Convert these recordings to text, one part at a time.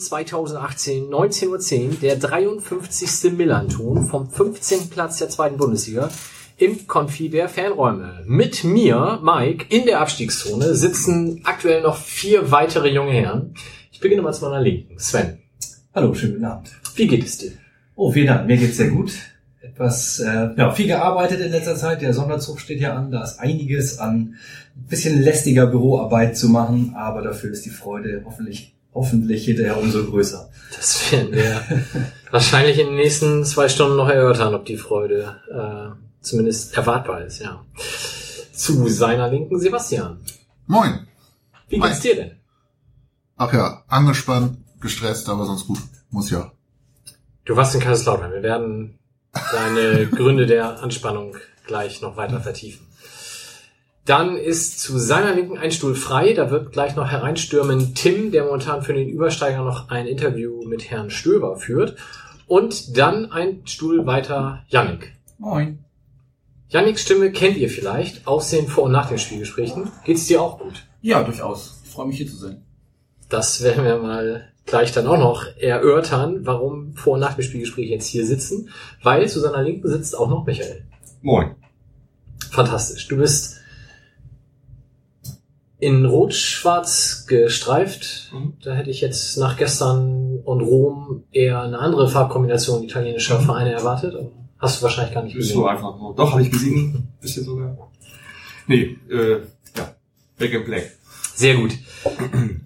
11.04.2018, 19.10 Uhr, der 53. Millanton vom 15. Platz der zweiten Bundesliga im Konfi der Fanräume. Mit mir, Mike, in der Abstiegszone sitzen aktuell noch vier weitere junge Herren. Ich beginne mal zu meiner Linken. Sven. Hallo, schönen guten Abend. Wie geht es dir? Oh, vielen Dank. Mir geht's sehr gut. Etwas, äh, ja, viel gearbeitet in letzter Zeit. Der Sonderzug steht ja an. Da ist einiges an bisschen lästiger Büroarbeit zu machen, aber dafür ist die Freude hoffentlich, hoffentlich hinterher umso größer. Das werden wir wahrscheinlich in den nächsten zwei Stunden noch erörtern, ob die Freude äh, zumindest erwartbar ist, ja. Zu seiner Linken Sebastian. Moin. Wie geht's Moin. dir denn? Ach ja, angespannt, gestresst, aber sonst gut. Muss ja. Du warst in Kaiserslautern. Wir werden deine Gründe der Anspannung gleich noch weiter vertiefen. Dann ist zu seiner Linken ein Stuhl frei. Da wird gleich noch hereinstürmen Tim, der momentan für den Übersteiger noch ein Interview mit Herrn Stöber führt. Und dann ein Stuhl weiter Yannick. Moin. Yannicks Stimme kennt ihr vielleicht aus den Vor- und Nach den Spielgesprächen. Geht's dir auch gut? Ja, durchaus. Ich freue mich hier zu sein. Das werden wir mal gleich dann auch noch erörtern, warum Vor- und Nach dem Spielgespräch jetzt hier sitzen. Weil zu seiner Linken sitzt auch noch Michael. Moin. Fantastisch. Du bist in Rot-Schwarz gestreift. Mhm. Da hätte ich jetzt nach gestern und Rom eher eine andere Farbkombination italienischer Vereine erwartet. Hast du wahrscheinlich gar nicht Ist gesehen. so einfach. nur. Doch, habe ich gesehen. Bisschen sogar. Nee, äh, ja. Back in Black. Sehr gut.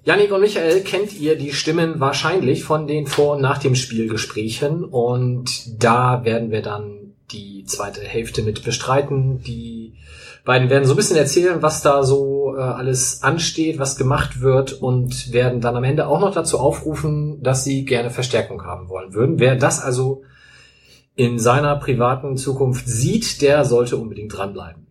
Yannick und Michael kennt ihr die Stimmen wahrscheinlich von den Vor- und Nach dem Spielgesprächen und da werden wir dann die zweite Hälfte mit bestreiten. Die beiden werden so ein bisschen erzählen, was da so äh, alles ansteht, was gemacht wird und werden dann am Ende auch noch dazu aufrufen, dass sie gerne Verstärkung haben wollen würden. Wer das also in seiner privaten Zukunft sieht, der sollte unbedingt dranbleiben.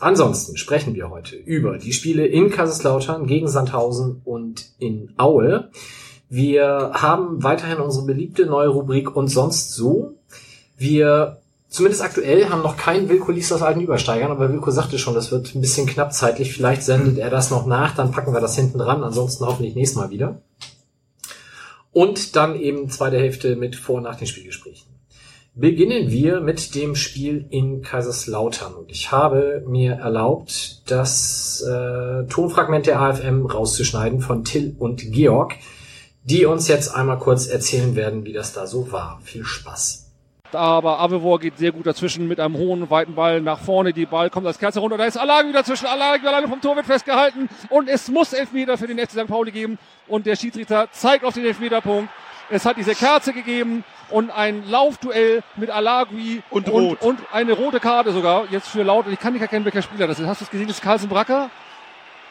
Ansonsten sprechen wir heute über die Spiele in Kaiserslautern gegen Sandhausen und in Aue. Wir haben weiterhin unsere beliebte neue Rubrik und sonst so. Wir zumindest aktuell haben noch keinen Wilko liest aus alten Übersteigern, aber Wilko sagte schon, das wird ein bisschen knapp zeitlich. Vielleicht sendet er das noch nach, dann packen wir das hinten dran. Ansonsten hoffentlich nächstes Mal wieder. Und dann eben zweite Hälfte mit Vor- und Nach den Spielgesprächen. Beginnen wir mit dem Spiel in Kaiserslautern. Und ich habe mir erlaubt, das äh, Tonfragment der AFM rauszuschneiden von Till und Georg, die uns jetzt einmal kurz erzählen werden, wie das da so war. Viel Spaß. Aber Avevor geht sehr gut dazwischen mit einem hohen, weiten Ball nach vorne. Die Ball kommt als Kerze runter. Da ist Alagi dazwischen. Alagi alleine vom Tor wird festgehalten. Und es muss Elfmeter für den FC St. Pauli geben. Und der Schiedsrichter zeigt auf den Elfmeterpunkt. Es hat diese Kerze gegeben und ein Laufduell mit Alagui Und und, und eine rote Karte sogar. Jetzt für laut. Ich kann nicht erkennen, welcher Spieler das ist. Hast du es gesehen? Das ist Carlsen Bracker?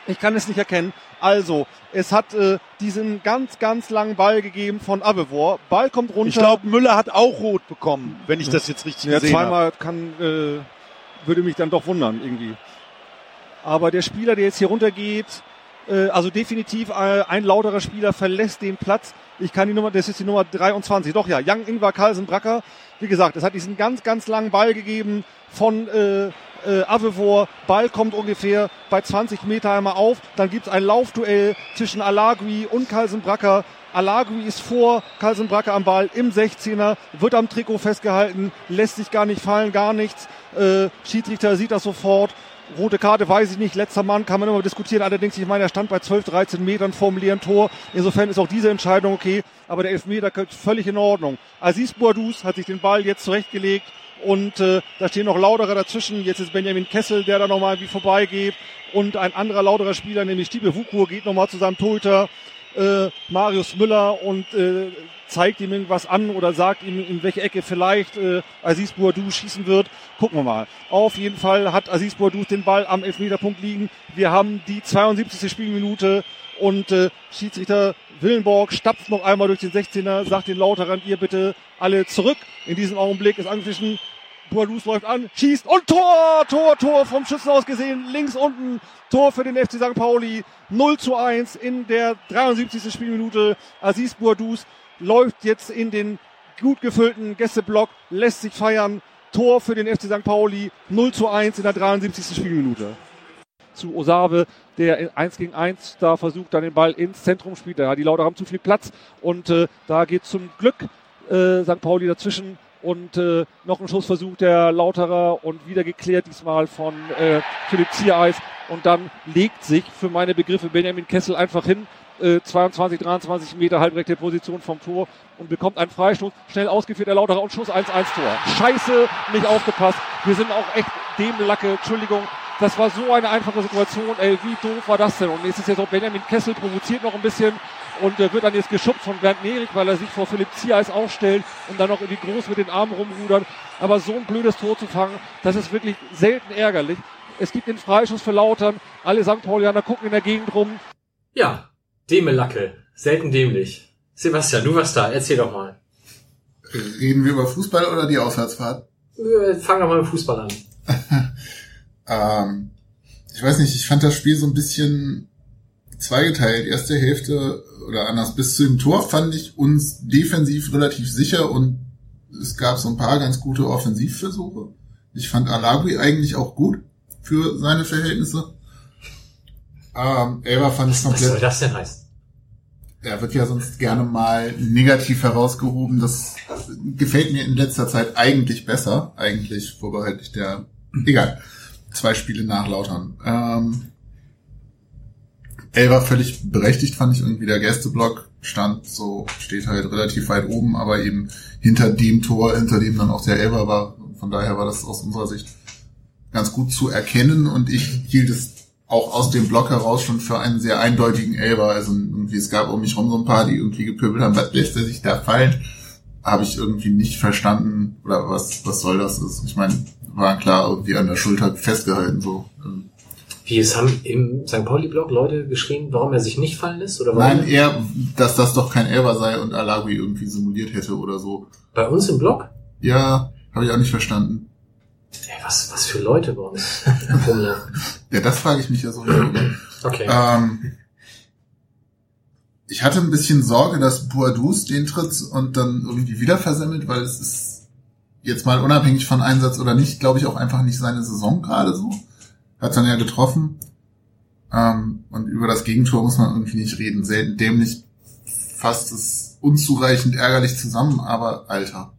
Ich kann es nicht erkennen. Also, es hat äh, diesen ganz, ganz langen Ball gegeben von Avevor. Ball kommt runter. Ich glaube, Müller hat auch rot bekommen, wenn ich das jetzt richtig Ja, gesehen habe. zweimal kann, äh, würde mich dann doch wundern, irgendwie. Aber der Spieler, der jetzt hier runtergeht, äh, also definitiv äh, ein lauterer Spieler verlässt den Platz. Ich kann die Nummer, das ist die Nummer 23. Doch ja, Young Ingvar Carlsen Bracker. Wie gesagt, es hat diesen ganz, ganz langen Ball gegeben von äh, äh, Avevor. Ball kommt ungefähr bei 20 Meter einmal auf. Dann gibt's ein Laufduell zwischen Alagui und Carlsen Bracker. Alagui ist vor Carlsen Bracker am Ball im 16er, wird am Trikot festgehalten, lässt sich gar nicht fallen, gar nichts. Äh, Schiedsrichter sieht das sofort. Rote Karte weiß ich nicht, letzter Mann kann man immer diskutieren. Allerdings, ich meine, er stand bei 12, 13 Metern vorm leeren Tor. Insofern ist auch diese Entscheidung okay. Aber der Elfmeter völlig in Ordnung. Aziz Boadus hat sich den Ball jetzt zurechtgelegt. Und äh, da stehen noch Lauterer dazwischen. Jetzt ist Benjamin Kessel, der da nochmal wie vorbeigeht. Und ein anderer Lauterer Spieler, nämlich Stiebe Wukur, geht nochmal zu seinem Torhüter äh, Marius Müller und äh, zeigt ihm irgendwas an oder sagt ihm, in welche Ecke vielleicht äh, Aziz Boadou schießen wird. Gucken wir mal. Auf jeden Fall hat Aziz Boadou den Ball am Elfmeterpunkt liegen. Wir haben die 72. Spielminute und äh, Schiedsrichter Willenborg stapft noch einmal durch den 16er, sagt den Lauterern, ihr bitte alle zurück. In diesem Augenblick ist angeschlichen Boadus läuft an, schießt und Tor, Tor, Tor vom Schützen aus gesehen, links unten, Tor für den FC St. Pauli, 0 zu 1 in der 73. Spielminute. Aziz Boadus läuft jetzt in den gut gefüllten Gästeblock, lässt sich feiern, Tor für den FC St. Pauli, 0 zu 1 in der 73. Spielminute. Zu Osave, der in 1 gegen 1 da versucht, dann den Ball ins Zentrum spielt. Da die Lauter haben zu viel Platz und äh, da geht zum Glück äh, St. Pauli dazwischen und äh, noch ein Schussversuch der Lauterer und wieder geklärt diesmal von äh, Philipp Ziereis und dann legt sich für meine Begriffe Benjamin Kessel einfach hin, äh, 22, 23 Meter halbrechte Position vom Tor und bekommt einen Freistoß, schnell ausgeführt der Lauterer und Schuss 1-1 Tor. Scheiße, nicht aufgepasst. Wir sind auch echt dem Lacke, Entschuldigung, das war so eine einfache Situation, ey, wie doof war das denn? Und jetzt ist jetzt auch Benjamin Kessel provoziert noch ein bisschen und äh, wird dann jetzt geschubst von Bernd Nerik, weil er sich vor Philipp Ziereis aufstellt und dann noch irgendwie groß mit den Armen rumrudern. Aber so ein blödes Tor zu fangen, das ist wirklich selten ärgerlich. Es gibt den Freischuss für Lautern. Alle St. Paulianer gucken in der Gegend rum. Ja, Demelacke. Selten dämlich. Sebastian, du warst da. Erzähl doch mal. Reden wir über Fußball oder die Auswärtsfahrt? Äh, Fang doch mal mit Fußball an. Ähm, ich weiß nicht, ich fand das Spiel so ein bisschen zweigeteilt. Erste Hälfte oder anders bis zu dem Tor fand ich uns defensiv relativ sicher und es gab so ein paar ganz gute Offensivversuche. Ich fand Alagui eigentlich auch gut für seine Verhältnisse. Ähm, Elber fand ich Was soll komplett. das denn heißen? Er wird ja sonst gerne mal negativ herausgehoben. Das gefällt mir in letzter Zeit eigentlich besser. Eigentlich vorbehaltlich der, egal, zwei Spiele nachlautern. Ähm, Elber völlig berechtigt fand ich irgendwie der Gästeblock stand so, steht halt relativ weit oben, aber eben hinter dem Tor, hinter dem dann auch der Elber war. Von daher war das aus unserer Sicht ganz gut zu erkennen und ich hielt es auch aus dem Block heraus schon für einen sehr eindeutigen Elber. Also irgendwie, es gab um mich rum so ein paar, die irgendwie gepöbelt haben, was lässt er sich da fallen? Habe ich irgendwie nicht verstanden, oder was, was soll das? Also ich meine, war klar irgendwie an der Schulter festgehalten, so. Ähm, Wie, es haben im St. Pauli-Blog Leute geschrien, warum er sich nicht fallen lässt? Oder warum Nein, eher, dass das doch kein Elber sei und Alagui irgendwie simuliert hätte oder so. Bei uns im Blog? Ja, habe ich auch nicht verstanden. Ey, was, was für Leute bei uns rumlaufen. Ja, das frage ich mich ja sowieso. Okay. Ähm, ich hatte ein bisschen Sorge, dass Boadus den tritt und dann irgendwie wieder versemmelt, weil es ist jetzt mal unabhängig von Einsatz oder nicht, glaube ich auch einfach nicht seine Saison gerade so. Hat dann ja getroffen. Ähm, und über das Gegentor muss man irgendwie nicht reden. Selten dämlich fasst es unzureichend ärgerlich zusammen, aber Alter.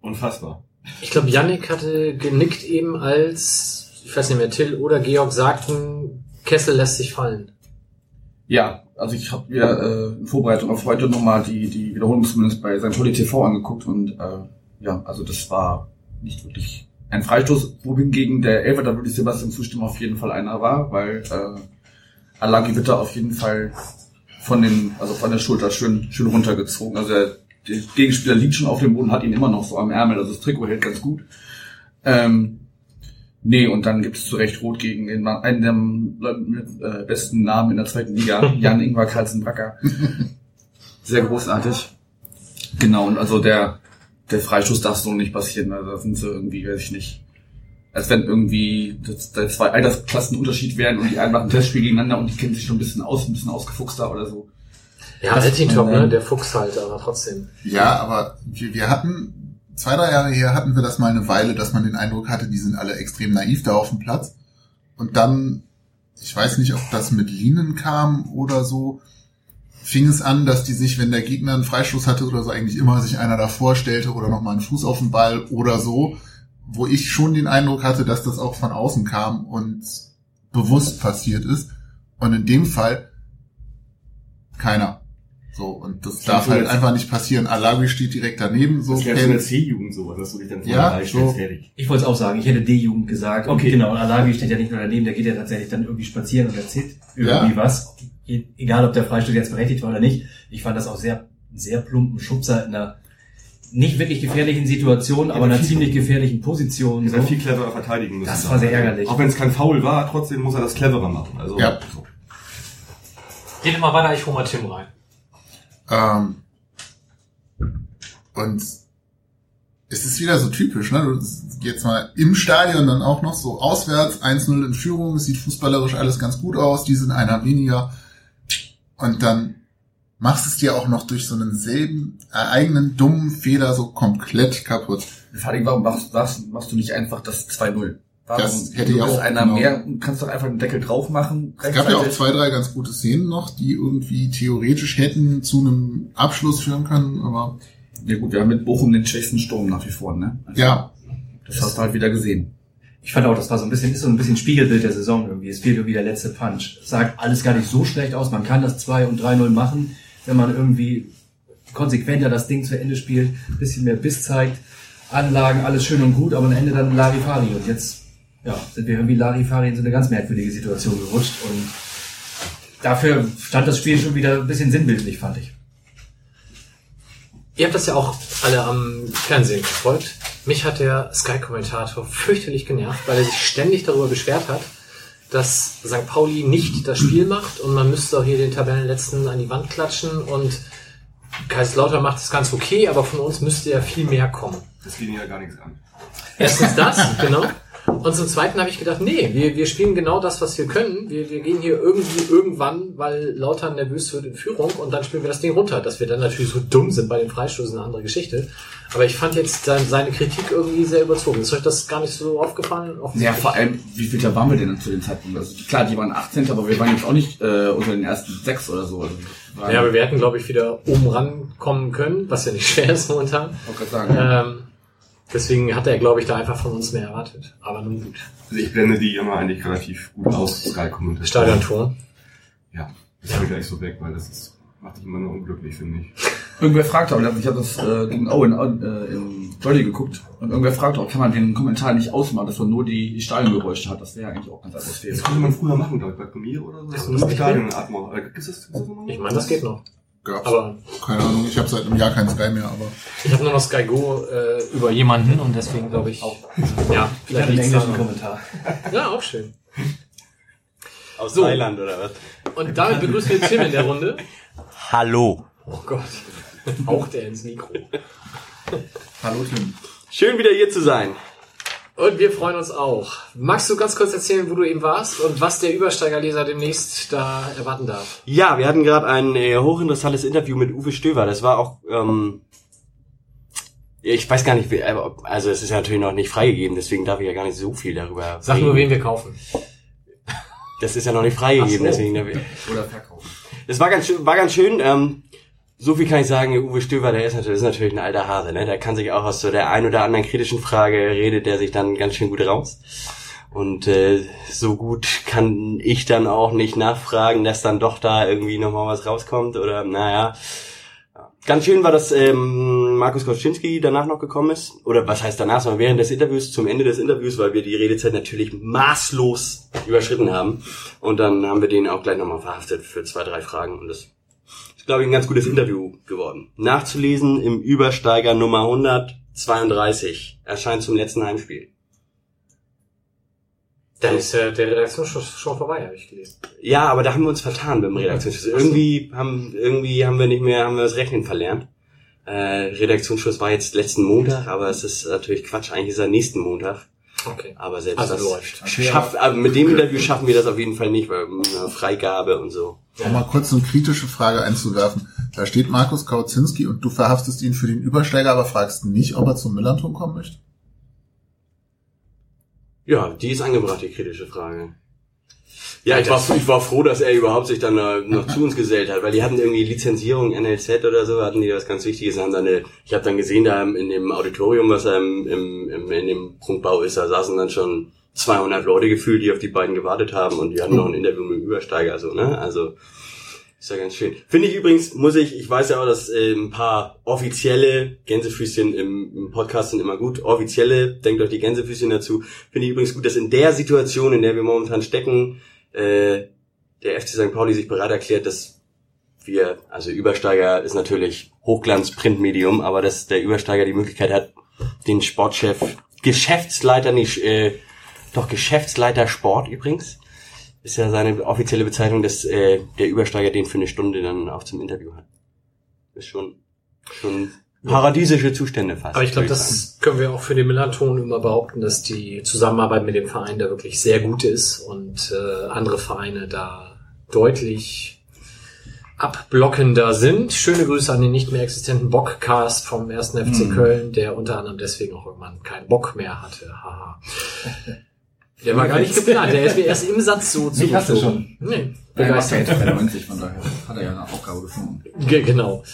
Unfassbar. Ich glaube, Yannick hatte genickt eben, als, ich weiß nicht mehr, Till oder Georg sagten, Kessel lässt sich fallen. Ja, also ich habe mir äh, in Vorbereitung auf heute nochmal die, die Wiederholung zumindest bei St. Pauli TV angeguckt und äh, ja, also das war nicht wirklich ein Freistoß, wohingegen der Elfer, da würde ich Sebastian zustimmen, auf jeden Fall einer war, weil äh, Alagi wird da auf jeden Fall von den, also von der Schulter schön, schön runtergezogen. Also der, der Gegenspieler liegt schon auf dem Boden, hat ihn immer noch so am Ärmel, also das Trikot hält ganz gut. Ähm, nee, und dann gibt es zu Recht Rot gegen den, einen der mit äh, besten Namen in der zweiten Liga, Jan-Ingvar Carlsen-Wacker. Sehr großartig. Genau, und also der, der Freistoß darf so nicht passieren. Also da sind sie irgendwie, weiß ich nicht. Als wenn irgendwie das, da zwei Altersklassen Unterschied wären und die einen machen ein Testspiel gegeneinander und die kennen sich schon ein bisschen aus, ein bisschen ausgefuchster oder so. Ja, Das- Altintop, äh, ne? Der Fuchs halt, aber trotzdem. Ja, aber wir, wir hatten, zwei, drei Jahre her hatten wir das mal eine Weile, dass man den Eindruck hatte, die sind alle extrem naiv da auf dem Platz. Und dann, ich weiß nicht, ob das mit Linen kam oder so, fing es an, dass die sich, wenn der Gegner einen Freistoß hatte oder so, eigentlich immer sich einer davor stellte oder nochmal einen Fuß auf den Ball oder so, wo ich schon den Eindruck hatte, dass das auch von außen kam und bewusst passiert ist. Und in dem Fall keiner. So, und das Das darf halt jetzt- einfach nicht passieren. Alagui steht direkt daneben, so. Das wäre so in der C-Jugend so, dass du dich dann vor Ja, stellst, so. fertig. Ich wollte es auch sagen, ich hätte D-Jugend gesagt. Okay. Und genau, und Alavi steht ja nicht nur daneben, der geht ja tatsächlich dann irgendwie spazieren und erzählt irgendwie Ja. was. E- Egal, ob der Freistoß jetzt berechtigt war oder nicht. Ich fand das auch sehr, sehr plumpen Schubser in einer nicht wirklich gefährlichen Situation, aber in einer ziemlich gefährlichen Position. Ihr So. seid viel cleverer verteidigen müssen. Das war sehr ärgerlich. Auch wenn es kein Foul war, trotzdem muss er das cleverer machen. Also, Ja. so. Geht immer weiter, ich hol mal Tim rein. Ähm, und es ist wieder so typisch, ne? Jetzt mal im Stadion dann auch noch so auswärts, 1-0 in Führung, sieht fußballerisch alles ganz gut aus, die sind einer weniger. Und dann machst es dir auch noch durch so einen selben äh, eigenen dummen Fehler so komplett kaputt. Allem, warum machst, machst, machst du nicht einfach das 2-0? Warum Das hätte ja auch, einer genau. mehr, kannst doch einfach den Deckel drauf machen. Es gab ja auch zwei, drei ganz gute Szenen noch, die irgendwie theoretisch hätten zu einem Abschluss führen können, aber Ja gut, wir haben mit Bochum den schwächsten Sturm nach wie vor, ne? Also, ja, Das hast du halt wieder gesehen. Ich fand auch, das war so ein bisschen, ist so ein bisschen Spiegelbild der Saison irgendwie. Es fehlt irgendwie der letzte Punch. Es sagt alles gar nicht so schlecht aus. Man kann das 2 und 3-0 machen, wenn man irgendwie konsequenter das Ding zu Ende spielt, ein bisschen mehr Biss zeigt, Anlagen, alles schön und gut, aber am Ende dann Larifari. Und jetzt, ja, sind wir irgendwie Larifari in so eine ganz merkwürdige Situation gerutscht und dafür stand das Spiel schon wieder ein bisschen sinnbildlich, fand ich. Ihr habt das ja auch alle am Fernsehen verfolgt. Mich hat der Sky-Kommentator fürchterlich genervt, weil er sich ständig darüber beschwert hat, dass St. Pauli nicht das Spiel macht und man müsste auch hier den Tabellenletzten an die Wand klatschen und Kaiserslautern macht es ganz okay, aber von uns müsste ja viel mehr kommen. Das ihnen ja gar nichts an. Erstens das, genau. Und zum Zweiten habe ich gedacht, nee, wir, wir spielen genau das, was wir können. Wir, wir gehen hier irgendwie irgendwann, weil Lautern nervös wird in Führung und dann spielen wir das Ding runter. Dass wir dann natürlich so dumm sind bei den Freistoßen, eine andere Geschichte. Aber ich fand jetzt sein- seine Kritik irgendwie sehr überzogen. Ist euch das gar nicht so aufgefallen? Ja, vor allem, wie viel da waren wir denn zu dem Zeitpunkt? Also klar, die waren 18, aber wir waren jetzt auch nicht äh, unter den ersten sechs oder so. Also, Ja, aber wir hätten, glaube ich, wieder oben rankommen können, was ja nicht schwer ist momentan. gerade sagen. Ähm, deswegen hat er, glaube ich, da einfach von uns mehr erwartet. Aber nun gut. Also ich blende die immer eigentlich relativ gut aus, Sky Kommentatoren. Stadiontor. Ja, das habe ich gleich so weg, weil das ist, macht dich immer nur unglücklich, finde ich. Irgendwer fragte, aber ich habe das äh, gegen Owen äh, im Jolly geguckt und irgendwer fragte auch, kann man den Kommentar nicht ausmachen, dass man nur die, Stadiongeräusche hat. Das wäre eigentlich auch ganz atmosphärisch. Das konnte man früher machen, glaube ich, bei Premiere oder so. Das Stadionatmo. Äh, das, das immer noch? Ich meine, das geht noch. Gab's. Aber keine Ahnung, ich habe seit einem Jahr kein Sky mehr, aber Ich habe nur noch Sky Go äh, über jemanden und deswegen glaube ich auch. Ja, Ich hatte einen englischen daran. Kommentar. Ja, auch schön. Aus So. Thailand oder was? Und damit begrüßen wir Tim in der Runde. Hallo. Oh Gott. Haucht er ins Mikro. hallo Tim. Schön wieder hier zu sein. Und wir freuen uns auch. Magst du ganz kurz erzählen, wo du eben warst und was der Übersteigerleser demnächst da erwarten darf? Ja, wir hatten gerade ein äh, hochinteressantes Interview mit Uwe Stöver. Das war auch, ähm, ich weiß gar nicht, ob- also es ist ja natürlich noch nicht freigegeben, deswegen darf ich ja gar nicht so viel darüber Sag nur, wen wir kaufen. Das ist ja noch nicht freigegeben, so. deswegen Oder verkaufen. Es war ganz schön, war ganz schön. Ähm, so viel kann ich sagen, Uwe Stöver, der ist natürlich, ist natürlich ein alter Hase, ne? Der kann sich auch aus so der ein oder anderen kritischen Frage redet der sich dann ganz schön gut raus. Und äh, so gut kann ich dann auch nicht nachfragen, dass dann doch da irgendwie nochmal was rauskommt oder naja. Ganz schön war, dass ähm, Markus Koczynski danach noch gekommen ist. Oder was heißt danach, sondern während des Interviews, zum Ende des Interviews, weil wir die Redezeit natürlich maßlos überschritten haben. Und dann haben wir den auch gleich nochmal verhaftet für zwei, drei Fragen. Und das ist, glaube ich, ein ganz gutes Interview geworden. Nachzulesen im Übersteiger Nummer 132. Erscheint zum letzten Heimspiel. Da ist äh, der Redaktionsschluss schon vorbei, habe ich gelesen. Ja, aber da haben wir uns vertan beim Redaktionsschluss. Irgendwie haben, irgendwie haben wir nicht mehr, haben wir das Rechnen verlernt. Äh, Redaktionsschluss war jetzt letzten Montag, aber es ist natürlich Quatsch. Eigentlich ist er nächsten Montag. Okay. Aber selbst Also das läuft. schafft, aber mit dem Interview schaffen wir das auf jeden Fall nicht, weil äh, Freigabe und so. Um mal kurz eine kritische Frage einzuwerfen. Da steht Markus Kautzinski und du verhaftest ihn für den Übersteiger, aber fragst nicht, ob er zum Millanton kommen möchte? Ja, die ist angebracht, die kritische Frage. Ja, ich war, ich war froh, dass er überhaupt sich dann äh, noch zu uns gesellt hat, weil die hatten irgendwie Lizenzierung NLZ oder so, hatten die was ganz Wichtiges, haben dann eine, ich habe dann gesehen, da in dem Auditorium, was da im, im, im, in dem Prunkbau ist, da saßen dann schon 200 Leute gefühlt, die auf die beiden gewartet haben und die hatten noch ein Interview mit dem Übersteiger, so, ne, also, ist ja ganz schön. Finde ich übrigens, muss ich, ich weiß ja auch, dass äh, ein paar offizielle Gänsefüßchen im, im Podcast sind immer gut. Offizielle, denkt euch die Gänsefüßchen dazu. Finde ich übrigens gut, dass in der Situation, in der wir momentan stecken, äh, der FC St. Pauli sich bereit erklärt, dass wir, also Übersteiger ist natürlich Hochglanz-Printmedium, aber dass der Übersteiger die Möglichkeit hat, den Sportchef, Geschäftsleiter, nicht, äh, doch Geschäftsleiter Sport übrigens, ist ja seine offizielle Bezeichnung, dass äh, der Übersteiger den für eine Stunde dann auch zum Interview hat. Ist schon, schon paradiesische Zustände fast. Aber ich glaube, das können wir auch für den Millanton immer behaupten, dass die Zusammenarbeit mit dem Verein da wirklich sehr gut ist und äh, andere Vereine da deutlich abblockender sind. Schöne Grüße an den nicht mehr existenten Bockcast vom 1. FC Mhm. Köln, der unter anderem deswegen auch irgendwann keinen Bock mehr hatte. Haha. Der war gar nicht geplant, der ist mir erst im Satz so hast du zugeflogen. schon. Nee, Er begeistert. jetzt 91, von daher hat er ja eine Aufgabe gefunden. Ge genau.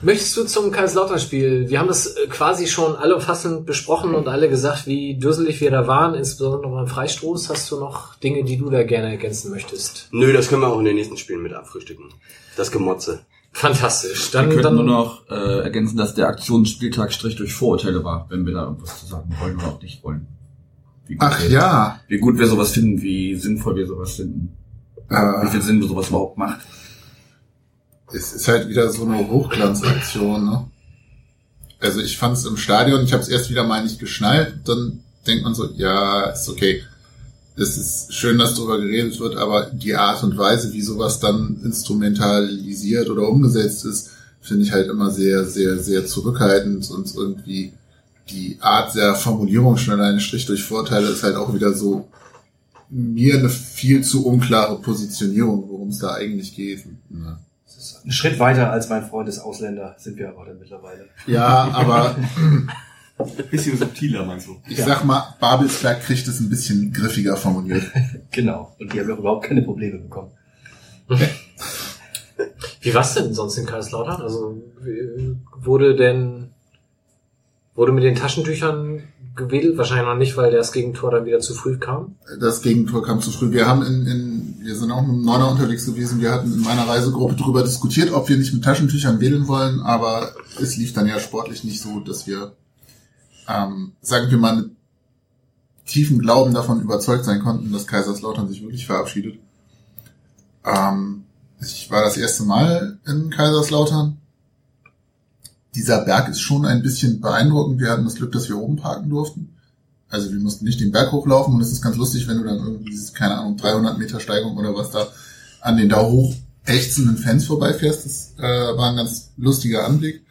Möchtest du zum Kaiserslautern-Spiel? Wir haben das äh, quasi schon allumfassend besprochen und alle gesagt, wie dusselig wir da waren, insbesondere beim Freistoß. Hast du noch Dinge, die du da gerne ergänzen möchtest? Nö, das können wir auch in den nächsten Spielen mit abfrühstücken. Das Gemotze. Fantastisch. Wir Dann, könnten dann nur noch äh, ergänzen, dass der Aktionsspieltag Strich durch Vorurteile war, wenn wir da irgendwas zu sagen wollen oder auch nicht wollen. Wie gut Ach wir, ja. Wie gut wir sowas finden, wie sinnvoll wir sowas finden, wie Äh, viel Sinn sowas überhaupt macht. Es ist halt wieder so eine Hochglanzaktion, ne? Also ich fand es im Stadion, ich habe es erst wieder mal nicht geschnallt, dann denkt man so, ja, ist okay. Es ist schön, dass darüber geredet wird, aber die Art und Weise, wie sowas dann instrumentalisiert oder umgesetzt ist, finde ich halt immer sehr, sehr, sehr zurückhaltend und irgendwie die Art der Formulierung schon alleine Strich durch Vorteile ist halt auch wieder so mir eine viel zu unklare Positionierung, worum es da eigentlich geht. Ja. Ein Schritt weiter als mein Freund ist Ausländer sind wir aber dann mittlerweile. Ja, aber Bisschen subtiler, meinst du? ich sag mal, Babelsberg kriegt es ein bisschen griffiger formuliert. Genau. Und die haben auch überhaupt keine Probleme bekommen. wie war's denn sonst in Kaiserslautern? Also wurde denn wurde mit den Taschentüchern gewedelt? Wahrscheinlich noch nicht, weil das Gegentor dann wieder zu früh kam. Das Gegentor kam zu früh. Wir haben in, in wir sind auch mit dem Neuner unterwegs gewesen. Wir hatten in meiner Reisegruppe darüber diskutiert, ob wir nicht mit Taschentüchern wedeln wollen, aber es lief dann ja sportlich nicht so, dass wir, ähm, sagen wir mal, mit tiefen Glauben davon überzeugt sein konnten, dass Kaiserslautern sich wirklich verabschiedet. Ähm, ich war das erste Mal in Kaiserslautern. Dieser Berg ist schon ein bisschen beeindruckend. Wir hatten das Glück, dass wir oben parken durften. Also wir mussten nicht den Berg hochlaufen und es ist ganz lustig, wenn du dann irgendwie, dieses, keine Ahnung, 300 Meter Steigung oder was da an den da hoch ächzenden Fans vorbeifährst. Das äh, war ein ganz lustiger Anblick.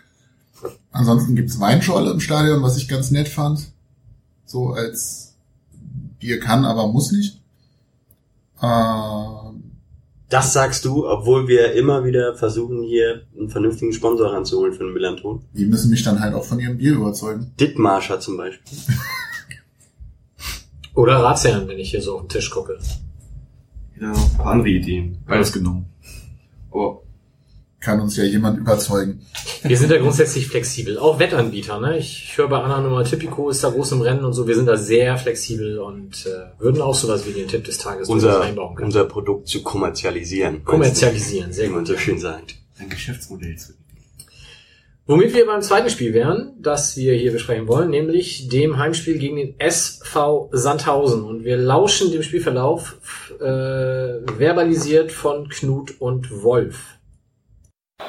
Ansonsten gibt's Weinschorle im Stadion, was ich ganz nett fand. So als Bier kann, aber muss nicht. Ähm, Das sagst du, obwohl wir immer wieder versuchen, hier einen vernünftigen Sponsor ranzuholen für den Millanton. die müssen mich dann halt auch von ihrem Bier überzeugen. Dittmarscher zum Beispiel. Oder Ratsherren, wenn ich hier so auf den Tisch gucke. Ja, ein paar andere Ideen. Beides genommen. Aber Kann uns ja jemand überzeugen. Wir sind da grundsätzlich flexibel. Auch Wettanbieter, ne? Ich höre bei anderen immer, Tipico ist da groß im Rennen und so. Wir sind da sehr flexibel und äh, würden auch sowas wie den Tipp des Tages unser, einbauen können. unser Produkt zu kommerzialisieren. Kommerzialisieren, sehr sehr wie man gut. so schön sagt. ein Geschäftsmodell zu Womit wir beim zweiten Spiel wären, das wir hier besprechen wollen, nämlich dem Heimspiel gegen den SV Sandhausen. Und wir lauschen dem Spielverlauf äh, verbalisiert von Knut und Wolf.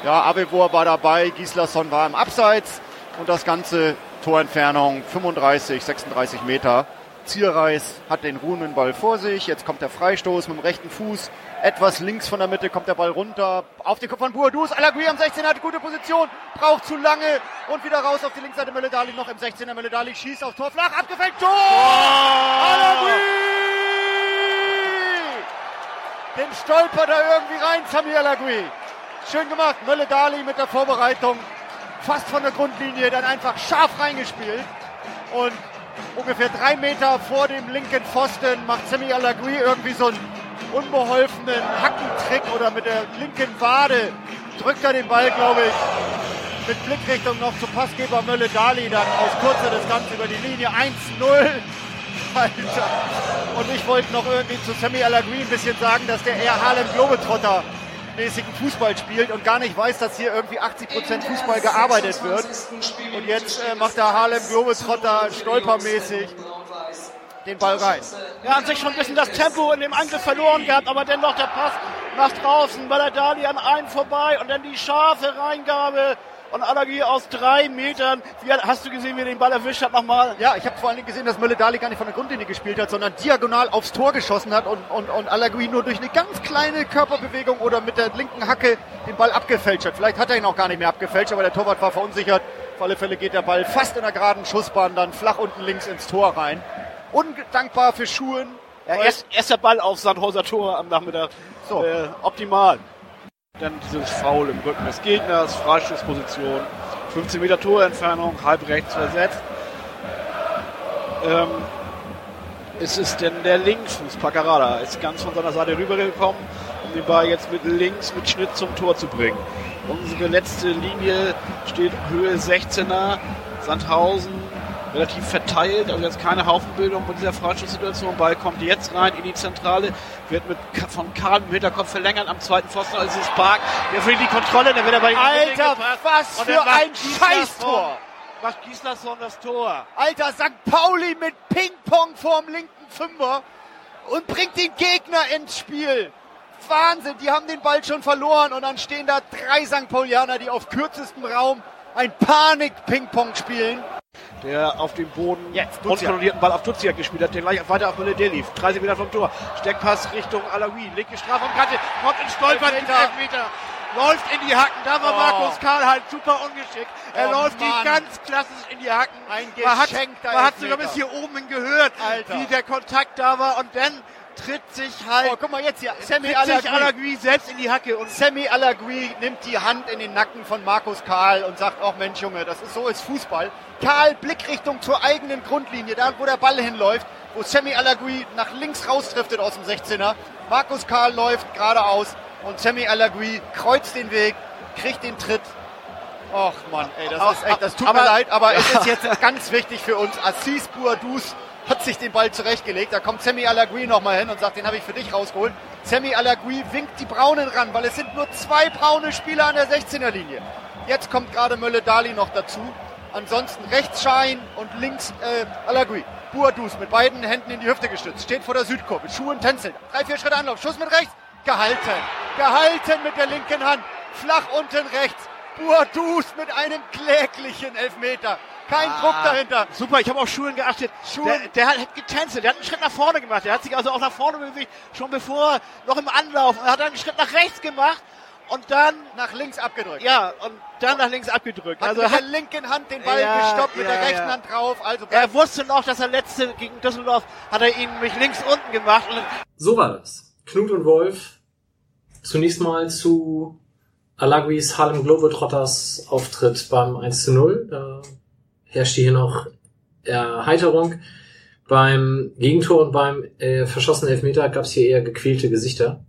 Ja, Abelbohr war dabei, Gislason war im Abseits und das ganze Torentfernung 35, 36 Meter. Zielreis hat den ruhenden Ball vor sich. Jetzt kommt der Freistoß mit dem rechten Fuß. Etwas links von der Mitte kommt der Ball runter. Auf den Kopf von Boadus. Alagui am 16 hat gute Position. Braucht zu lange. Und wieder raus auf die Linksseite. Mölle-Dali noch im 16er. Mölle-Dali schießt auf Tor flach. Abgefällt. Tor! Alagui! Den stolpert er irgendwie rein, Sami Alagui. Schön gemacht. Mölle-Dali mit der Vorbereitung. Fast von der Grundlinie. Dann einfach scharf reingespielt. Und ungefähr drei Meter vor dem linken Pfosten macht Semi Alagui irgendwie so einen unbeholfenen Hackentrick oder mit der linken Wade drückt er den Ball, glaube ich, mit Blickrichtung noch zum Passgeber Mölle Dali dann aus kurzer Distanz über die Linie 1-0. Alter. Und ich wollte noch irgendwie zu Semi Alagui ein bisschen sagen, dass der eher Harlem Globetrotter mäßigen Fußball spielt und gar nicht weiß, dass hier irgendwie 80% Fußball gearbeitet wird. Und jetzt äh, macht der Harlem Globetrotter stolpermäßig den Ball rein. Er hat sich schon ein bisschen das Tempo in dem Angriff verloren gehabt, aber dennoch der Pass nach draußen, bei der Dali an einen vorbei und dann die scharfe Reingabe und Alagi aus drei Metern. Wie, hast du gesehen, wie er den Ball erwischt hat nochmal? Ja, ich habe vor allen Dingen gesehen, dass Mölle Dali gar nicht von der Grundlinie gespielt hat, sondern diagonal aufs Tor geschossen hat und, und, und Alagui nur durch eine ganz kleine Körperbewegung oder mit der linken Hacke den Ball abgefälscht hat. Vielleicht hat er ihn auch gar nicht mehr abgefälscht, aber der Torwart war verunsichert. Auf alle Fälle geht der Ball fast in der geraden Schussbahn dann flach unten links ins Tor rein. Undankbar für Schuhen. Ja, erst, erster Ball auf Sandhauser Tor am Nachmittag. So. Äh, optimal. Dann dieses Foul im Rücken des Gegners, Freistoßposition, 15 Meter Torentfernung, halb rechts versetzt. Ähm, es ist denn der Linksfuß, Paccarada, ist ganz von seiner Seite rübergekommen, um den Ball jetzt mit links mit Schnitt zum Tor zu bringen. Unsere letzte Linie steht Höhe 16er, Sandhausen relativ verteilt, also jetzt keine Haufenbildung mit dieser Freistoßsituation. Ball kommt jetzt rein in die Zentrale, wird mit von Karl im Hinterkopf verlängert am zweiten Pfosten, also ist Park, der für die Kontrolle, der wird aber Alter, was für ein Scheißtor! Was Gislason das Tor? Alter, St. Pauli mit Ping-Pong vorm linken Fünfer und bringt den Gegner ins Spiel. Wahnsinn, die haben den Ball schon verloren und dann stehen da drei St. Paulianer, die auf kürzestem Raum ein Panik-Ping-Pong spielen. Der auf dem Boden Jetzt, unkontrollierten Ball auf Duziak gespielt hat, der gleich weiter auf der lief. 30 Meter vom Tor. Steckpass Richtung Alawi. Linke Strafraumkante. Kommt in Stolpern. Elfmeter. Elfmeter. Läuft in die Hacken. Da war Oh. Markus Karl halt super ungeschickt. Er Oh, läuft Mann. die ganz klassisch in die Hacken. Ein man hat, man hat sogar bis hier oben gehört, Alter. wie der Kontakt da war. Und dann tritt sich halt Oh, guck mal jetzt hier. Sammy Alagui. Alagui selbst in die Hacke. Und Sammy Alagui nimmt die Hand in den Nacken von Markus Karl und sagt, auch Mensch Junge, das ist so ist Fußball. Karl Blickrichtung zur eigenen Grundlinie, da wo der Ball hinläuft, wo Sammy Alagui nach links rausdriftet aus dem 16er. Markus Karl läuft geradeaus und Sammy Alagui kreuzt den Weg, kriegt den Tritt. Och Mann, ey, das ist echt, das tut Aber- mir leid, aber es Ja. ist jetzt ganz wichtig für uns. Assis Bouadouz hat sich den Ball zurechtgelegt. Da kommt Sammy Alagui nochmal hin und sagt, den habe ich für dich rausgeholt. Sammy Alagui winkt die Braunen ran, weil es sind nur zwei braune Spieler an der 16er Linie. Jetzt kommt gerade Mölle Dali noch dazu. Ansonsten rechts Schein und links äh, Alagui. Bouadouz mit beiden Händen in die Hüfte gestützt. Steht vor der Südkurve. Schuhen tänzeln. Drei, vier Schritte Anlauf. Schuss mit rechts. Gehalten. Gehalten mit der linken Hand. Flach unten rechts. Bouadouz mit einem kläglichen Elfmeter. Kein Ah, Druck dahinter. Super, ich habe auf Schulen geachtet. Schuhen- Der, der hat, hat getänzelt, der hat einen Schritt nach vorne gemacht. Der hat sich also auch nach vorne bewegt, schon bevor, noch im Anlauf. Er hat dann einen Schritt nach rechts gemacht und dann, Nach links abgedrückt. ja, und dann nach links abgedrückt. Hat Also mit hat, der linken Hand den Ball Ja, gestoppt, mit ja, der rechten ja. Hand drauf. Also er wusste noch, dass er letzte gegen Düsseldorf, hat er ihn mich links unten gemacht. Und So war das. Knut und Wolf zunächst mal zu Alaguis Harlem Globetrotters Auftritt beim 1 zu 0. Da herrschte hier noch Erheiterung. Beim Gegentor und beim äh, verschossenen Elfmeter gab es hier eher gequälte Gesichter.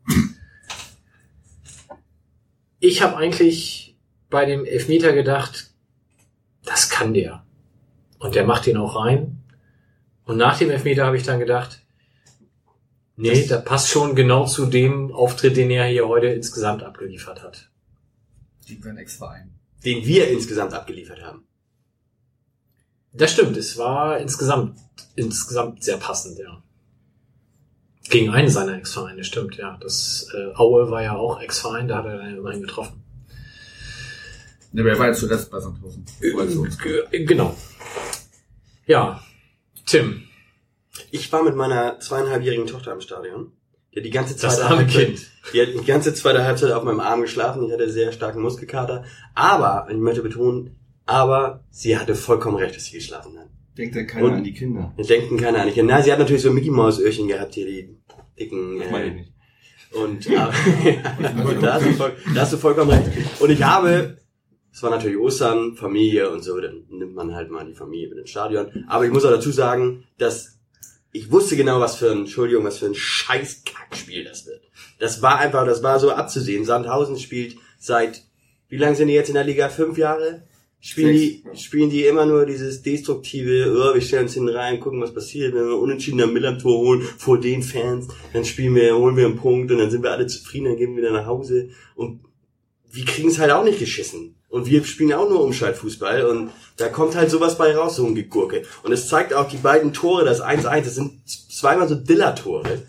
Ich habe eigentlich bei dem Elfmeter gedacht, das kann der. Und der macht ihn auch rein. Und nach dem Elfmeter habe ich dann gedacht, nee, da passt schon genau zu dem Auftritt, den er hier heute insgesamt abgeliefert hat. Gegen seinen Ex-Verein. Den wir insgesamt abgeliefert haben. Das stimmt, es war insgesamt, insgesamt sehr passend, ja. Gegen einen seiner Ex-Vereine, stimmt, ja. Das äh, Aue war ja auch Ex-Verein, da hat er dann immerhin getroffen. Ne, aber er war jetzt zuletzt bei Sandhausen. uns kam. Äh, Genau. Ja, Tim, Ich war mit meiner zweieinhalbjährigen Tochter im Stadion. Die hat die ganze das zweite arme Halbzeit, Kind. die hat die ganze zweite Halbzeit auf meinem Arm geschlafen. Ich hatte sehr starken Muskelkater. Aber, ich möchte betonen, aber sie hatte vollkommen recht, dass sie geschlafen hat. Denkt denn keiner Und- an die Kinder? Wir denken keiner an die Kinder. Na, sie hat natürlich so Mickey Maus Öhrchen gehabt, hier die dicken. Das meine ich Äh, nicht. und aber, ja, da, hast du voll, da hast du vollkommen recht. Und ich habe, es war natürlich Ostern, Familie und so, dann nimmt man halt mal die Familie mit ins Stadion. Aber ich muss auch dazu sagen, dass ich wusste genau, was für ein, Entschuldigung, was für ein scheiß Kackspiel das wird. Das war einfach, das war so abzusehen. Sandhausen spielt seit, wie lange sind die jetzt in der Liga? Fünf Jahre? Spielen die, spielen die immer nur dieses destruktive, oh, wir stellen uns hinten rein, gucken, was passiert, wenn wir unentschieden am Millantor holen, vor den Fans, dann spielen wir, holen wir einen Punkt und dann sind wir alle zufrieden, dann gehen wir wieder nach Hause und wir kriegen es halt auch nicht geschissen. Und wir spielen auch nur Umschaltfußball und da kommt halt sowas bei raus, so ein Gegurke. Und es zeigt auch die beiden Tore, das 1-1, das sind zweimal so Diller-Tore.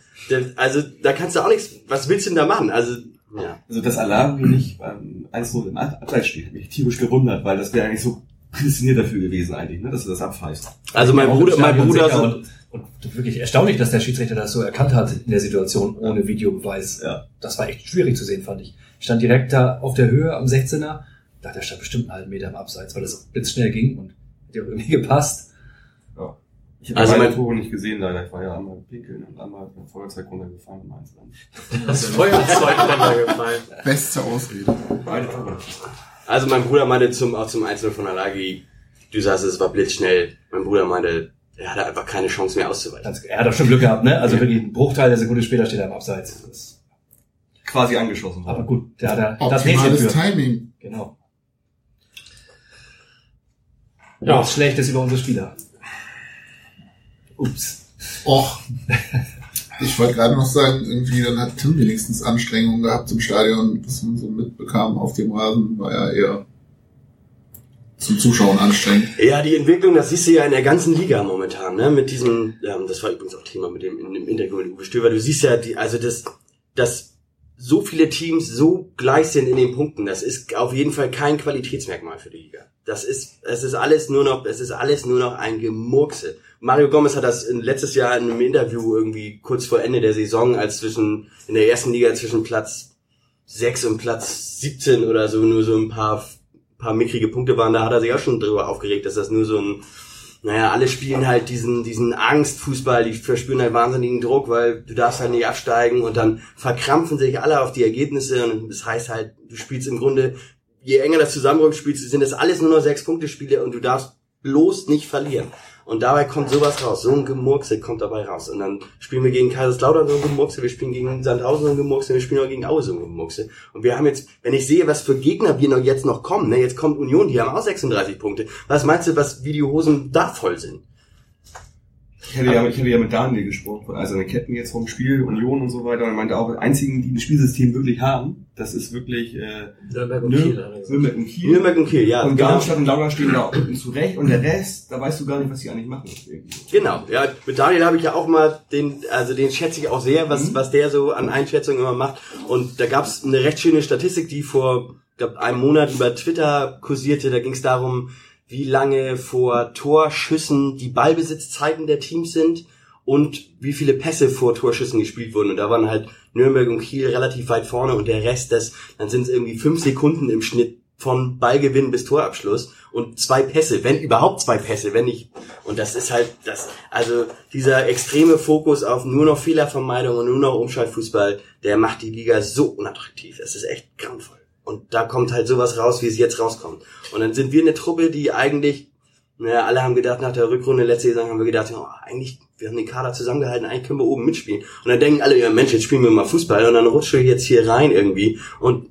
Also da kannst du auch nichts, was willst du denn da machen? Also Ja. Also das Alarm mir nicht beim 1-0 im Abseits steht, hat mich tierisch gewundert, weil das wäre eigentlich so prädestiniert dafür gewesen eigentlich, ne, dass du das abpfeifst. Also mein Bruder, mein Bruder, so, und, und wirklich erstaunlich, dass der Schiedsrichter das so erkannt hat in der Situation ohne Videobeweis. Ja. Das war echt schwierig zu sehen, fand ich. Ich stand direkt da auf der Höhe am 16er, da der stand bestimmt einen halben Meter im Abseits, weil das blitzschnell ging und hat ja auch irgendwie gepasst. Ich habe Also meine mein- Tore nicht gesehen, leider. Ich war ja einmal pinkeln und einmal mit dem Feuerzeug runtergefahren und eins dann. Das Feuerzeug runtergefallen. Beste Ausrede. Beide Tore. also mein Bruder meinte zum, auch zum 1-0 von Alagi, du sagst, es war blitzschnell. Mein Bruder meinte, er hatte einfach keine Chance mehr auszuweichen. Er hat doch schon Glück gehabt, ne? Also wirklich ein Bruchteil der Sekunde später steht er im Abseits. Das, Quasi angeschossen. aber gut, der hat da das Optimales für. Timing. Genau. Ja. Was Schlechtes über unsere Spieler. Ups. Och. Ich wollte gerade noch sagen, irgendwie, dann hat Tim wenigstens Anstrengungen gehabt im Stadion, was man so mitbekam auf dem Rasen, war ja eher zum Zuschauen anstrengend. Ja, die Entwicklung, das siehst du ja in der ganzen Liga momentan, ne? Mit diesem, ähm, das war übrigens auch Thema mit dem in dem Interview mit Uwe Stöber. Du siehst ja, die, also das, dass so viele Teams so gleich sind in den Punkten, das ist auf jeden Fall kein Qualitätsmerkmal für die Liga. Das ist, es ist alles nur noch, es ist alles nur noch ein Gemurkse. Mario Gomez hat das letztes Jahr in einem Interview irgendwie kurz vor Ende der Saison, als zwischen, in der ersten Liga zwischen Platz 6 und Platz 17 oder so nur so ein paar, paar mickrige Punkte waren, da hat er sich auch schon drüber aufgeregt, dass das nur so ein, naja, alle spielen halt diesen, diesen Angstfußball, die verspüren halt wahnsinnigen Druck, weil du darfst halt nicht absteigen und dann verkrampfen sich alle auf die Ergebnisse und das heißt halt, du spielst im Grunde, je enger das zusammenrückt spielst, sind das alles nur noch sechs Punkte Spiele und du darfst bloß nicht verlieren. Und dabei kommt sowas raus, so ein Gemurkse kommt dabei raus. Und dann spielen wir gegen Kaiserslautern so ein Gemurkse, wir spielen gegen Sandhausen so ein Gemurkse, wir spielen auch gegen Aue so ein Gemurkse. Und wir haben jetzt, wenn ich sehe, was für Gegner wir noch jetzt noch kommen, ne, jetzt kommt Union, die haben auch 36 Punkte. Was meinst du, was wie die Hosen da voll sind? Ich hatte, ja, ich hatte ja mit Daniel gesprochen, also eine Ketten jetzt vom Spiel, Union und so weiter, und er meinte auch, die einzigen, die ein Spielsystem wirklich haben, das ist wirklich äh, Nürnberg und Nür- Kiel. gesagt. Nürnberg und Kiel. Nürnberg und Kiel, ja. und genau. Darmstadt und Lautern stehen da unten zurecht und der Rest, da weißt du gar nicht, was die eigentlich machen. Irgendwie. Genau, ja, mit Daniel habe ich ja auch mal den, also den schätze ich auch sehr, was, was der so an Einschätzungen immer macht. Und da gab es eine recht schöne Statistik, die vor glaub, einem Monat über Twitter kursierte. Da ging es darum, wie lange vor Torschüssen die Ballbesitzzeiten der Teams sind und wie viele Pässe vor Torschüssen gespielt wurden. Und da waren halt Nürnberg und Kiel relativ weit vorne und der Rest, das, dann sind es irgendwie fünf Sekunden im Schnitt von Ballgewinn bis Torabschluss und zwei Pässe, wenn überhaupt zwei Pässe, wenn nicht. Und das ist halt das, also dieser extreme Fokus auf nur noch Fehlervermeidung und nur noch Umschaltfußball, der macht die Liga so unattraktiv. Das ist echt grauenvoll. Und da kommt halt sowas raus, wie es jetzt rauskommt. Und dann sind wir eine Truppe, die eigentlich, naja, alle haben gedacht, nach der Rückrunde letzte Saison haben wir gedacht, oh, eigentlich, wir haben den Kader zusammengehalten, eigentlich können wir oben mitspielen. Und dann denken alle, ja Mensch, jetzt spielen wir mal Fußball und dann rutsche ich jetzt hier rein irgendwie. Und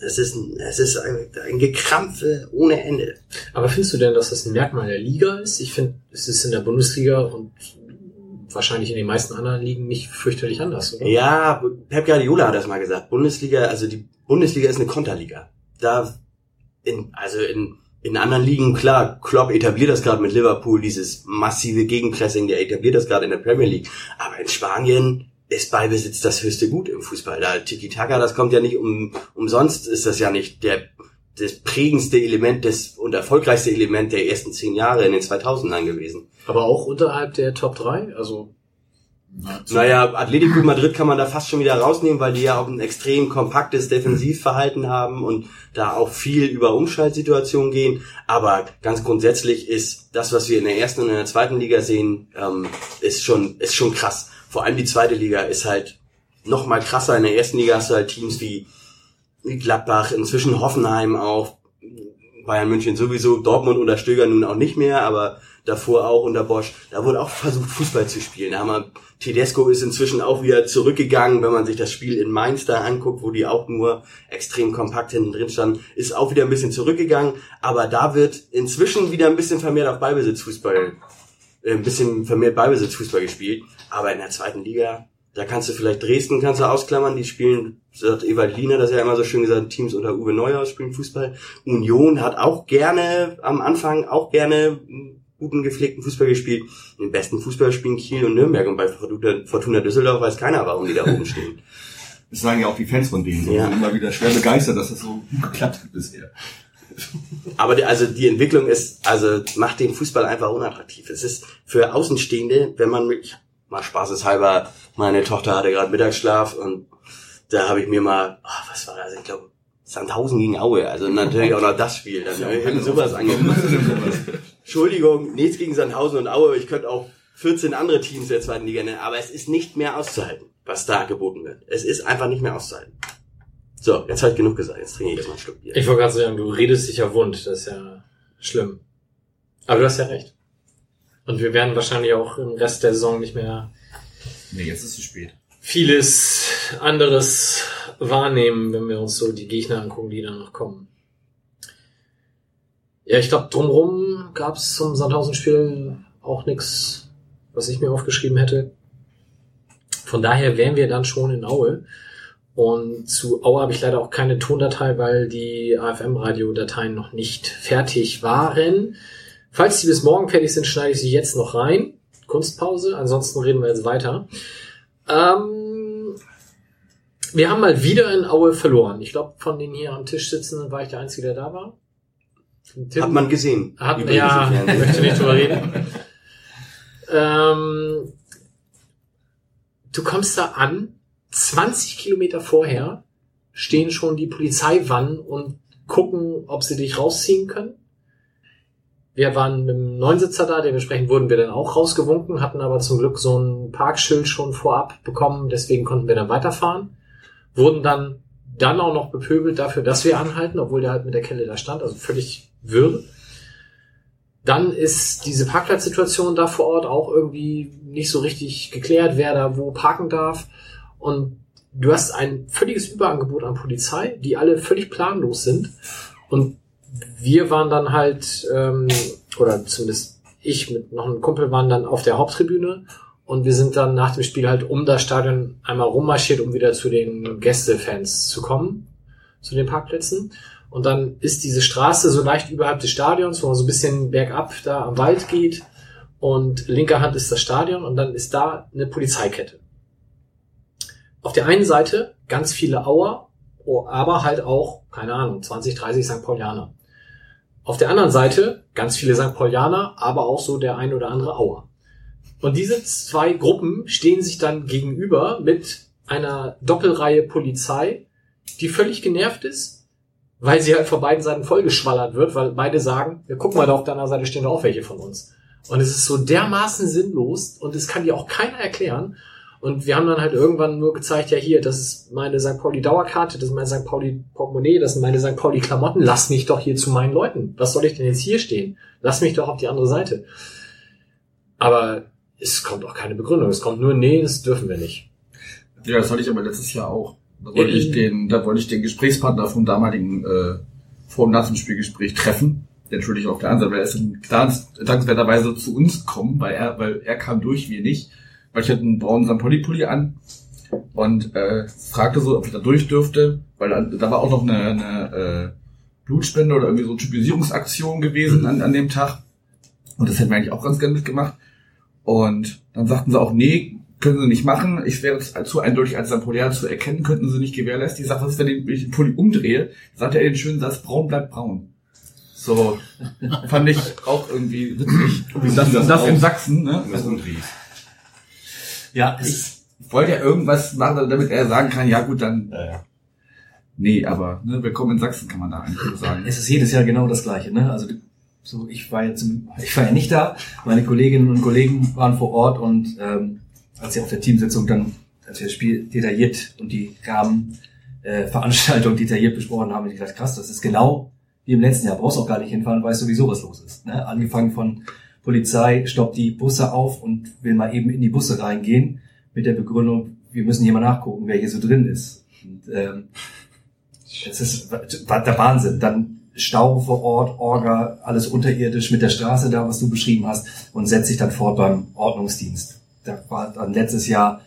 es ist, ein- es ist ein, ein Gekrampfe ohne Ende. Aber findest du denn, dass das ein Merkmal der Liga ist? Ich finde, es ist in der Bundesliga und wahrscheinlich in den meisten anderen Ligen nicht fürchterlich anders, oder? Ja, Pep Guardiola hat das mal gesagt. Bundesliga, also die Bundesliga ist eine Konterliga. Da, in, also in, in anderen Ligen, klar, Klopp etabliert das gerade mit Liverpool, dieses massive Gegenpressing, der etabliert das gerade in der Premier League. Aber in Spanien ist Ballbesitz das höchste Gut im Fußball. Da Tiki-Taka, das kommt ja nicht um, umsonst ist das ja nicht der, das prägendste Element des, und erfolgreichste Element der ersten zehn Jahre in den 2000ern gewesen. Aber auch unterhalb der Top 3? Also, Naja, Atletico Madrid kann man da fast schon wieder rausnehmen, weil die ja auch ein extrem kompaktes Defensivverhalten haben und da auch viel über Umschaltsituationen gehen. Aber ganz grundsätzlich ist das, was wir in der ersten und in der zweiten Liga sehen, ähm, ist schon, ist schon krass. Vor allem die zweite Liga ist halt noch mal krasser. In der ersten Liga hast du halt Teams wie, Gladbach, inzwischen Hoffenheim auch, Bayern München sowieso, Dortmund unter Stöger nun auch nicht mehr, aber davor auch unter Bosch. Da wurde auch versucht, Fußball zu spielen. Da haben wir, Tedesco ist inzwischen auch wieder zurückgegangen, wenn man sich das Spiel in Mainz da anguckt, wo die auch nur extrem kompakt hinten drin standen, ist auch wieder ein bisschen zurückgegangen. Aber da wird inzwischen wieder ein bisschen vermehrt auf Ballbesitzfußball, äh, ein bisschen vermehrt Ballbesitzfußball gespielt. Aber in der zweiten Liga, da kannst du vielleicht Dresden kannst du ausklammern, die spielen, sagt Ewald Liener, das ist ja immer so schön gesagt, Teams unter Uwe Neuer spielen Fußball. Union hat auch gerne am Anfang auch gerne guten gepflegten Fußball gespielt. Den besten Fußball spielen Kiel und Nürnberg und bei Fortuna, Düsseldorf weiß keiner, warum die da oben stehen. Das sagen ja auch die Fans von denen. Ja. Ja. Sind immer wieder schwer begeistert, dass das so gut geklappt hat bisher. Aber die, also die Entwicklung ist, also macht den Fußball einfach unattraktiv. Es ist für Außenstehende, wenn man mit, mal spaßeshalber, meine Tochter hatte gerade Mittagsschlaf und da habe ich mir mal, oh, was war das? Ich glaube, Sandhausen gegen Aue. Also natürlich auch noch das Spiel. Dann mir sowas angeguckt. Entschuldigung, nichts gegen Sandhausen und Aue. Ich könnte auch 14 andere Teams der zweiten Liga nennen, aber es ist nicht mehr auszuhalten, was da geboten wird. Es ist einfach nicht mehr auszuhalten. So, jetzt habe ich genug gesagt. Jetzt trinke ich erstmal einen Schluck Bier. Ich wollte gerade sagen, du redest dich ja wund, das ist ja schlimm. Aber du hast ja recht. Und wir werden wahrscheinlich auch im Rest der Saison nicht mehr Nee, jetzt ist es zu spät. vieles anderes wahrnehmen, wenn wir uns so die Gegner angucken, die da noch kommen. Ja, ich glaube, drumherum gab es zum Sandhausen-Spiel auch nichts, was ich mir aufgeschrieben hätte. Von daher wären wir dann schon in Aue. Und zu Aue habe ich leider auch keine Tondatei, weil die AFM-Radiodateien noch nicht fertig waren. Falls die bis morgen fertig sind, schneide ich sie jetzt noch rein. Kunstpause. Ansonsten reden wir jetzt weiter. Ähm, wir haben mal wieder in Aue verloren. Ich glaube, von den hier am Tisch sitzenden war ich der Einzige, der da war. Tim- Hat man gesehen. Hat, Übrigens ja, möchte nicht drüber reden. ähm, du kommst da an, 20 Kilometer vorher stehen schon die Polizeiwannen und gucken, ob sie dich rausziehen können. Wir waren mit dem Neunsitzer da, dementsprechend wurden wir dann auch rausgewunken, hatten aber zum Glück so ein Parkschild schon vorab bekommen, deswegen konnten wir dann weiterfahren. Wurden dann dann auch noch bepöbelt dafür, dass wir anhalten, obwohl der halt mit der Kelle da stand, also völlig wirr. Dann ist diese Parkplatzsituation da vor Ort auch irgendwie nicht so richtig geklärt, wer da wo parken darf. Und du hast ein völliges Überangebot an Polizei, die alle völlig planlos sind. Und wir waren dann halt, ähm, oder zumindest ich mit noch einem Kumpel waren dann auf der Haupttribüne und wir sind dann nach dem Spiel halt um das Stadion einmal rummarschiert, um wieder zu den Gästefans zu kommen, zu den Parkplätzen. Und dann ist diese Straße so leicht überhalb des Stadions, wo man so ein bisschen bergab da am Wald geht. Und linker Hand ist das Stadion und dann ist da eine Polizeikette. Auf der einen Seite ganz viele Auer, oh, aber halt auch, keine Ahnung, 20, 30 St. Paulianer. Auf der anderen Seite ganz viele St. Paulianer, aber auch so der ein oder andere Auer. Und diese zwei Gruppen stehen sich dann gegenüber mit einer Doppelreihe Polizei, die völlig genervt ist, weil sie halt von beiden Seiten vollgeschwallert wird, weil beide sagen, ja, guck mal, da auf deiner Seite stehen auch welche von uns. Und es ist so dermaßen sinnlos und es kann dir auch keiner erklären. Und wir haben dann halt irgendwann nur gezeigt, ja hier, das ist meine St. Pauli Dauerkarte, das ist mein St. Pauli Portemonnaie, das sind meine St. Pauli Klamotten, lass mich doch hier zu meinen Leuten. Was soll ich denn jetzt hier stehen? Lass mich doch auf die andere Seite. Aber es kommt auch keine Begründung. Es kommt nur, nee, das dürfen wir nicht. Ja, das hatte ich aber letztes Jahr auch. Da wollte ich den, da wollte ich den Gesprächspartner vom damaligen äh, vor und nach dem Spielgespräch treffen. Der natürlich auf der anderen Seite, weil er ist dankenswerterweise zu uns gekommen, weil er, weil er kam durch, wir nicht. Weil ich hatte einen braunen St. Pauli-Pulli an und äh, fragte so, ob ich da durch dürfte, weil da, da war auch noch eine, eine äh, Blutspende oder irgendwie so eine Typisierungsaktion gewesen an, an dem Tag. Und das hätten wir eigentlich auch ganz gerne mitgemacht. Und dann sagten sie auch, nee, können sie nicht machen. Ich wäre zu eindeutig als. Paulianer zu erkennen, könnten sie nicht gewährleisten. Ich sage, was ist denn, wenn ich den Pulli umdrehe? Sagt er den schönen Satz, braun bleibt braun. So, fand ich auch irgendwie witzig. Wie das, das das in? Sachsen, ne? Umdrehst. Ja, Ich wollte ja irgendwas machen, damit er sagen kann, ja gut, dann. Nee, aber ne, willkommen in Sachsen kann man da eigentlich so sagen. Es ist jedes Jahr genau das Gleiche, ne? Also so, ich war jetzt, ich war ja nicht da. Meine Kolleginnen und Kollegen waren vor Ort und ähm, als sie auf der Teamsitzung dann, als wir das Spiel detailliert und die Rahmen äh, detailliert besprochen haben, habe ich gedacht, krass, das ist genau wie im letzten Jahr. Brauchst auch gar nicht hinfahren, weißt sowieso, was los ist. Ne? Angefangen von Polizei stoppt die Busse auf und will mal eben in die Busse reingehen mit der Begründung, wir müssen hier mal nachgucken, wer hier so drin ist. Und, ähm, das ist der Wahnsinn. Dann Stau vor Ort, Orga, alles unterirdisch mit der Straße da, was du beschrieben hast, und setzt sich dann fort beim Ordnungsdienst. Da war dann letztes Jahr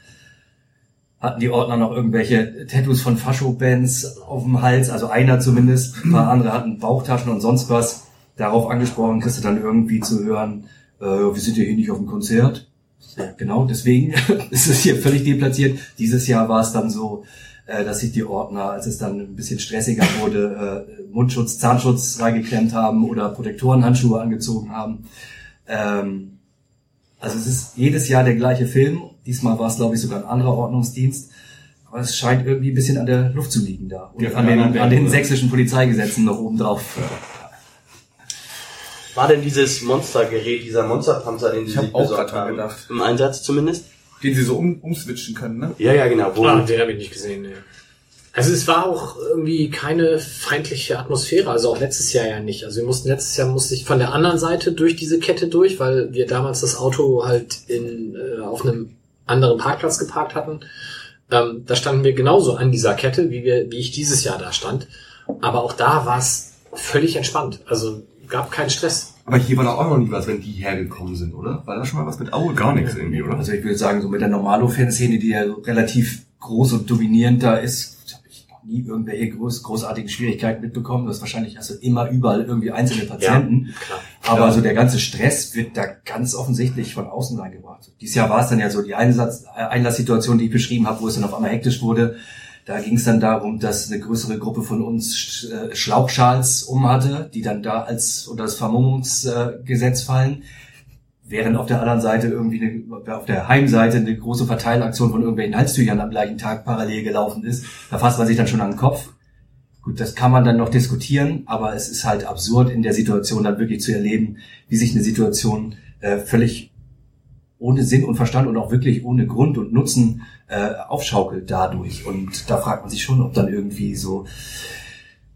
hatten die Ordner noch irgendwelche Tattoos von Fascho-Bands auf dem Hals, also einer zumindest. Ein paar andere hatten Bauchtaschen und sonst was. Darauf angesprochen, kriegst du dann irgendwie zu hören, äh, wir sind ja hier nicht auf dem Konzert. Ja, genau, deswegen ist es hier völlig deplatziert. Dieses Jahr war es dann so, äh, dass sich die Ordner, als es dann ein bisschen stressiger wurde, äh, Mundschutz, Zahnschutz reingeklemmt haben oder Protektorenhandschuhe angezogen haben. Ähm, also es ist jedes Jahr der gleiche Film. Diesmal war es, glaube ich, sogar ein anderer Ordnungsdienst. Aber es scheint irgendwie ein bisschen an der Luft zu liegen da. Und Ja, an, den, an den sächsischen Polizeigesetzen noch oben drauf. War denn dieses Monstergerät, dieser Monsterpanzer, den Sie sich besorgt haben, gedacht. im Einsatz zumindest? Den sie so um, umswitchen können, ne? Ja, ja, genau. Wo Ah, den habe ich nicht gesehen. Nee. Also es war auch irgendwie keine feindliche Atmosphäre, also auch letztes Jahr ja nicht. Also wir mussten letztes Jahr musste ich von der anderen Seite durch diese Kette durch, weil wir damals das Auto halt in äh, auf einem anderen Parkplatz geparkt hatten. Ähm, da standen wir genauso an dieser Kette, wie wir, wie ich dieses Jahr da stand. Aber auch da war es völlig entspannt. Also gab keinen Stress. Aber hier war doch auch noch nie was, wenn die hergekommen sind, oder? War da schon mal was mit Aue? Gar nichts irgendwie, oder? Also ich würde sagen, so mit der Normalo-Fanszene, die ja relativ groß und dominierend da ist, nie irgendwelche groß, großartigen Schwierigkeiten mitbekommen. Du hast wahrscheinlich also immer überall irgendwie einzelne Patienten. klar. Aber Ja. so der ganze Stress wird da ganz offensichtlich von außen reingebracht. Dieses Jahr war es dann ja so die Einsatz, äh, Einlasssituation, die ich beschrieben habe, wo es dann auf einmal hektisch wurde. Da ging es dann darum, dass eine größere Gruppe von uns äh, Schlauchschals um hatte, die dann da als unter das Vermummungsgesetz fallen. Während auf der anderen Seite irgendwie eine, auf der Heimseite eine große Verteilaktion von irgendwelchen Halstüchern am gleichen Tag parallel gelaufen ist. Da fasst man sich dann schon an den Kopf. Gut, das kann man dann noch diskutieren, aber es ist halt absurd in der Situation dann wirklich zu erleben, wie sich eine Situation äh, völlig ohne Sinn und Verstand und auch wirklich ohne Grund und Nutzen äh, aufschaukelt dadurch. Und da fragt man sich schon, ob dann irgendwie so,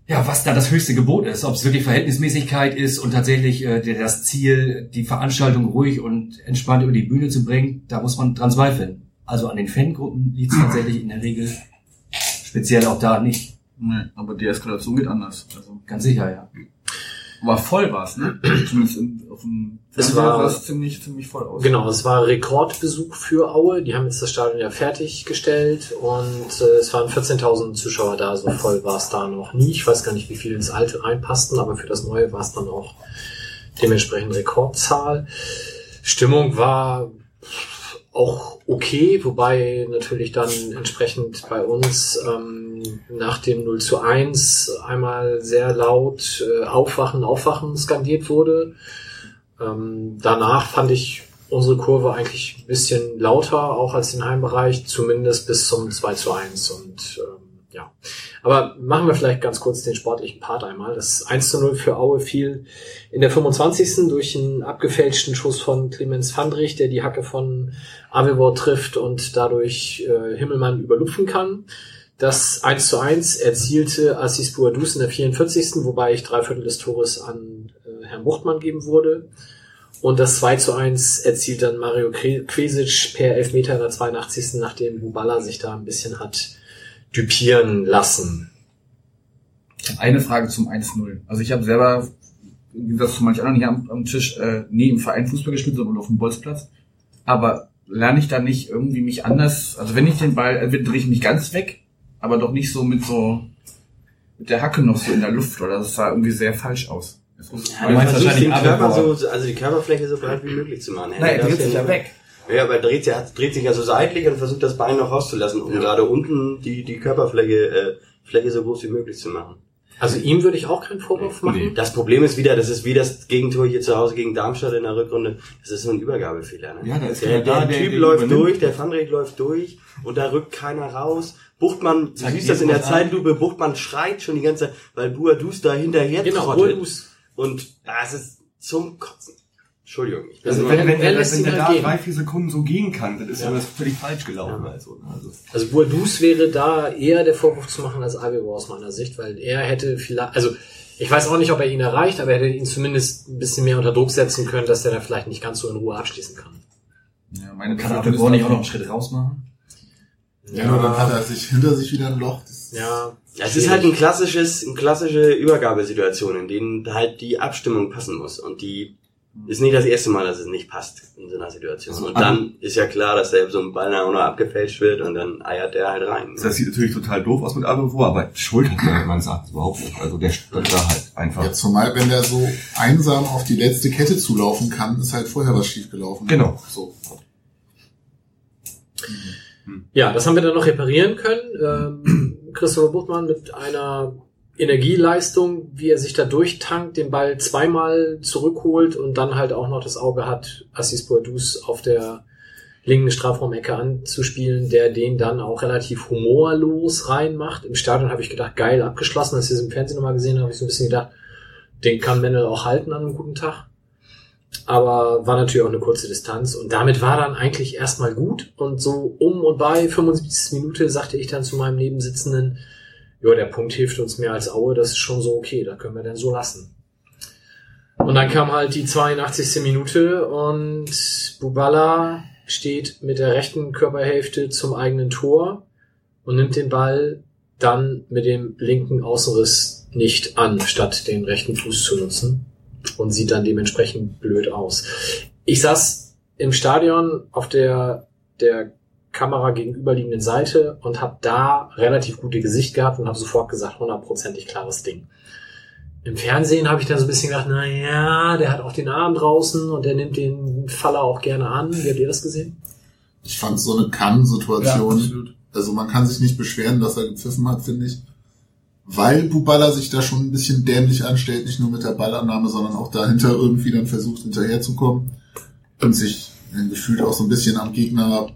ja, was da das höchste Gebot ist, ob es wirklich Verhältnismäßigkeit ist und tatsächlich äh, das Ziel, die Veranstaltung ruhig und entspannt über die Bühne zu bringen, da muss man dran zweifeln. Also an den Fangruppen liegt es tatsächlich in der Regel speziell auch da nicht. Nee, aber die Eskalation geht anders. Also, Ganz sicher, ja. Aber voll war's, ne? Zumindest in, auf dem Es war- es ziemlich, ziemlich voll aus. Genau, es war Rekordbesuch für Aue. Die haben jetzt das Stadion ja fertiggestellt und äh, es waren 14.000 Zuschauer da. So voll war es da noch nie. Ich weiß gar nicht, wie viele ins alte reinpassten, aber für das neue war es dann auch dementsprechend Rekordzahl. Stimmung war auch okay, wobei natürlich dann entsprechend bei uns ähm, nach dem 0 zu 1 einmal sehr laut äh, Aufwachen, Aufwachen skandiert wurde. Ähm, danach fand ich unsere Kurve eigentlich ein bisschen lauter, auch als den Heimbereich, zumindest bis zum 2 zu 1. Und ähm, ja. Aber machen wir vielleicht ganz kurz den sportlichen Part einmal. Das 1 zu 0 für Aue fiel in der 25. durch einen abgefälschten Schuss von Clemens Fandrich, der die Hacke von Avevor trifft und dadurch äh, Himmelmann überlupfen kann. Das 1 zu 1 erzielte Assis Boadus in der 44. Wobei ich drei Viertel des Tores an äh, Herrn Buchtmann geben wurde. Und das 2 zu 1 erzielt dann Mario Kvesic per Elfmeter in der 82. nachdem Bubala sich da ein bisschen hat düpieren lassen. Ich habe eine Frage zum 1-0. Also ich habe selber, wie gesagt, zu manch anderen hier am, am Tisch, äh, nie im Verein Fußball gespielt, sondern auf dem Bolzplatz. Aber lerne ich da nicht irgendwie mich anders, also wenn ich den Ball, entweder drehe ich mich ganz weg, aber doch nicht so mit so, mit der Hacke noch so in der Luft, oder das sah irgendwie sehr falsch aus. Ja, du versuchst den Körper so, also die Körperfläche so breit wie möglich zu machen. Nein, er dreht sich ja nur- weg. Ja, aber er dreht, er dreht sich ja so seitlich und versucht das Bein noch rauszulassen, um gerade unten die, die Körperfläche äh, Fläche so groß wie möglich zu machen. Also ihm würde ich auch keinen Vorwurf machen. Das Problem ist wieder, das ist wie das Gegentor hier zu Hause gegen Darmstadt in der Rückrunde. Das ist so ein Übergabefehler. Ne? Ja, da ist der, keiner da, der, der- Typ der läuft übernimmt. durch, der Fandrich läuft durch und da rückt keiner raus. Buchtmann, du siehst das in der was an. Zeitlupe, Buchtmann schreit schon die ganze Zeit, weil Buadus da hinterher Genau, trottet. Buadus. Und ah, es ist zum Kotzen. Entschuldigung. Ich bin Also wenn, wenn, wenn ihn der da gehen? drei, vier Sekunden so gehen kann, dann ist ja, Ja. das völlig falsch gelaufen. Also, also. Also Boadus wäre da eher der Vorwurf zu machen als Avevor aus meiner Sicht, weil er hätte vielleicht, also ich weiß auch nicht, ob er ihn erreicht, aber er hätte ihn zumindest ein bisschen mehr unter Druck setzen können, dass er da vielleicht nicht ganz so in Ruhe abschließen kann. Ja, meine Kann ist nicht auch noch einen Schritt raus machen? Ja, nur dann hat er sich hinter sich wieder ein Loch. Das Ja, Ja, es ist halt ein klassisches, eine klassische Übergabesituation, in denen halt die Abstimmung passen muss. Und die ist nicht das erste Mal, dass es nicht passt in so einer Situation. Und dann ist ja klar, dass der so ein Ball auch noch abgefälscht wird und dann eiert der halt rein. Das sieht natürlich total doof aus mit Avevor, aber Schuld hat der man sagt überhaupt nicht. Also der stand da halt einfach. Ja, zumal wenn der so einsam auf die letzte Kette zulaufen kann, ist halt vorher was schiefgelaufen. Genau. So. Ja, das haben wir dann noch reparieren können. Ähm, Christopher Buchmann mit einer Energieleistung, wie er sich da durchtankt, den Ball zweimal zurückholt und dann halt auch noch das Auge hat, Assis Boadus auf der linken Strafraumecke anzuspielen, der den dann auch relativ humorlos reinmacht. Im Stadion habe ich gedacht, geil abgeschlossen, als ich es im Fernsehen nochmal gesehen habe, habe ich so ein bisschen gedacht, den kann Mendel auch halten an einem guten Tag. Aber war natürlich auch eine kurze Distanz und damit war dann eigentlich erstmal gut und so um und bei 75. Minute sagte ich dann zu meinem Nebensitzenden, ja, der Punkt hilft uns mehr als Aue, das ist schon so okay, da können wir dann so lassen. Und dann kam halt die 82. Minute und Bubala steht mit der rechten Körperhälfte zum eigenen Tor und nimmt den Ball dann mit dem linken Außenriss nicht an, statt den rechten Fuß zu nutzen und sieht dann dementsprechend blöd aus. Ich saß im Stadion auf der, der Kamera gegenüberliegenden Seite und habe da relativ gute Gesicht gehabt und habe sofort gesagt, hundertprozentig klares Ding. Im Fernsehen habe ich dann so ein bisschen gedacht, na ja, der hat auch den Arm draußen und der nimmt den Faller auch gerne an. Wie habt ihr das gesehen? Ich fand so eine Kann-Situation. also man kann sich nicht beschweren, dass er gepfiffen hat, finde ich. Weil Bubala sich da schon ein bisschen dämlich anstellt, nicht nur mit der Ballannahme, sondern auch dahinter irgendwie dann versucht hinterherzukommen und sich äh, gefühlt auch so ein bisschen am Gegner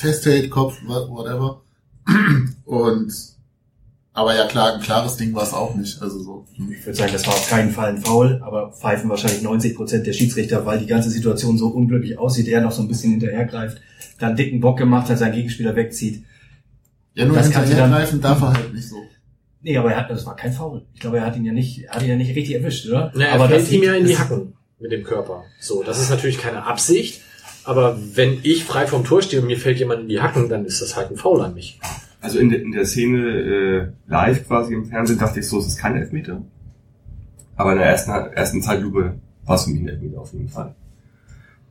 festhält, Kopf, whatever. Und aber ja klar, ein klares Ding war es auch nicht. Also so. Ich würde sagen, das war auf keinen Fall ein Foul, aber pfeifen wahrscheinlich 90 Prozent der Schiedsrichter, weil die ganze Situation so unglücklich aussieht, er noch so ein bisschen hinterhergreift, dann dicken Bock gemacht hat, seinen Gegenspieler wegzieht. Ja, nur Das hinterhergreifen darf er halt nicht so. Nee, aber er hat, das war kein Foul. Ich glaube, er hat ihn ja nicht, er hat ihn ja nicht richtig erwischt, oder? Na, er aber fällt das ihm ja in die Hacken mit dem Körper. So, das ist natürlich keine Absicht, aber wenn ich frei vom Tor stehe und mir fällt jemand in die Hacken, dann ist das halt ein Foul an mich. Also in der, in der Szene äh, live quasi im Fernsehen dachte ich so, es ist kein Elfmeter. Aber in der ersten, ersten Zeitlupe war es für mich ein Elfmeter auf jeden Fall.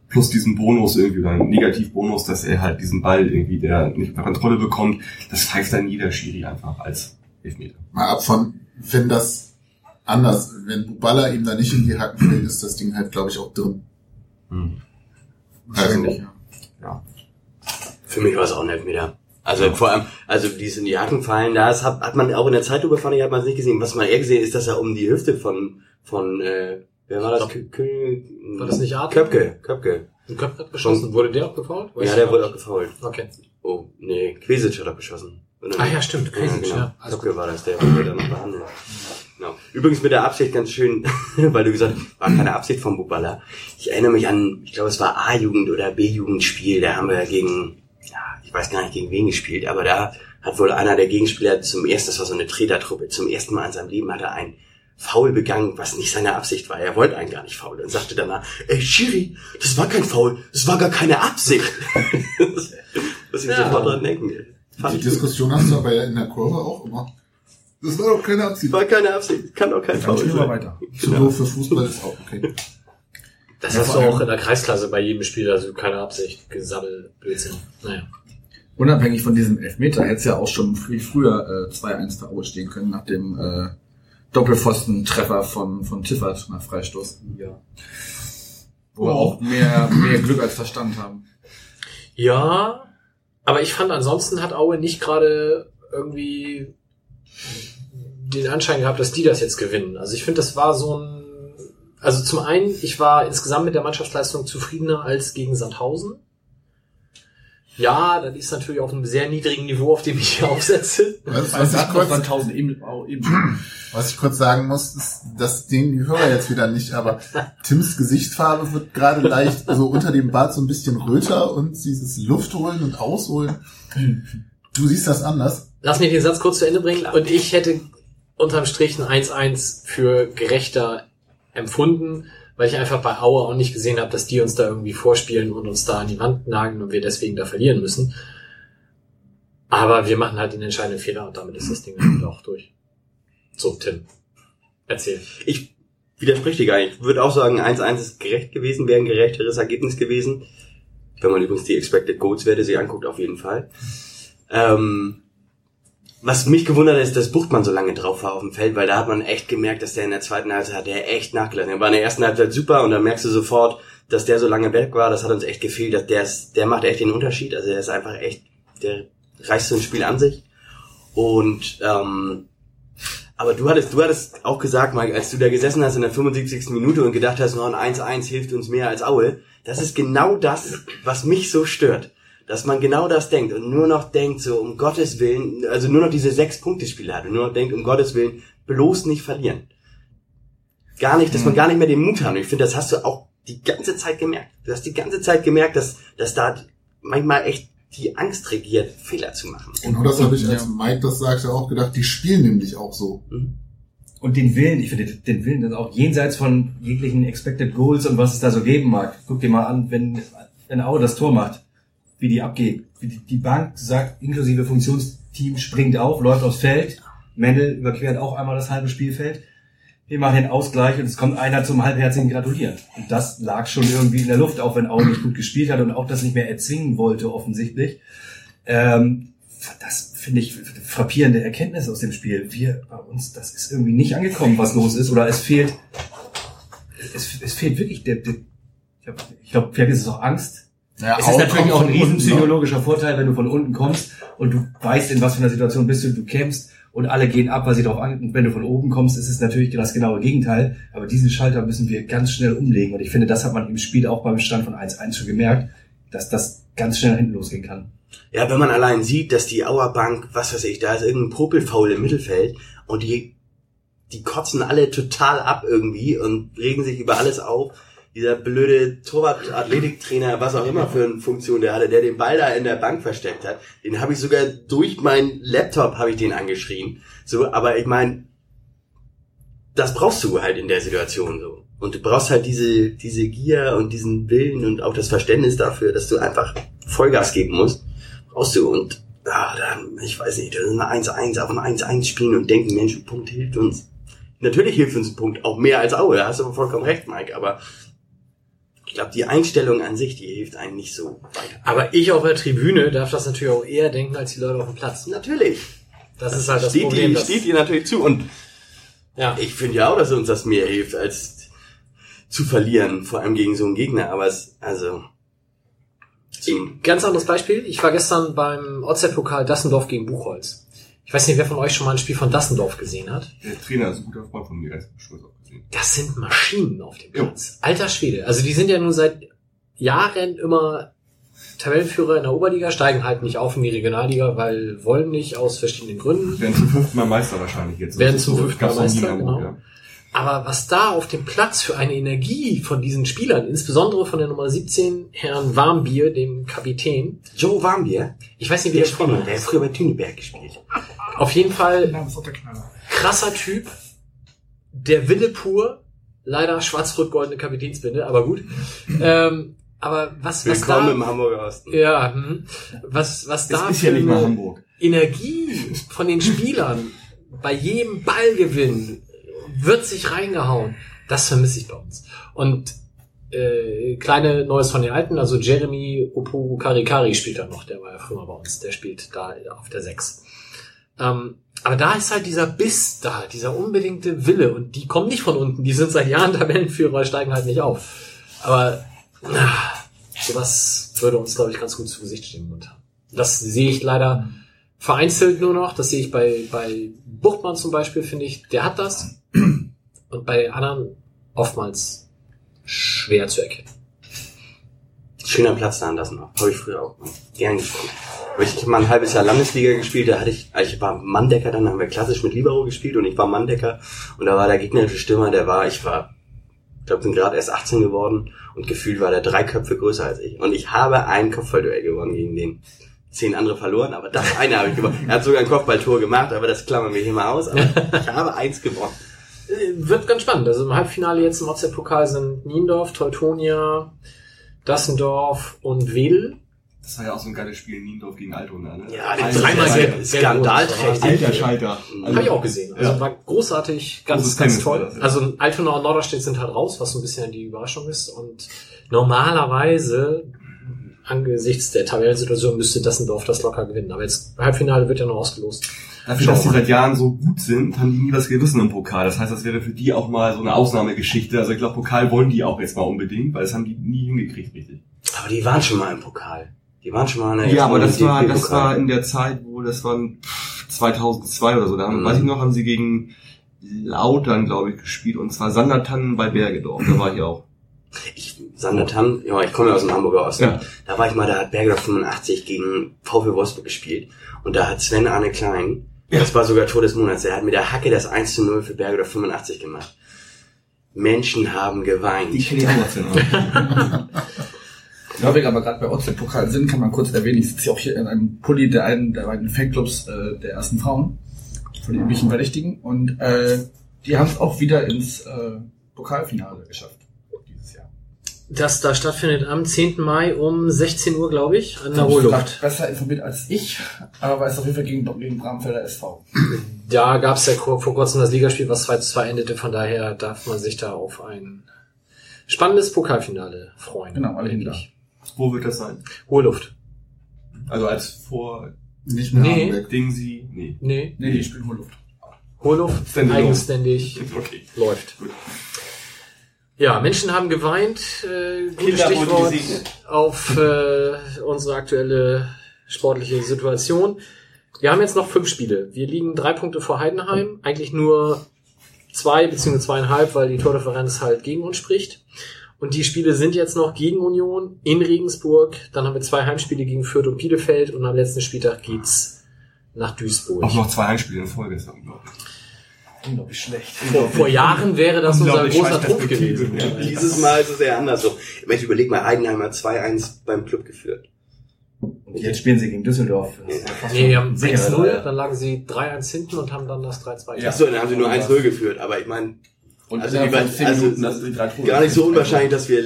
Plus diesen Bonus irgendwie, oder einen Negativbonus, dass er halt diesen Ball irgendwie, der nicht unter Kontrolle bekommt, das pfeift dann jeder Schiri einfach als Elfmeter. Mal ab von, wenn das anders, wenn Bubala ihm da nicht in die Hacken fällt, ist das Ding halt, glaube ich, auch drin. Also, ja. Für mich war es auch ein Elfmeter. Also vor allem, also die ist in die Hacken fallen, da ist, hat, hat man auch in der Zeitlupe fand ich, hat man es nicht gesehen. Was man eher gesehen ist, dass er um die Hüfte von, von, äh, wer war das? Kö Kö War das nicht Arthur? Köpke, Köpke. Und Köpke hat geschossen. Wurde der auch gefault? Ja, der wurde nicht. auch gefault. Okay. Oh, nee, Quesic hat auch geschossen. Ah nicht? ja, stimmt, Quesic, genau. ja. Also Köpke war das, der wurde dann noch behandelt. Genau. Übrigens mit der Absicht ganz schön, weil du gesagt hast, war keine Absicht vom Bubala. Ich erinnere mich an, ich glaube es war A-Jugend oder B-Jugendspiel, da haben wir gegen, ja, ich weiß gar nicht gegen wen gespielt, aber da hat wohl einer der Gegenspieler zum ersten, das war so eine Tretertruppe, zum ersten Mal in seinem Leben hat er ein Foul begangen, was nicht seine Absicht war. Er wollte einen gar nicht faulen und sagte danach, ey Schiri, das war kein Foul, das war gar keine Absicht. das muss ich Ja. sofort dran denken. Fand Die gut. Diskussion hast du aber ja in der Kurve auch immer. Das war doch keine Absicht. War keine Absicht, kann auch kein Foul sein. weiter. Zu doof für Fußball ist auch okay. Das Ja, hast du auch in der Kreisklasse bei jedem Spiel, also keine Absicht, Gesabbel, Blödsinn. Naja. Unabhängig von diesem Elfmeter hätte es ja auch schon viel früher äh, 2-1 für Aue stehen können, nach dem äh, Doppelpfosten-Treffer von, von Tiffert nach Freistoß. Ja. Wo wir auch mehr, mehr Glück als Verstand haben. Ja, aber ich fand ansonsten hat Aue nicht gerade irgendwie den Anschein gehabt, dass die das jetzt gewinnen. Also ich finde, das war so ein, also zum einen, ich war insgesamt mit der Mannschaftsleistung zufriedener als gegen Sandhausen. Ja, das ist natürlich auf einem sehr niedrigen Niveau, auf dem ich hier aufsetze. Was, was, ich kurz, eben, eben was ich kurz sagen muss, ist, dass den die Hörer jetzt wieder nicht, aber Tims Gesichtsfarbe wird gerade leicht so unter dem Bart so ein bisschen röter und dieses Luftholen und Ausholen. Du siehst das anders. Lass mich den Satz kurz zu Ende bringen. Und ich hätte unterm Strich ein 1-1 für gerechter empfunden, weil ich einfach bei Aue auch nicht gesehen habe, dass die uns da irgendwie vorspielen und uns da an die Wand nageln und wir deswegen da verlieren müssen. Aber wir machen halt den entscheidenden Fehler und damit ist das Ding dann auch durch. So, Tim, erzähl. Ich widerspreche dir gar nicht. Ich würde auch sagen, 1-1 ist gerecht gewesen, wäre ein gerechteres Ergebnis gewesen. Wenn man übrigens die Expected Goals Werte sich anguckt, auf jeden Fall. Ähm, was mich gewundert hat, ist, dass Buchtmann so lange drauf war auf dem Feld, weil da hat man echt gemerkt, dass der in der zweiten Halbzeit hat der echt nachgelassen. Er war in der ersten Halbzeit super und dann merkst du sofort, dass der so lange weg war. Das hat uns echt gefehlt. Dass der, ist, der macht echt den Unterschied. Also der ist einfach echt, der reißt so ein Spiel an sich. Und ähm, aber du hattest, du hattest auch gesagt, Mike, als du da gesessen hast in der 75. Minute und gedacht hast, noch ein 1-1 hilft uns mehr als Aue, das ist genau das, was mich so stört. Dass man genau das denkt und nur noch denkt, so um Gottes Willen, also nur noch diese sechs Punkte-Spiele hat und nur noch denkt, um Gottes Willen, bloß nicht verlieren. Gar nicht, dass man gar nicht mehr den Mut hat. Und ich finde, das hast du auch die ganze Zeit gemerkt. Du hast die ganze Zeit gemerkt, dass, dass da manchmal echt die Angst regiert, Fehler zu machen. Und das habe ich, als Mike das sagte, auch gedacht, die spielen nämlich auch so. Und den Willen, ich finde den Willen, das auch jenseits von jeglichen Expected Goals und was es da so geben mag. Guck dir mal an, wenn, wenn Aue das Tor macht, wie die abgeht. Die, Bank sagt, inklusive Funktionsteam springt auf, läuft aufs Feld. Mendel überquert auch einmal das halbe Spielfeld. Wir machen den Ausgleich und es kommt einer zum halbherzigen Gratulieren. Und das lag schon irgendwie in der Luft, auch wenn Aue nicht gut gespielt hat und auch das nicht mehr erzwingen wollte, offensichtlich. Ähm, das finde ich frappierende Erkenntnis aus dem Spiel. Wir bei uns, das ist irgendwie nicht angekommen, was los ist, oder es fehlt, es, es fehlt wirklich der, der ich glaube, glaub, vielleicht ist es auch Angst. Ja, es ist natürlich auch ein riesen unten, ne? psychologischer Vorteil, wenn du von unten kommst und du weißt, in was für einer Situation bist du, du kämpfst und alle gehen ab, weil sie darauf an. Und wenn du von oben kommst, ist es natürlich das genaue Gegenteil. Aber diesen Schalter müssen wir ganz schnell umlegen. Und ich finde, das hat man im Spiel auch beim Stand von 1-1 schon gemerkt, dass das ganz schnell nach hinten losgehen kann. Ja, wenn man allein sieht, dass die Auerbank, was weiß ich, da ist irgendein Popelfaul im Mittelfeld und die, die kotzen alle total ab irgendwie und regen sich über alles auf. Dieser blöde Torwart-Athletiktrainer, was auch immer für eine Funktion der hatte, der den Ball da in der Bank versteckt hat, den habe ich sogar durch meinen Laptop habe ich den angeschrien. So, aber ich meine, das brauchst du halt in der Situation so. Und du brauchst halt diese, diese Gier und diesen Willen und auch das Verständnis dafür, dass du einfach Vollgas geben musst. Brauchst du und ah, dann, ich weiß nicht, ist eine 1-1 auf ein 1-1 spielen und denken, Mensch, ein Punkt hilft uns. Natürlich hilft uns ein Punkt, auch mehr als Aue, da hast du vollkommen recht, Mike, aber ich glaube, die Einstellung an sich, die hilft einem nicht so weiter. Aber ich auf der Tribüne darf das natürlich auch eher denken als die Leute auf dem Platz. Natürlich. Das, ist halt das steht Problem. Dir, steht dir natürlich zu und ja. ich finde ja auch, dass uns das mehr hilft, als zu verlieren, vor allem gegen so einen Gegner, aber es, also, Ganz anderes Beispiel. Ich war gestern beim OZ-Pokal Dassendorf gegen Buchholz. Ich weiß nicht, wer von euch schon mal ein Spiel von Dassendorf gesehen hat. Der Trainer ist ein guter Freund von mir, auch gesehen. Das sind Maschinen auf dem Platz. Alter Schwede. Also die sind ja nun seit Jahren immer Tabellenführer in der Oberliga, steigen halt nicht auf in die Regionalliga, weil wollen nicht aus verschiedenen Gründen. Werden zum fünften Mal Meister wahrscheinlich jetzt. Werden zum fünften Mal Meister, genau. ja. Aber was da auf dem Platz für eine Energie von diesen Spielern, insbesondere von der Nummer 17, Herrn Warmbier, dem Kapitän. Joe Warmbier? Ich weiß nicht, wie Der der Spieler, der hat früher bei Tüneberg gespielt. Auf jeden Fall krasser Typ, der Wille pur, leider schwarz-rot-goldene Kapitänsbinde, aber gut. Ähm, aber was, was Willkommen da, im Hamburger Osten. ja, hm, was, was Das da ist für ja nicht mal Hamburg. Energie von den Spielern bei jedem Ballgewinn wird sich reingehauen. Das vermisse ich bei uns. Und äh, kleine Neues von den Alten, also Jeremy Opuru Karikari spielt da noch, der war ja früher bei uns, der spielt da auf der 6. Ähm, aber da ist halt dieser Biss da, dieser unbedingte Wille und die kommen nicht von unten, die sind seit Jahren Tabellenführer, steigen halt nicht auf. Aber ah, sowas würde uns, glaube ich, ganz gut zu Gesicht stehen momentan. Das sehe ich leider vereinzelt nur noch. Das sehe ich bei, bei Buchtmann zum Beispiel, finde ich, der hat das. Und bei anderen oftmals schwer zu erkennen. Schöner Platz da an das noch. Habe ich früher auch gern gespielt. Aber ich habe mal ein halbes Jahr Landesliga gespielt, da hatte ich, ich war Manndecker, dann haben wir klassisch mit Libero gespielt und ich war Manndecker und da war der gegnerische Stürmer, der war, ich war, ich glaube, bin gerade erst 18 geworden und gefühlt war der drei Köpfe größer als ich. Und ich habe ein Kopfballduell gewonnen gegen den. Zehn andere verloren, aber das eine habe ich gewonnen. Er hat sogar ein Kopfballtor gemacht, aber das klammern wir hier mal aus. Aber ich habe eins gewonnen. Äh, Wird ganz spannend. Also im Halbfinale jetzt im OZ-Pokal sind Niendorf, Teutonia, Dassendorf und Wedel. Das war ja auch so ein geiles Spiel, Niendorf gegen Altona. Ne? Ja, Alter, dreimal Alter, gelb- skandalträchtig. Alter Schalter. Habe ich auch gesehen. Also Ja. war großartig, ganz, Großes ganz Tennis toll. das, ja. Also Altona und Norderstedt sind halt raus, was so ein bisschen die Überraschung ist. Und normalerweise, angesichts der Tabellensituation, müsste Dassendorf das locker gewinnen. Aber jetzt Halbfinale wird ja noch ausgelost. Dafür, dass die seit Jahren so gut sind, haben die nie was gerissen im Pokal. Das heißt, das wäre für die auch mal so eine Ausnahmegeschichte. Also ich glaube, Pokal wollen die auch jetzt mal unbedingt, weil das haben die nie hingekriegt, richtig. Aber die waren schon mal im Pokal. Die waren schon mal in der Ja, aber das war, das war in der Zeit, wo das war 2002 oder so. Da haben, Mhm. weiß ich noch, haben sie gegen Lautern, glaube ich, gespielt. Und zwar Sandertannen bei Bergedorf. Da war ich auch. Ich, Sandertan, ja, ich komme ja aus dem Hamburger Osten. Ja. Da war ich mal, da hat Bergedorf 85 gegen VfL Wolfsburg gespielt. Und da hat Sven Arne Klein, das war sogar Tor des Monats, der hat mit der Hacke das 1 zu 0 für Bergedorf 85 gemacht. Menschen haben geweint. Die kenne ich auch noch Ja, wir aber gerade bei uns im Pokal sind, kann man kurz erwähnen, ich sitze auch hier in einem Pulli der einen der beiden Fanclubs äh, der ersten Frauen, von den üblichen Verdächtigen. Und äh, die haben es auch wieder ins äh, Pokalfinale geschafft. Das da stattfindet am 10. Mai um 16 Uhr, glaube ich, an der Ruhrluft. besser informiert als ich, aber weiß auf jeden Fall gegen, gegen Bramfelder SV. Da gab es ja vor kurzem das Ligaspiel, was 2 zu 2 endete. Von daher darf man sich da auf ein spannendes Pokalfinale freuen. Genau, alle hin ich. Wo wird das sein? Hohe Luft. Also als vor Nicht mehr Nee. Ding sie. Nee. Nee, Nee, die spielen Hohlluft. Hohe Luft, Standalone. eigenständig Okay. läuft. Gut. Ja, Menschen haben geweint. Äh, gutes Kinder Stichwort auf äh, unsere aktuelle sportliche Situation. Wir haben jetzt noch fünf Spiele. Wir liegen drei Punkte vor Heidenheim. Eigentlich nur zwei bzw. zweieinhalb, weil die Tordifferenz halt gegen uns spricht. Und die Spiele sind jetzt noch gegen Union in Regensburg. Dann haben wir zwei Heimspiele gegen Fürth und Bielefeld. Und am letzten Spieltag geht's nach Duisburg. Auch noch zwei Heimspiele in Folge. ist unglaublich. Unglaublich schlecht. Vor, vor Jahren wäre das unser großer Trumpf gewesen. Ja. Dieses Mal ist es eher andersrum. Ich meine, überleg mal, Heidenheim hat 2-1 beim Club geführt. Und jetzt spielen sie gegen Düsseldorf. Ja Nee, die haben schon sicher, 6-0, oder? dann lagen sie 3-1 hinten und haben dann das 3-2. Achso, dann haben sie nur 1-0 geführt, aber ich meine, Und also, zehn also Minuten gar nicht so unwahrscheinlich, dass wir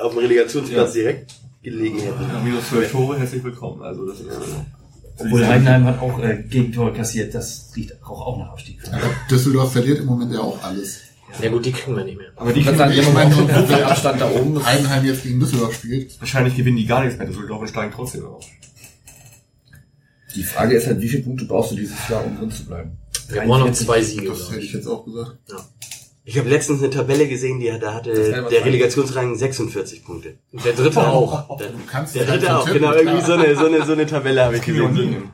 auf dem Relegationsplatz direkt gelegen hätten. Ja, minus zwölf Tore, herzlich willkommen. Also das ist Obwohl Heidenheim hat auch äh, Gegentore kassiert. Das riecht auch, auch nach Abstieg. Ja, Düsseldorf verliert im Moment ja auch alles. Ja gut, die kriegen wir nicht mehr. Aber die Ich haben meine, auch nur- so viel Abstand da oben. Das Heidenheim jetzt gegen Düsseldorf spielt. wahrscheinlich gewinnen die gar nichts mehr. Düsseldorf und steigen trotzdem auf. Die Frage ist halt, wie viele Punkte brauchst du dieses Jahr, um drin zu bleiben? Wir brauchen noch zwei Siege. Das hätte ich. ich jetzt auch gesagt. Ich habe letztens eine Tabelle gesehen, die, da hatte der Relegationsrang 46 Punkte. Und der dritte auch. Der, Du kannst der halt dritte so auch, tippen, genau, irgendwie so eine, so eine, so eine Tabelle habe ich gesehen. hin.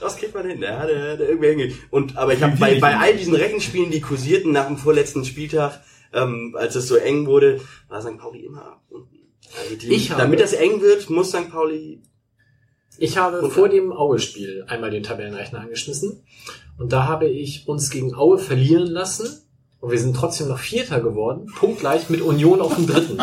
Das kriegt man hin, der hat, der hat irgendwie hinge- Und aber ich habe bei, bei all diesen Rechenspielen, die kursierten nach dem vorletzten Spieltag, ähm, als es so eng wurde, war St. Pauli immer unten. Also die, Ich habe- damit das eng wird, muss St. Pauli. Ich habe vor dem Aue-Spiel einmal den Tabellenrechner angeschmissen. Und da habe ich uns gegen Aue verlieren lassen. Und wir sind trotzdem noch Vierter geworden. Punktgleich mit Union auf dem Dritten.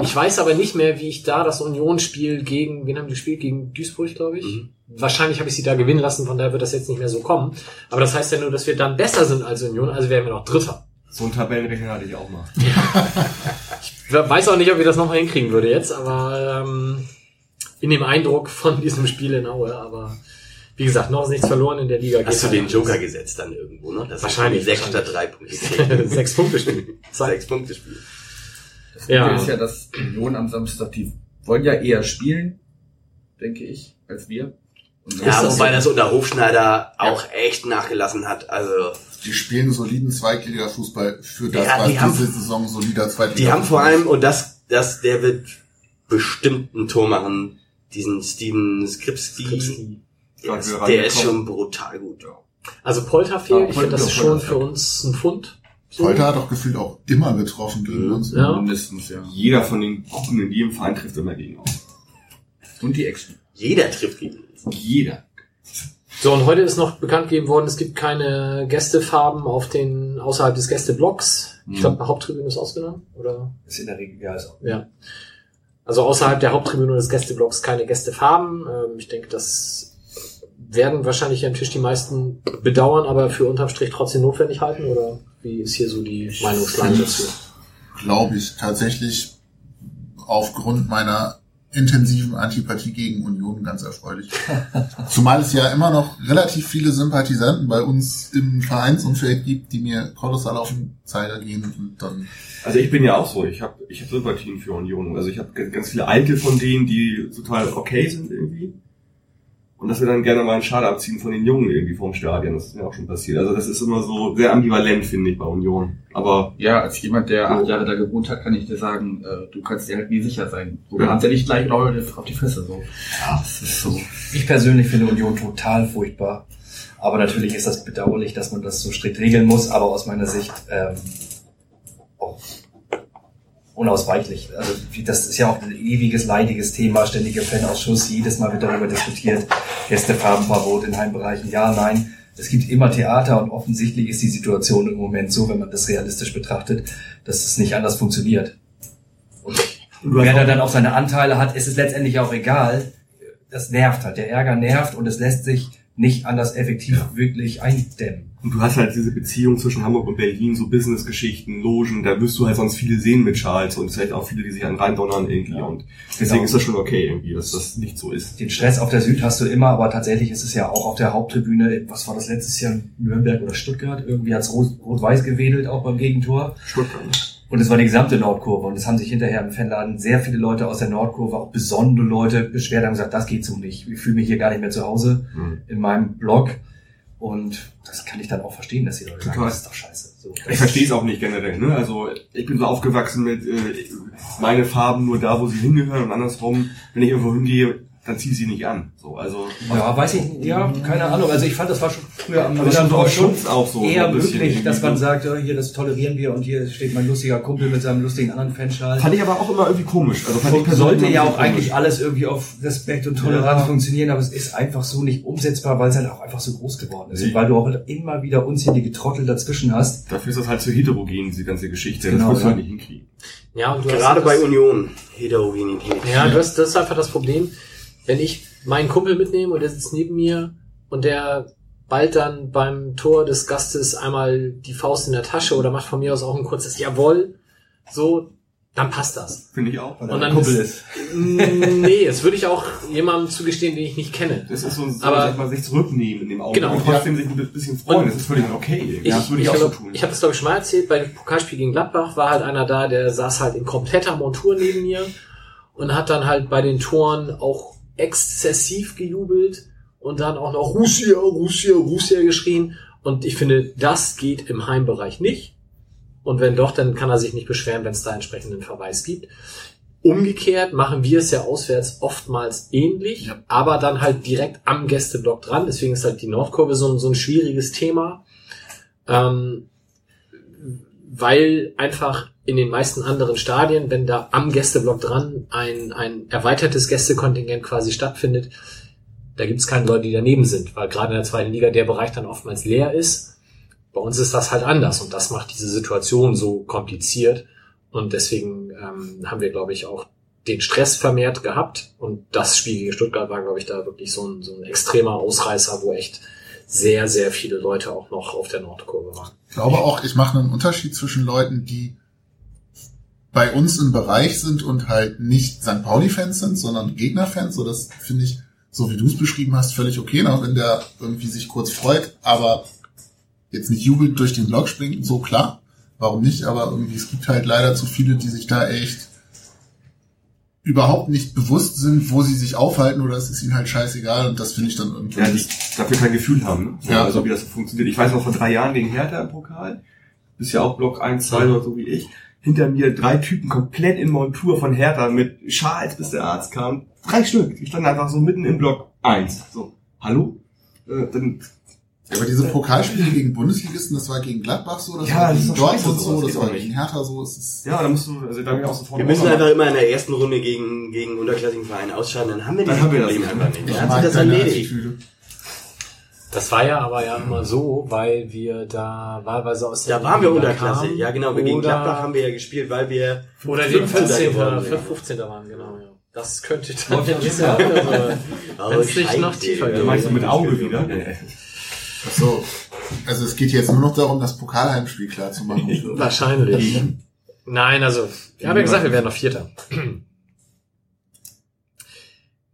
Ich weiß aber nicht mehr, wie ich da das Union-Spiel gegen, wen haben die gespielt? Gegen Duisburg, glaube ich. Mhm. Wahrscheinlich habe ich sie da gewinnen lassen, von daher wird das jetzt nicht mehr so kommen. Aber das heißt ja nur, dass wir dann besser sind als Union, also wären wir noch Dritter. So einen Tabellenrechner hatte ich auch mal. Ich weiß auch nicht, ob ich das nochmal hinkriegen würde jetzt, aber ähm, in dem Eindruck von diesem Spiel in Aue, aber wie gesagt, noch ist nichts verloren in der Liga. Hast du den halt Joker gesetzt dann irgendwo, ne? Das Wahrscheinlich, Sechs statt drei Punkte. Sechs Punkte Spiel. Sechs Punkte Spiel. Das Ja. Gute ist ja, dass Union am Samstag, die wollen ja eher spielen, denke ich, als wir. Und Ja, das wobei so? das unter Hofschneider auch echt nachgelassen hat. Also Die spielen soliden Zweitliga-Fußball für das, Ja, was die diese haben- Saison solider Zweitliga Die haben vor allem, und das, das, der wird bestimmt ein Tor machen, diesen Steven Skripski. Skripski. Der, Ja, ist, der ist schon brutal gut. Also Polter fehlt, Ja, ich finde, das ist schon für uns ein Pfund. So. Polter hat doch gefühlt auch immer getroffen gegen uns. Ja. mindestens, ja. Jeder von den Gruppen in jedem Verein trifft immer gegen uns. Und die Action. Jeder trifft gegen uns. Jeder. So, und heute ist noch bekannt gegeben worden, es gibt keine Gästefarben auf den, außerhalb des Gästeblocks. Ich Mhm. glaube, Haupttribüne ist ausgenommen, oder? Ist in der Regel, ja, ist auch. Ja. Also außerhalb der Haupttribüne und des Gästeblocks keine Gästefarben. Ähm, ich denke, das werden wahrscheinlich am Tisch die meisten bedauern, aber für unterm Strich trotzdem notwendig halten, oder wie ist hier so die Meinungslage dazu? Glaube ich tatsächlich aufgrund meiner intensiven Antipathie gegen Union ganz erfreulich. Zumal es ja immer noch relativ viele Sympathisanten bei uns im Vereinsumfeld gibt, die mir kolossal auf den Zeiger gehen und dann Also ich bin ja auch so, ich habe ich hab Sympathien für Union. Also ich habe ganz viele Alte von denen, die total okay sind irgendwie. Und dass wir dann gerne mal einen Schade abziehen von den Jungen irgendwie vom Stadion. Das ist mir auch schon passiert. Also das ist immer so sehr ambivalent, finde ich, bei Union. Aber Ja, als jemand, der acht Jahre da gewohnt hat, kann ich dir sagen, äh, du kannst dir halt nie sicher sein. Du kannst ja nicht gleich Leute auf die Fresse so. Ja, das ist so. Ich persönlich finde Union total furchtbar. Aber natürlich ist das bedauerlich, dass man das so strikt regeln muss, aber aus meiner Sicht ähm, auch unausweichlich. Also das ist ja auch ein ewiges, leidiges Thema, ständiger Fanausschuss, jedes Mal wird darüber diskutiert, Gästefarbenverbot in Heimbereichen, ja, nein. Es gibt immer Theater und offensichtlich ist die Situation im Moment so, wenn man das realistisch betrachtet, dass es nicht anders funktioniert. Und wer da dann auch seine Anteile hat, ist es letztendlich auch egal. Das nervt halt. Der Ärger nervt und es lässt sich nicht anders effektiv wirklich eindämmen. Und du hast halt diese Beziehung zwischen Hamburg und Berlin, so Businessgeschichten, Logen, da wirst du halt sonst viele sehen mit Charles und vielleicht auch viele, die sich an reindonnern irgendwie. Und deswegen Genau. ist das schon okay irgendwie, dass das nicht so ist. Den Stress auf der Süd hast du immer, aber tatsächlich ist es ja auch auf der Haupttribüne, was war das letztes Jahr, Nürnberg oder Stuttgart? Irgendwie hat's rot- rot-weiß gewedelt, auch beim Gegentor. Stuttgart. Und es war die gesamte Nordkurve. Und es haben sich hinterher im Fanladen sehr viele Leute aus der Nordkurve, auch besondere Leute, beschwert haben gesagt, das geht so nicht. Ich fühle mich hier gar nicht mehr zu Hause Mhm. in meinem Blog. Und das kann ich dann auch verstehen, dass die Leute sagen, Total. das ist doch scheiße. So, Ich verstehe es auch nicht generell. Ne? Also ich bin so aufgewachsen mit äh, meine Farben nur da, wo sie hingehören und andersrum, wenn ich irgendwo hingehe, dann ziehe ich sie nicht an. So, also Ja, weiß ich, ja, keine Ahnung. Also ich fand, das war schon früher am Aber schon auch so, eher möglich, dass man sagt, ja, hier, das tolerieren wir und hier steht mein lustiger Kumpel mit seinem lustigen anderen Fanschal. fand ich aber auch immer irgendwie komisch. Also fand ich persönlich sollte ja auch eigentlich alles irgendwie auf Respekt und Toleranz Ja. funktionieren, aber es ist einfach so nicht umsetzbar, weil es halt auch einfach so groß geworden ist. Nee. Und weil du auch immer wieder unzählige Trottel dazwischen hast. Dafür ist das halt zu heterogen, diese ganze Geschichte. Genau, das du ja. halt nicht hinkriegen. Ja, und du hast Gerade das- bei Union, Heterogenität. Ja, du hast, das ist einfach das Problem. Wenn ich meinen Kumpel mitnehme und der sitzt neben mir und der bald dann beim Tor des Gastes einmal die Faust in der Tasche oder macht von mir aus auch ein kurzes Jawohl, so, dann passt das. Finde ich auch. Weil Und dann Kumpel ist- nee, das würde ich auch jemandem zugestehen, den ich nicht kenne. Das ist so ein, so, Aber- mal, sich zurücknehmen in dem Augenblick. Genau. Und trotzdem sich ein bisschen freuen. Das ist völlig okay. Ich, Ja, das würde ich ich, auch so tun. ich habe das glaube ich schon mal erzählt, bei dem Pokalspiel gegen Gladbach war halt einer da, der saß halt in kompletter Montur neben mir und hat dann halt bei den Toren auch exzessiv gejubelt und dann auch noch Russia, Russia, Russia geschrien. Und ich finde, das geht im Heimbereich nicht. Und wenn doch, dann kann er sich nicht beschweren, wenn es da entsprechenden Verweis gibt. Umgekehrt machen wir es ja auswärts oftmals ähnlich, aber dann halt direkt am Gästeblock dran. Deswegen ist halt die Nordkurve so, ein- so ein schwieriges Thema. Ähm, weil einfach in den meisten anderen Stadien, wenn da am Gästeblock dran ein, ein erweitertes Gästekontingent quasi stattfindet, da gibt es keine Leute, die daneben sind, weil gerade in der zweiten Liga der Bereich dann oftmals leer ist. Bei uns ist das halt anders und das macht diese Situation so kompliziert und deswegen ähm, haben wir, glaube ich, auch den Stress vermehrt gehabt und das Spiel gegen Stuttgart war, glaube ich, da wirklich so ein, so ein extremer Ausreißer, wo echt sehr, sehr viele Leute auch noch auf der Nordkurve waren. Ich glaube auch, ich mache einen Unterschied zwischen Leuten, die bei uns im Bereich sind und halt nicht St. Pauli-Fans sind, sondern Gegner-Fans. So, das finde ich, so wie du es beschrieben hast, völlig okay, ne? wenn der irgendwie sich kurz freut, aber jetzt nicht jubelnd durch den Block springt, so klar. Warum nicht? Aber irgendwie, es gibt halt leider zu viele, die sich da echt überhaupt nicht bewusst sind, wo sie sich aufhalten oder es ist ihnen halt scheißegal und das finde ich dann irgendwie. ja, die dafür kein Gefühl haben. Ne? Ja. Also wie das funktioniert. Ich weiß noch vor drei Jahren gegen Hertha im Pokal. Bist ja auch Block 1, 2 oder so wie ich. Hinter mir drei Typen komplett in Montur von Hertha mit Schals, bis der Arzt kam. Drei Stück. Die standen einfach so mitten im Block 1. So, hallo? Äh, dann, Ja, aber diese Pokalspiele gegen Bundesligisten, das war gegen Gladbach so, das Ja, war das gegen Dortmund so, das war gegen Hertha so, es ist ja, da musst du, also da bin ich auch sofort Wir müssen einfach immer in der ersten Runde gegen, gegen unterklassigen Vereine ausscheiden, dann haben wir Dann dieses haben wir das einfach nicht. Ich Dann hat sich das erledigt. Das war ja aber ja immer so, weil wir da wahlweise aus der Da waren wir Unterklasse. kamen Ja, genau. Wir gegen oder- Gladbach haben wir ja gespielt, weil wir Oder den 15. 15. geworden sind. 15. waren, genau, ja. Das könnte dann ja nicht sein. Aber Wenn es nicht noch tiefer geht. meinst du mit Auge wieder? Ach so. Also es geht jetzt nur noch darum, das Pokalheimspiel klar zu machen. Wahrscheinlich. Nein, also, wir haben ja gesagt, wir wären noch Vierter.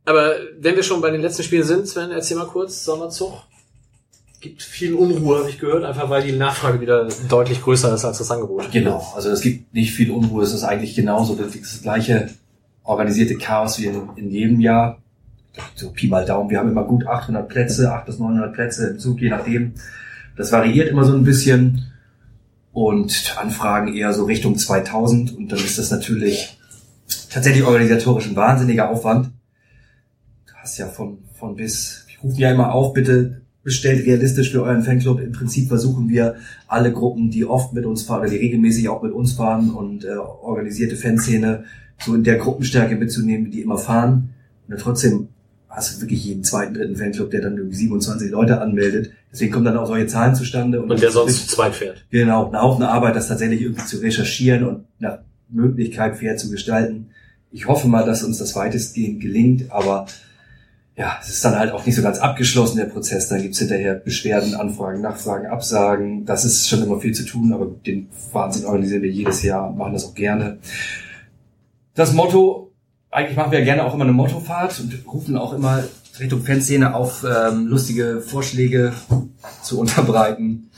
Aber wenn wir schon bei den letzten Spielen sind, Sven, erzähl mal kurz, Sommerzug. Gibt viel Unruhe, habe ich gehört, einfach weil die Nachfrage wieder deutlich größer ist als das Angebot. Genau, also es gibt nicht viel Unruhe, es ist eigentlich genauso das, gleiche organisierte Chaos wie in, in jedem Jahr. so Pi mal Daumen, wir haben immer gut 800 Plätze, 800 bis 900 Plätze im Zug, je nachdem. Das variiert immer so ein bisschen und Anfragen eher so Richtung 2000 und dann ist das natürlich tatsächlich organisatorisch ein wahnsinniger Aufwand. Du hast ja von, von bis, ich rufe ja immer auf, bitte bestellt realistisch für euren Fanclub. Im Prinzip versuchen wir alle Gruppen, die oft mit uns fahren oder die regelmäßig auch mit uns fahren und äh, organisierte Fanszene so in der Gruppenstärke mitzunehmen, die immer fahren. Und trotzdem hast du wirklich jeden zweiten, dritten Fanclub, der dann irgendwie 27 Leute anmeldet. Deswegen kommen dann auch solche Zahlen zustande. Und der sonst zu zweit fährt. Genau, ein Haufen Arbeit, das tatsächlich irgendwie zu recherchieren und nach Möglichkeit fair zu gestalten. Ich hoffe mal, dass uns das weitestgehend gelingt, aber ja, es ist dann halt auch nicht so ganz abgeschlossen, der Prozess. Dann gibt's hinterher Beschwerden, Anfragen, Nachfragen, Absagen. Das ist schon immer viel zu tun, aber den Wahnsinn organisieren wir jedes Jahr und machen das auch gerne. Das Motto, eigentlich machen wir gerne auch immer eine Mottofahrt und rufen auch immer Richtung Fanszene auf, ähm, lustige Vorschläge zu unterbreiten.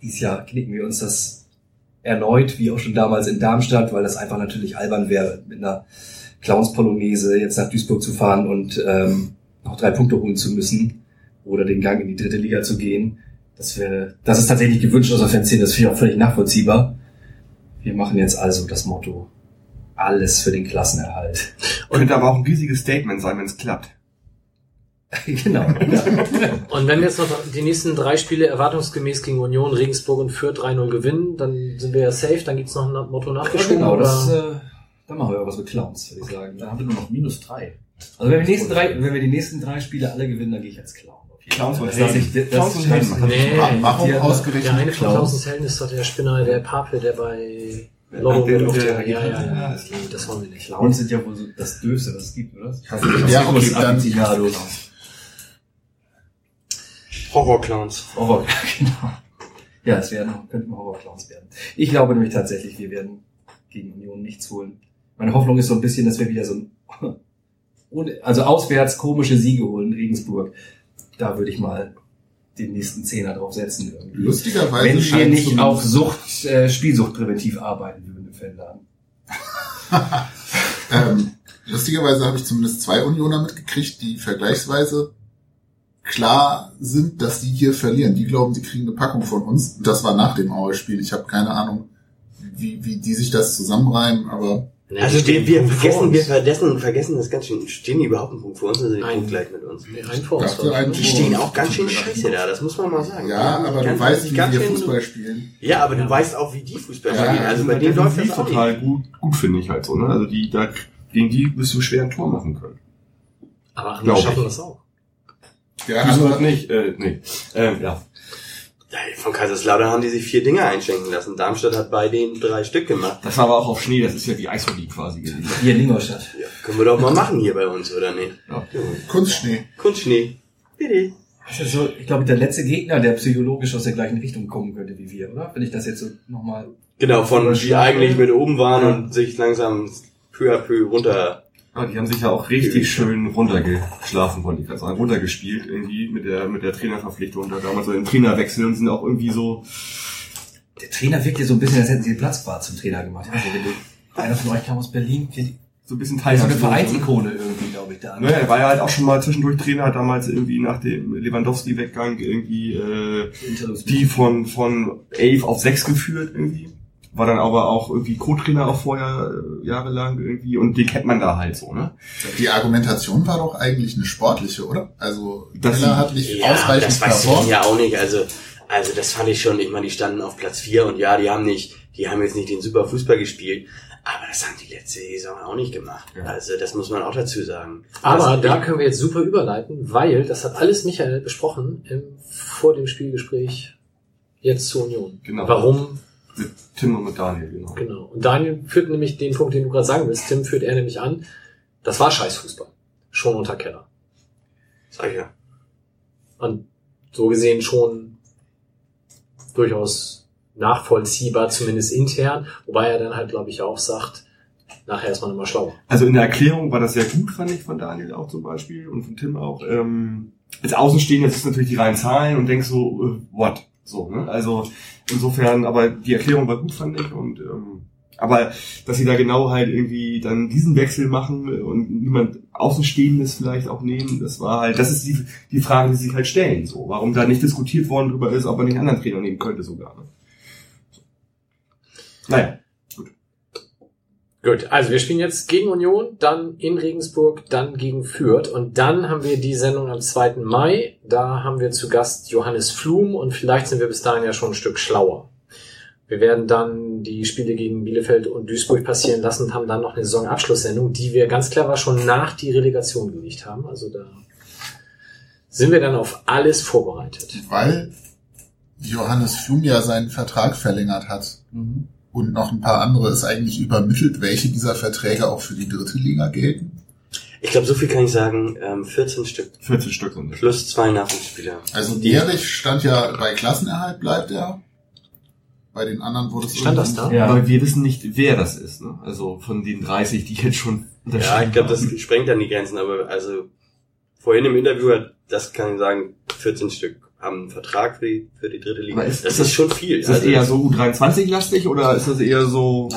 Dieses Jahr knicken wir uns das erneut, wie auch schon damals in Darmstadt, weil das einfach natürlich albern wäre, mit einer Clowns-Polonaise jetzt nach Duisburg zu fahren und ähm, noch drei Punkte holen zu müssen oder den Gang in die dritte Liga zu gehen. Das wäre, das ist tatsächlich gewünscht aus der Fanszene, das finde ich auch völlig nachvollziehbar. Wir machen jetzt also das Motto, alles für den Klassenerhalt. Könnte aber auch ein riesiges Statement sein, wenn es klappt. genau. Und wenn wir jetzt noch die nächsten drei Spiele erwartungsgemäß gegen Union, Regensburg und Fürth 3-0 gewinnen, dann sind wir ja safe, dann gibt's noch ein Motto Ja, nachgeschoben. genau, das, oder? äh, dann machen wir was mit Clowns, würde ich sagen. Dann haben wir nur noch minus drei. Also wenn wir die nächsten drei, wenn wir die nächsten drei Spiele alle gewinnen, dann gehe ich als Clown. Clowns und Helden. das- Clowns und Helden. das- Nee, Warum die- ausgerechnet der eine von Clowns? Tausend Helden ist doch der Spinner, der Pape, der bei Lotto der- der- der, ja, ja, ja, ja, das- wollen wir nicht. Clowns sind ja wohl so das Döste, was es gibt, oder? Ja, okay, dann- Aficionados. Horrorclowns. Horror, genau. Ja, es werden, könnten Horrorclowns werden. Ich glaube nämlich tatsächlich, wir werden gegen Union nichts holen. Meine Hoffnung ist so ein bisschen, dass wir wieder so ein, also auswärts komische Siege holen, Regensburg. Da würde ich mal den nächsten Zehner drauf setzen. Irgendwie. Lustigerweise Wenn wir nicht auf Sucht, äh, Spielsuchtpräventiv arbeiten würden im Fanladen. Ähm, lustigerweise habe ich zumindest zwei Unioner mitgekriegt, die vergleichsweise klar sind, dass die hier verlieren. Die glauben, sie kriegen eine Packung von uns. Das war nach dem Aue-Spiel. Ich habe keine Ahnung, wie, wie die sich das zusammenreimen, aber Nee, Also die wir, wir vergessen, wir vergessen, vergessen das ganz schön. Stehen die überhaupt einen Punkt vor uns oder sind die Nein. punktgleich mit uns? Nee, ein vor uns. Die stehen auch ganz schön scheiße da, das muss man mal sagen. ja, aber du weißt, wie ganz wir Fußball spielen. Ja, aber du weißt auch, wie die Fußball Ja, spielen. Also bei denen läuft das auch total nicht. gut, gut finde ich halt so, ne? Also die, da, gegen die wirst du schwer ein Tor machen können. Aber andere schaffen das auch. Ja, also, nicht, äh, nee. Ähm, ja. Ja, von Kaiserslautern haben die sich vier Dinge einschenken lassen. Darmstadt hat bei denen drei Stück gemacht. Das war aber auch auf Schnee, das ist ja wie Eishockey quasi gewesen. Hier in Ingolstadt. Ja, können wir doch mal machen hier bei uns, oder nicht? Ja. Kunstschnee. Kunstschnee. Bitte. Das ist so, ich glaube, der letzte Gegner, der psychologisch aus der gleichen Richtung kommen könnte wie wir, oder? Wenn ich das jetzt so nochmal. Genau, von die eigentlich mit oben waren Ja. und sich langsam peu à peu runter. Ja, die haben sich ja auch richtig schön runtergeschlafen, wollte ich gerade sagen, runtergespielt irgendwie mit der mit der Trainerverpflichtung da damals so den Trainerwechsel und sind auch irgendwie so Der Trainer wirkt ja so ein bisschen, als hätten sie den Platzbad zum Trainer gemacht. Also wenn du, einer von euch kam aus Berlin, so ein bisschen so eine. Vereinsikone irgendwie, glaube ich, da. Ne, er war ja halt auch schon mal zwischendurch Trainer, damals irgendwie nach dem Lewandowski-Weggang irgendwie äh, die von von elf auf sechs geführt irgendwie. War dann aber auch irgendwie Co-Trainer auch vorher äh, jahrelang irgendwie und den kennt man da halt so, ne? Die Argumentation war doch eigentlich eine sportliche, oder? Also, Das- Miller hat nicht Ja, ausreichend das weiß ich ja auch nicht. Also, also das fand ich schon. Ich meine, die standen auf Platz vier und ja, die haben nicht, die haben jetzt nicht den super Fußball gespielt. Aber das haben die letzte Saison auch nicht gemacht. Ja. Also das muss man auch dazu sagen. Aber Also, da können wir jetzt super überleiten, weil das hat alles Michael besprochen im, vor dem Spielgespräch jetzt zur Union. Genau. Warum? Mit Tim und mit Daniel, genau. Genau. Und Daniel führt nämlich den Punkt, den du gerade sagen willst. Tim führt er nämlich an. Das war Scheißfußball. Schon unter Keller. Sag ich ja. Und so gesehen schon durchaus nachvollziehbar, zumindest intern. Wobei er dann halt, glaube ich, auch sagt, nachher ist man immer schlauer. Also in der Erklärung war das sehr gut, fand ich, von Daniel auch zum Beispiel und von Tim auch. Ähm, als Außenstehender du natürlich die reinen Zahlen und denkst so, äh, what? So, ne? Also insofern, aber die Erklärung war gut, fand ich. Und ähm, Aber dass sie da genau halt irgendwie dann diesen Wechsel machen und niemand Außenstehendes vielleicht auch nehmen, das war halt, das ist die, die Frage, die sich halt stellen, so. Warum da nicht diskutiert worden drüber ist, ob man nicht einen anderen Trainer nehmen könnte sogar. Ne? Naja. Gut, also wir spielen jetzt gegen Union, dann in Regensburg, dann gegen Fürth und dann haben wir die Sendung am 2. Mai. Da haben wir zu Gast Johannes Flum und vielleicht sind wir bis dahin ja schon ein Stück schlauer. Wir werden dann die Spiele gegen Bielefeld und Duisburg passieren lassen und haben dann noch eine Saisonabschlusssendung, die wir ganz clever schon nach die Relegation gelegt haben. Also da sind wir dann auf alles vorbereitet. Weil Johannes Flum ja seinen Vertrag verlängert hat. Mhm. Und noch ein paar andere ist eigentlich übermittelt, welche dieser Verträge auch für die dritte Liga gelten. Ich glaube, so viel kann ich sagen. Ähm, 14 Stück. 14 Stück sind. Plus zwei Nachwuchsspieler. Also Dierich stand ja bei Klassenerhalt, bleibt er. Bei den anderen wurde es Stand das da? Aber wir wissen nicht, wer das ist. Ne? Also von den 30, die jetzt schon Ja, ich glaube, das sprengt dann die Grenzen, aber also vorhin im Interview hat, das kann ich sagen, 14 Stück haben einen Vertrag für die, für die dritte Liga. Aber ist- das ist ist das- schon viel. Ist das Also, eher so U23-lastig oder ist das eher so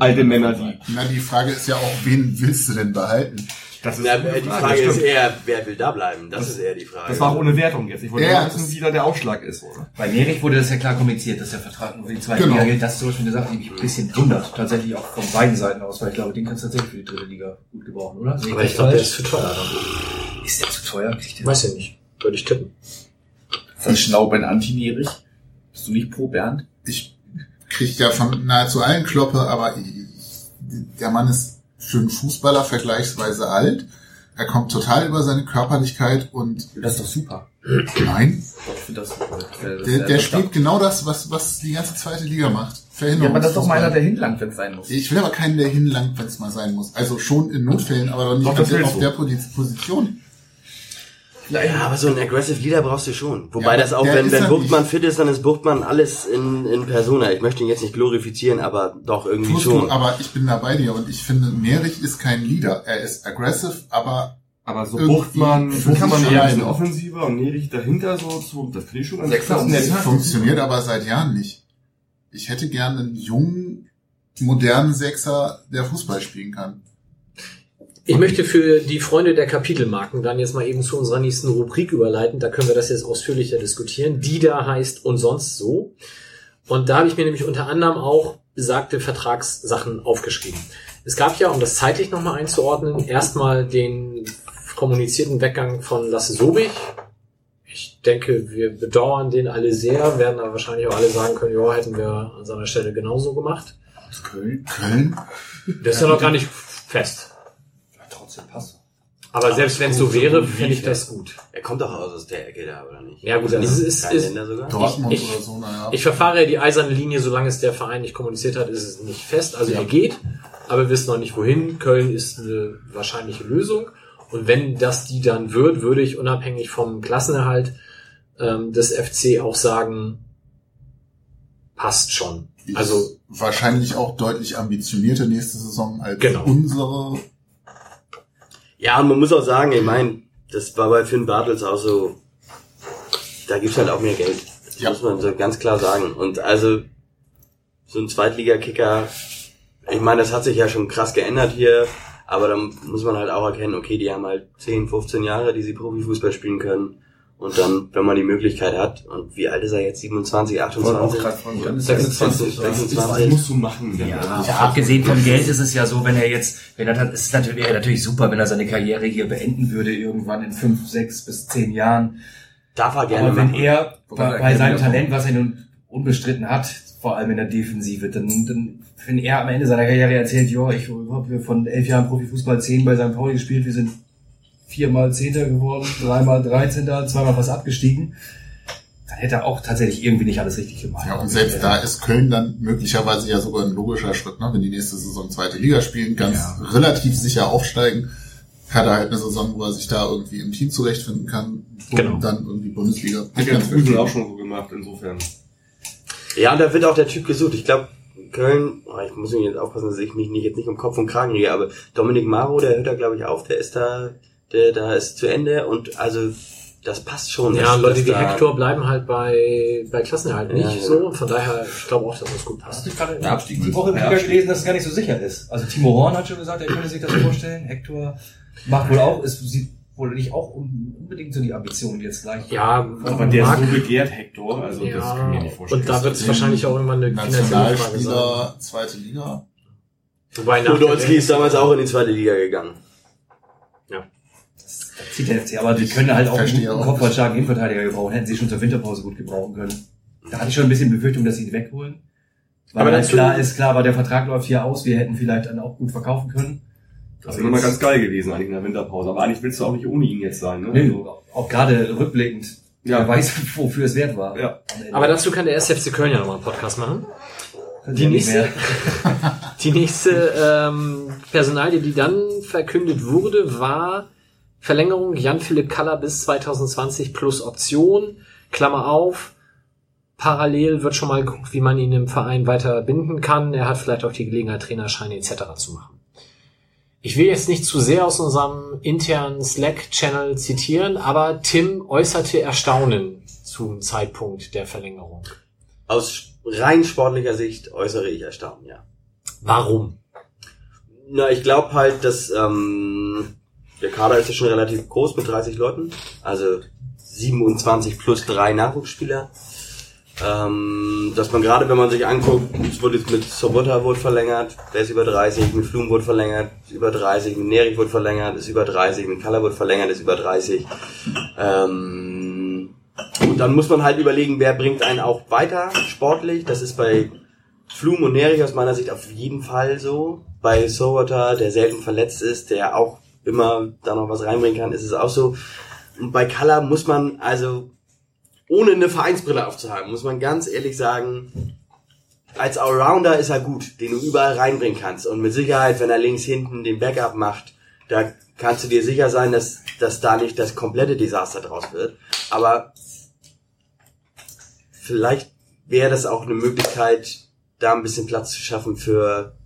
alte Männer, die... Na, die Frage ist ja auch, wen willst du denn behalten? Das Na, eine äh, die Frage, Frage ist eher, wer will da bleiben? Das, ist eher die Frage. Das war auch ohne Wertung jetzt. Ich wollte Ja, nur wissen, wie da der Aufschlag ist, oder? Bei Nerich wurde das ja klar kommuniziert, dass der Vertrag nur für die zweite Genau. Liga gilt. Das ist zum Beispiel eine Sache, die mich ein bisschen wundert. Tatsächlich auch von beiden Seiten aus, weil ich glaube, den kannst du tatsächlich für die dritte Liga gut gebrauchen, oder? Aber ich das glaube, der ist zu teuer. Ist der zu teuer? Weiß ich nicht. Würde ich tippen. Ist das Schnauben anti-Nerich? Bist du nicht pro Bernd? Ich krieg ja von nahezu allen Kloppe, aber der Mann ist für einen Fußballer vergleichsweise alt. Er kommt total über seine Körperlichkeit und Das ist doch super. nein, Ich finde das, das der, der spielt genau das, was, was die ganze zweite Liga macht. Ja, aber das ist doch mal einer, der hinlangt, wenn es sein muss. Ich will aber keinen, der hinlangt, wenn es mal sein muss. Also schon in Notfällen, aber doch nicht Doch, auf der, auf der Posi- Position. ja, aber so einen Aggressive Leader brauchst du schon. Wobei Ja, das auch, wenn, wenn Buchtmann fit ist, dann ist Buchtmann alles in, in Persona. Ich möchte ihn jetzt nicht glorifizieren, aber doch irgendwie Tust schon. du, aber ich bin da bei dir und ich finde, Nerich ist kein Leader. Er ist aggressive, aber Aber so Buchtmann, Buchtmann eher ein offensiver und Nerich dahinter so, so das finde ich schon ganz. Sechser. funktioniert aber seit Jahren nicht. Ich hätte gerne einen jungen, modernen Sechser, der Fußball spielen kann. Ich möchte für die Freunde der Kapitelmarken dann jetzt mal eben zu unserer nächsten Rubrik überleiten. Da können wir das jetzt ausführlicher diskutieren. Die da heißt und sonst so. Und da habe ich mir nämlich unter anderem auch besagte Vertragssachen aufgeschrieben. Es gab ja, um das zeitlich nochmal einzuordnen, erstmal den kommunizierten Weggang von Lasse Sobich. Ich denke, wir bedauern den alle sehr, werden aber wahrscheinlich auch alle sagen können, ja, hätten wir an seiner Stelle genauso gemacht. Köln? Köln? Das ist ja noch gar nicht fest. Ja, trotzdem passt. Aber selbst wenn es so wäre, fände ich das gut. Er kommt doch aus der Ecke da, oder nicht? Ja, gut, Ist das nicht ist- ist- sogar? Dortmund Ich- oder so, naja. Ich verfahre ja die eiserne Linie, solange es der Verein nicht kommuniziert hat, ist es nicht fest. Also er geht, aber wir wissen noch nicht wohin. Köln ist eine wahrscheinliche Lösung. Und wenn das die dann wird, würde ich unabhängig vom Klassenerhalt ähm, des FC auch sagen, passt schon. Ist Also wahrscheinlich auch deutlich ambitionierter nächste Saison als Genau. unsere. Ja, und man muss auch sagen, ich meine, das war bei Finn Bartels auch so, da gibt's halt auch mehr Geld. Das Ja. muss man so ganz klar sagen. Und also, so ein Zweitligakicker, ich meine, das hat sich ja schon krass geändert hier, aber dann muss man halt auch erkennen, okay, die haben halt 10, 15 Jahre, die sie Profifußball spielen können. Und dann, wenn man die Möglichkeit hat, und wie alt ist er jetzt? 27, Wollte auch 28? gerade fragen, dann ist 26, Das 26. musst du machen. Ja, Also, ja, abgesehen vom Geld ist es ja so, wenn er jetzt, wenn er ist natürlich, wäre natürlich super, wenn er seine Karriere hier beenden würde, irgendwann in fünf, sechs bis zehn Jahren. Darf er gerne Aber wenn machen. er bei, bei seinem Talent, was er nun unbestritten hat, vor allem in der Defensive, dann, dann wenn er am Ende seiner Karriere erzählt, ja, ich habe von elf Jahren Profifußball zehn bei St. Pauli gespielt, wir sind viermal Zehnter geworden, dreimal Dreizehnter, zweimal fast abgestiegen, dann hätte er auch tatsächlich irgendwie nicht alles richtig gemacht. Ja, und selbst da ist Köln dann möglicherweise ja sogar ein logischer Schritt, ne? wenn die nächste Saison zweite Liga spielen, ganz Ja. relativ sicher aufsteigen. Hat er halt eine Saison, wo er sich da irgendwie im Team zurechtfinden kann und Genau. dann irgendwie Bundesliga. Hat ja Krüsel auch schon so gemacht, insofern. Ja, und da wird auch der Typ gesucht. Ich glaube, Köln, oh, ich muss mich jetzt aufpassen, dass ich mich nicht, jetzt nicht um Kopf und Kragen rege, aber Dominik Maro, der hört da glaube ich auf, der ist da, der, da ist zu Ende und also das passt schon. Ja, Leute wie Hector bleiben halt bei, bei Klassenerhalt nicht Ja, ja. so. Und von daher, ich glaube auch, dass das gut passt. Der Abstieg die Woche im Liga gelesen, dass es gar nicht so sicher ist. Also Timo Horn hat schon gesagt, er könnte sich das vorstellen. Hector macht wohl auch, es sieht wohl nicht auch un- unbedingt so die Ambition jetzt gleich. Ja, Aber der mag- ist so begehrt, Hector, also das Ja, kann ich mir nicht vorstellen. und da wird es wahrscheinlich auch irgendwann eine finanzielle Frage sein. Zweite Liga. Wobei nach Podolski ist damals auch in die zweite Liga gegangen. Zieht der FC, aber die können halt auch einen guten kopfballstarken Innenverteidiger gebrauchen. Hätten sie schon zur Winterpause gut gebrauchen können. Da hatte ich schon ein bisschen Befürchtung, dass sie ihn wegholen. Weil Aber halt klar ist, klar, aber der Vertrag läuft hier aus, wir hätten vielleicht dann auch gut verkaufen können. Das wäre nochmal ganz geil gewesen eigentlich in der Winterpause. Aber eigentlich willst du auch nicht ohne ihn jetzt sein, ne? Nee, Also, auch gerade rückblickend, Ja. wer weiß, wofür es wert war. Ja. Aber dazu kann der SFC Köln ja nochmal einen Podcast machen. Die sie nächste, die nächste ähm, Personalie, die dann verkündet wurde, war Verlängerung Jan-Philipp Kaller bis 2020 plus Option. Klammer auf. Parallel wird schon mal geguckt, wie man ihn im Verein weiter binden kann. Er hat vielleicht auch die Gelegenheit, Trainerscheine etc. zu machen. Ich will jetzt nicht zu sehr aus unserem internen Slack-Channel zitieren, aber Tim äußerte Erstaunen zum Zeitpunkt der Verlängerung. Aus rein sportlicher Sicht äußere ich Erstaunen, ja. Warum? Na, ich glaube halt, dass ähm, der Kader ist ja schon relativ groß mit 30 Leuten. Also 27 plus drei Nachwuchsspieler. Ähm, dass man gerade, wenn man sich anguckt, es wurde jetzt mit Sobota wurde verlängert, der ist über 30, mit Flum wurde verlängert, ist über 30, mit Nerich wurde verlängert, ist über 30, mit Kalla wurde verlängert, ist über 30. Ähm, und dann muss man halt überlegen, wer bringt einen auch weiter sportlich. Das ist bei Flum und Nerich aus meiner Sicht auf jeden Fall so. Bei Sobota, der selten verletzt ist, der auch immer da noch was reinbringen kann, ist es auch so. Und bei Kalla muss man also, ohne eine Vereinsbrille aufzuhaben, muss man ganz ehrlich sagen, als Allrounder ist er gut, den du überall reinbringen kannst. Und mit Sicherheit, wenn er links hinten den Backup macht, da kannst du dir sicher sein, dass, dass da nicht das komplette Desaster draus wird. Aber vielleicht wäre das auch eine Möglichkeit, da ein bisschen Platz zu schaffen für,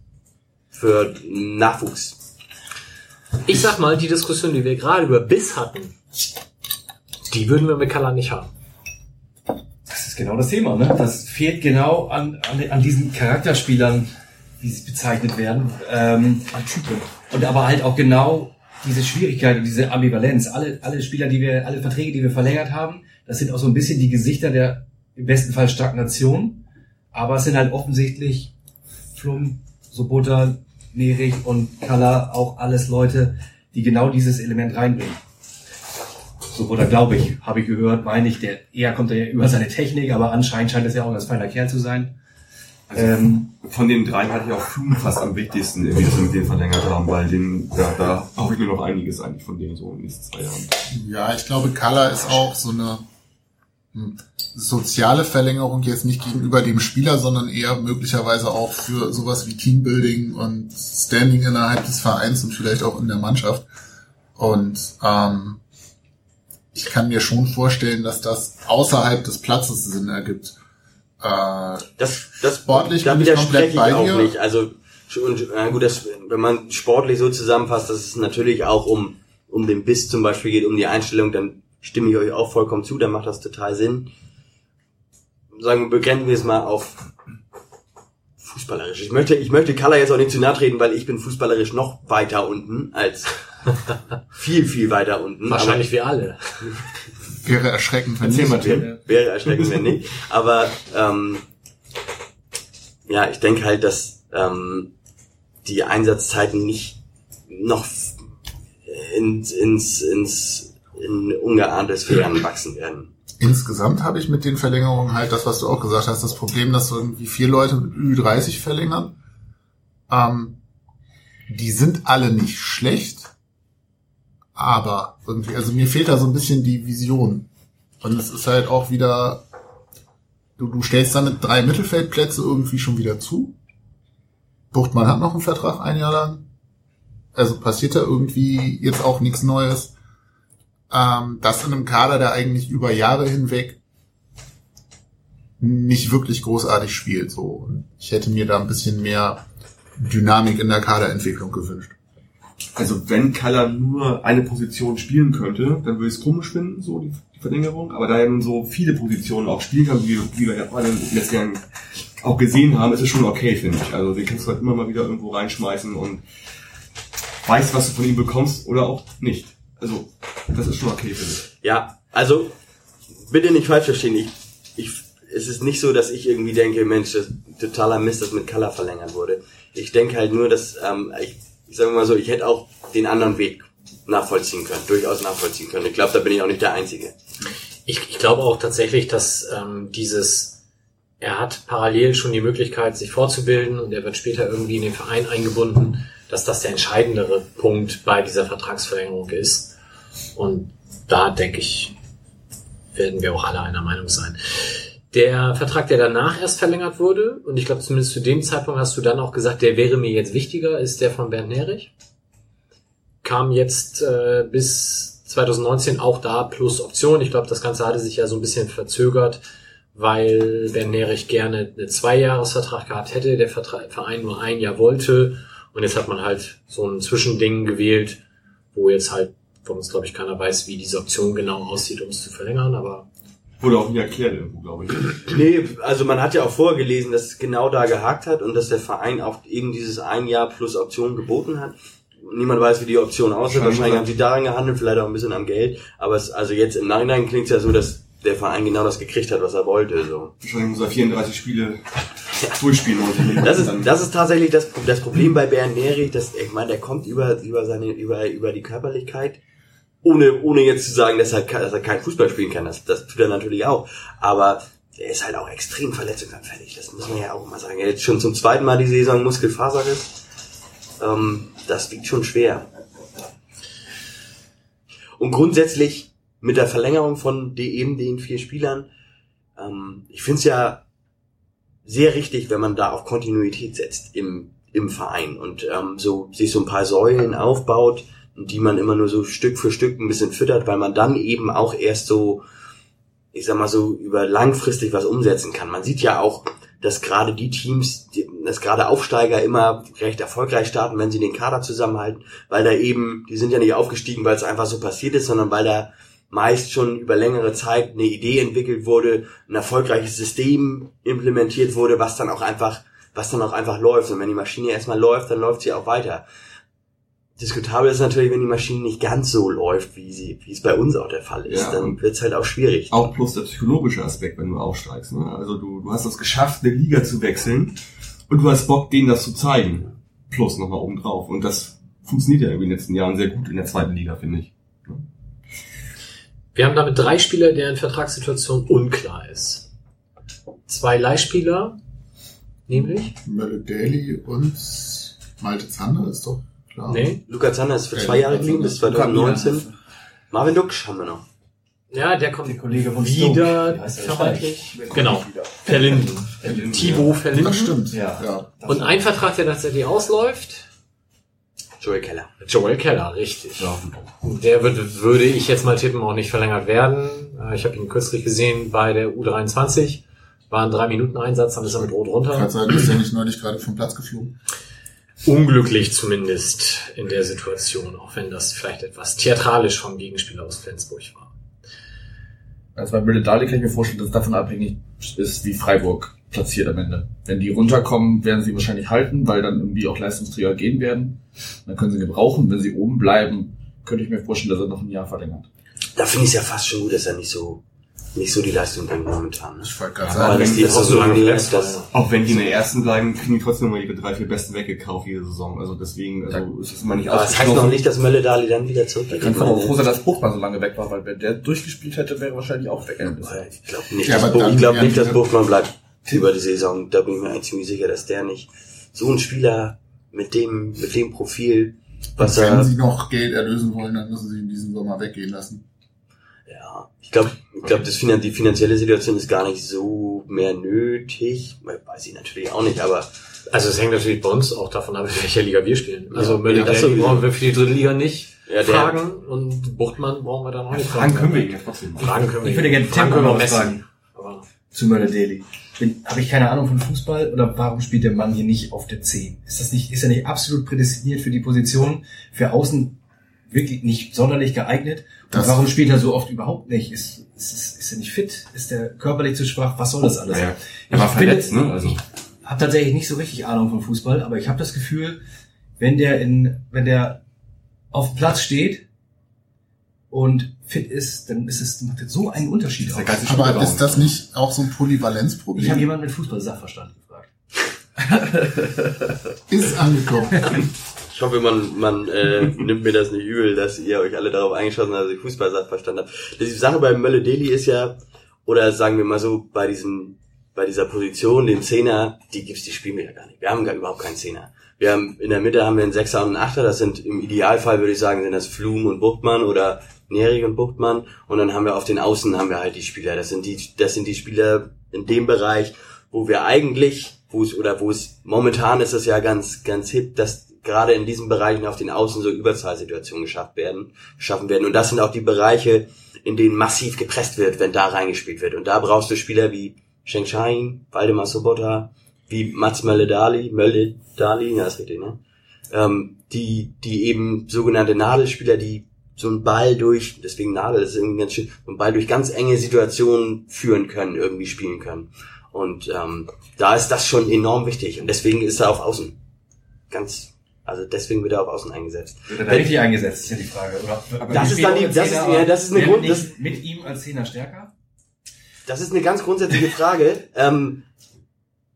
für Nachwuchs. Ich sag mal, die Diskussion, die wir gerade über Biss hatten, die würden wir mit Kalla nicht haben. Das ist genau das Thema, ne? Das fehlt genau an, an, an diesen Charakterspielern, wie sie bezeichnet werden. Ähm, an Typen. Und aber halt auch genau diese Schwierigkeit und diese Ambivalenz. Alle, alle Spieler, die wir, alle Verträge, die wir verlängert haben, das sind auch so ein bisschen die Gesichter der im besten Fall Stagnation. Aber es sind halt offensichtlich Flum, Sobota, Nerich und Kalla auch alles Leute, die genau dieses Element reinbringen. So, oder glaube ich, habe ich gehört, meine ich, der eher kommt er ja über seine Technik, aber anscheinend scheint es ja auch ein ganz feiner Kerl zu sein. Also Ähm, von den dreien hatte ich auch Flum fast am wichtigsten, irgendwie, dass wir mit denen verlängert haben, weil den, da, da hoffe ich mir noch einiges eigentlich von denen so in den nächsten zwei Jahren. Ja, ich glaube, Kalla ist auch so eine soziale Verlängerung jetzt nicht gegenüber dem Spieler, sondern eher möglicherweise auch für sowas wie Teambuilding und Standing innerhalb des Vereins und vielleicht auch in der Mannschaft. Und ähm, ich kann mir schon vorstellen, dass das außerhalb des Platzes Sinn ergibt. Äh, Das, das Sportlich da bin ich komplett bei auch dir. nicht. Also und, na gut, das, wenn man sportlich so zusammenfasst, dass es natürlich auch um um den Biss zum Beispiel geht, um die Einstellung, dann stimme ich euch auch vollkommen zu. Dann macht das total Sinn. Sagen wir, begrenzen wir es mal auf fußballerisch. Ich möchte, ich möchte Kalla jetzt auch nicht zu nahe treten, weil ich bin fußballerisch noch weiter unten als viel, viel weiter unten. Wahrscheinlich wir alle. wäre erschreckend, wenn Erzähl nicht. Wäre, wäre erschreckend, wenn nicht. Aber ähm, ja, ich denke halt, dass ähm, die Einsatzzeiten nicht noch ins, ins, ins in ungeahnte Sphären wachsen werden. Insgesamt habe ich mit den Verlängerungen halt das, was du auch gesagt hast, das Problem, dass irgendwie vier Leute mit Ü30 verlängern. Ähm, die sind alle nicht schlecht, aber irgendwie, also mir fehlt da so ein bisschen die Vision. Und es ist halt auch wieder, du, du stellst damit drei Mittelfeldplätze irgendwie schon wieder zu. Buchtmann hat noch einen Vertrag ein Jahr lang. Also passiert da irgendwie jetzt auch nichts Neues ähm, das in einem Kader, der eigentlich über Jahre hinweg nicht wirklich großartig spielt. So, ich hätte mir da ein bisschen mehr Dynamik in der Kaderentwicklung gewünscht. Also wenn Kaller nur eine Position spielen könnte, dann würde ich es komisch finden, so die, die Verlängerung. Aber da er nun so viele Positionen auch spielen kann, wie, wie wir ja alle letzten Jahren auch gesehen haben, ist es schon okay, finde ich. Also den kannst du halt immer mal wieder irgendwo reinschmeißen und weißt, was du von ihm bekommst oder auch nicht. Also das ist schon okay, finde ich. Ja, also bitte nicht falsch verstehen. Ich, ich, es ist nicht so, dass ich irgendwie denke, Mensch, das ist totaler Mist, dass mit Color verlängert wurde. Ich denke halt nur, dass ähm, ich, ich sage mal so, ich hätte auch den anderen Weg nachvollziehen können, durchaus nachvollziehen können. Ich glaube, da bin ich auch nicht der Einzige. Ich, ich glaube auch tatsächlich, dass ähm, dieses, er hat parallel schon die Möglichkeit, sich fortzubilden und er wird später irgendwie in den Verein eingebunden, dass das der entscheidendere Punkt bei dieser Vertragsverlängerung ist. Und da denke ich, werden wir auch alle einer Meinung sein. Der Vertrag, der danach erst verlängert wurde, und ich glaube zumindest zu dem Zeitpunkt hast du dann auch gesagt, der wäre mir jetzt wichtiger, ist der von Bernd Nerich. Kam jetzt äh, bis 2019 auch da plus Option. Ich glaube, das Ganze hatte sich ja so ein bisschen verzögert, weil Bernd Nerich gerne einen Zweijahresvertrag gehabt hätte, der Vertra Verein nur ein Jahr wollte. Und jetzt hat man halt so ein Zwischending gewählt, wo jetzt halt von uns, glaube ich, keiner weiß, wie diese Option genau aussieht, um es zu verlängern, aber Wurde auch nie erklärt irgendwo, glaube ich. Nee, also man hat ja auch vorher gelesen, dass es genau da gehakt hat und dass der Verein auch eben dieses ein Jahr plus Option geboten hat. Niemand weiß, wie die Option aussieht. Wahrscheinlich haben sie daran gehandelt, vielleicht auch ein bisschen am Geld. Aber es, also jetzt im Nachhinein klingt es ja so, dass der Verein genau das gekriegt hat, was er wollte. So. Wahrscheinlich muss er 34 Spiele durchspielen. Und Das ist, das ist tatsächlich das, das Problem bei Bernd Neri, dass, ich meine, der kommt über, über seine, über, über die Körperlichkeit, ohne, ohne jetzt zu sagen, dass er, dass er kein Fußball spielen kann. Das, das tut er natürlich auch. Aber er ist halt auch extrem verletzungsanfällig. Das muss man ja auch mal sagen. Er hat schon zum zweiten Mal die Saison Muskelfaserriss. Ähm, das wiegt schon schwer. Und grundsätzlich mit der Verlängerung von den, eben den vier Spielern, ähm, ich finde es ja sehr richtig, wenn man da auf Kontinuität setzt im, im Verein und ähm, so sich so ein paar Säulen aufbaut, die man immer nur so Stück für Stück ein bisschen füttert, weil man dann eben auch erst so, ich sag mal so, über langfristig was umsetzen kann. Man sieht ja auch, dass gerade die Teams, dass gerade Aufsteiger immer recht erfolgreich starten, wenn sie den Kader zusammenhalten, weil da eben, die sind ja nicht aufgestiegen, weil es einfach so passiert ist, sondern weil da meist schon über längere Zeit eine Idee entwickelt wurde, ein erfolgreiches System implementiert wurde, was dann auch einfach, was dann auch einfach läuft. Und wenn die Maschine erstmal läuft, dann läuft sie auch weiter. Diskutabel ist natürlich, wenn die Maschine nicht ganz so läuft, wie sie, wie es bei uns auch der Fall ist, Ja, dann wird's halt auch schwierig. Auch plus der psychologische Aspekt, wenn du aufsteigst. Ne? Also du, du hast es geschafft, eine Liga zu wechseln und du hast Bock, denen das zu zeigen. Plus nochmal oben drauf. Und das funktioniert ja irgendwie in den letzten Jahren sehr gut in der zweiten Liga, finde ich. Wir haben damit drei Spieler, deren Vertragssituation unklar ist. Zwei Leihspieler, nämlich? Mölle Daly und Malte Zander ist doch klar. Nee. Luca Zander ist für Ja, zwei Jahre geblieben, bis Zander. 2019. Marvin Duksch haben wir noch. Ja, der kommt Der Kollege von wieder vermeintlich. Genau. Verlinden. Thibaut Verlinden. stimmt. Ja. ja. Und ein Vertrag, der tatsächlich ausläuft. Joey Keller. Joel Keller, richtig. Der wird, würde ich jetzt mal tippen, auch nicht verlängert werden. Äh, Ich habe ihn kürzlich gesehen bei der U23. War ein drei Minuten Einsatz, dann ist er mit Rot runter. Kann sein, ist der nicht neulich gerade vom Platz geflogen? Unglücklich zumindest in der Situation, auch wenn das vielleicht etwas theatralisch vom Gegenspieler aus Flensburg war. Also bei Mülle Dali kann ich mir vorstellen, dass es davon abhängig ist, wie Freiburg platziert am Ende. Wenn die runterkommen, werden sie wahrscheinlich halten, weil dann irgendwie auch Leistungsträger gehen werden. Dann können sie gebrauchen. Wenn sie oben bleiben, könnte ich mir vorstellen, dass er noch ein Jahr verlängert. Da finde ich es ja fast schon gut, dass er nicht so, nicht so die Leistung bringt momentan. Ne? Ich wollte gerade Aber sagen, dass die das ist so lange war, dass. Auch wenn die in der ersten bleiben, kriegen die trotzdem immer ihre drei, vier besten weggekauft jede Saison. Also deswegen, also ist es immer nicht aber das heißt noch nicht, dass Mölle Dali dann wieder zurückgeht. Dann kann man auch froh sein, dass Buchmann so lange weg war, weil wenn der durchgespielt hätte, wäre er wahrscheinlich auch weg. Ich glaube nicht, Ja, dass aber ich glaub nicht, dass Buchmann bleibt über die Saison. Da bin ich mir eigentlich ziemlich sicher, dass der nicht so ein Spieler mit dem, mit dem Profil, was wenn er, sie noch Geld erlösen wollen, dann müssen sie ihn diesen Sommer weggehen lassen. ja, ich glaube, ich glaube, das Finan die finanzielle Situation ist gar nicht so mehr nötig. Weiß ich natürlich auch nicht, aber Also es hängt natürlich bei uns auch davon ab, in welcher Liga wir spielen. Also Ja, Möller ja, das brauchen wir für die dritte Liga nicht Ja, der- fragen und Buchtmann brauchen wir dann auch nicht Fragen können wir ihn ja trotzdem. Fragen können wir Ich würde gerne Fragen können wir messen. fragen. Aber zu Möller Daly. Habe ich keine Ahnung von Fußball oder warum spielt der Mann hier nicht auf der 10? Ist das nicht, ist er nicht absolut prädestiniert für die Position, für außen wirklich nicht sonderlich geeignet? Und Das- warum spielt er so oft überhaupt nicht? Ist, ist, ist, ist er nicht fit? Ist er körperlich zu schwach? Was soll das alles? Ja, er war Ich finde- verletzt, ne? Also. Ich habe tatsächlich nicht so richtig Ahnung von Fußball, aber ich habe das Gefühl, wenn der in, wenn der auf dem Platz steht und fit ist, dann ist es macht das so einen Unterschied. aus. Aber ist das nicht auch so ein Polyvalenzproblem? Ich habe jemanden mit Fußball-Sachverstand gefragt. Ist angekommen. Ich hoffe, man, man äh, nimmt mir das nicht übel, dass ihr euch alle darauf eingeschossen habt, dass ich Fußballsachverstand habe. Die Sache bei Mölle Deli ist ja, oder sagen wir mal so, bei diesem, bei dieser Position, dem Zehner, die gibt's, die spielen wir ja gar nicht. Wir haben gar überhaupt keinen Zehner. Wir haben, in der Mitte haben wir einen Sechser und einen Achter, das sind im Idealfall, würde ich sagen, sind das Flum und Buchtmann oder Nerig und Buchtmann. Und dann haben wir auf den Außen haben wir halt die Spieler. Das sind die, das sind die Spieler in dem Bereich, wo wir eigentlich, wo es, oder wo es, momentan ist es ja ganz, ganz hip, dass gerade in diesen Bereichen auf den Außen so Überzahlsituationen geschafft werden, geschaffen werden. Und das sind auch die Bereiche, in denen massiv gepresst wird, wenn da reingespielt wird. Und da brauchst du Spieler wie Sheng Shain, Waldemar Sobota, wie Mats Mölle-Dali, Mölle-Dali, ja, ist richtig, ne? Ähm, die, die eben sogenannte Nadelspieler, die so einen Ball durch, deswegen Nadel, das ist irgendwie ganz schön, so einen Ball durch ganz enge Situationen führen können, irgendwie spielen können. Und ähm, da ist das schon enorm wichtig. Und deswegen ist er auf Außen. Ganz, also deswegen wird er auf Außen eingesetzt. Wird er richtig eingesetzt, ist ja die Frage. Oder, Aber das ist dann die, das ist, ja, das ist eine Grund, das, mit ihm als Zehner stärker? das ist eine ganz grundsätzliche Frage. Ähm,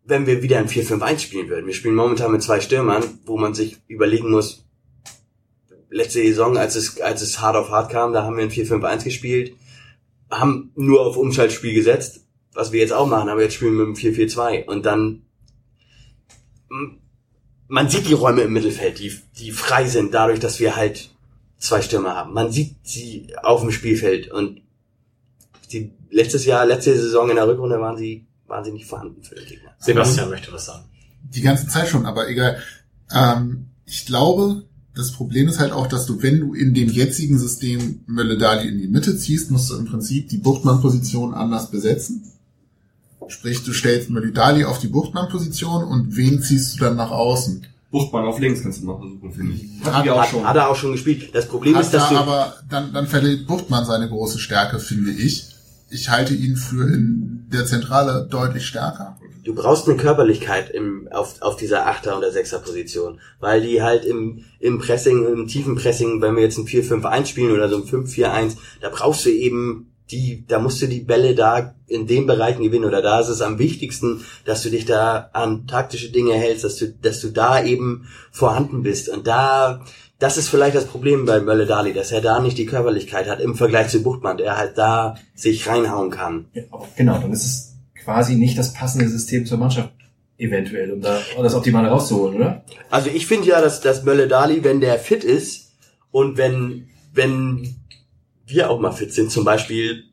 wenn wir wieder ein 4-5-1 spielen würden. Wir spielen momentan mit zwei Stürmern, wo man sich überlegen muss, letzte Saison, als es, als es hart auf hart kam, da haben wir ein 4-5-1 gespielt, haben nur auf Umschaltspiel gesetzt, was wir jetzt auch machen, aber jetzt spielen wir mit dem 4-4-2 und dann man sieht die Räume im Mittelfeld, die, die frei sind, dadurch, dass wir halt zwei Stürmer haben. Man sieht sie auf dem Spielfeld und die letztes Jahr, letzte Saison in der Rückrunde waren sie, waren sie nicht vorhanden für den Gegner. Sebastian möchte was sagen. Die ganze Zeit schon, aber egal. Ähm, ich glaube, das Problem ist halt auch, dass du, wenn du in dem jetzigen System Mölle-Dali in die Mitte ziehst, musst du im Prinzip die Buchtmann-Position anders besetzen. Sprich, du stellst Mölle-Dali auf die Buchtmann-Position und wen ziehst du dann nach außen? Buchtmann auf links kannst du mal versuchen, finde ich. Hat- hat, hat er auch schon gespielt. Das Problem Hat ist, dass er du, aber dann, dann verliert Buchtmann seine große Stärke, finde ich. Ich halte ihn für in der Zentrale deutlich stärker. du brauchst eine Körperlichkeit im, auf, auf dieser Achter- oder Sechser-Position, weil die halt im, im Pressing, im tiefen Pressing, wenn wir jetzt ein 4-5-1 spielen oder so ein 5-4-1, da brauchst du eben die, da musst du die Bälle da in den Bereichen gewinnen oder da ist es am wichtigsten, dass du dich da an taktische Dinge hältst, dass du, dass du da eben vorhanden bist und da, das ist vielleicht das Problem bei Mölle Dali, dass er da nicht die Körperlichkeit hat im Vergleich zu Buchtmann, der halt da sich reinhauen kann. Genau, dann ist es quasi nicht das passende System zur Mannschaft eventuell, um da das Optimale rauszuholen, oder? Also ich finde ja, dass, dass Mölle Dali, wenn der fit ist und wenn, wenn wir auch mal fit sind, zum Beispiel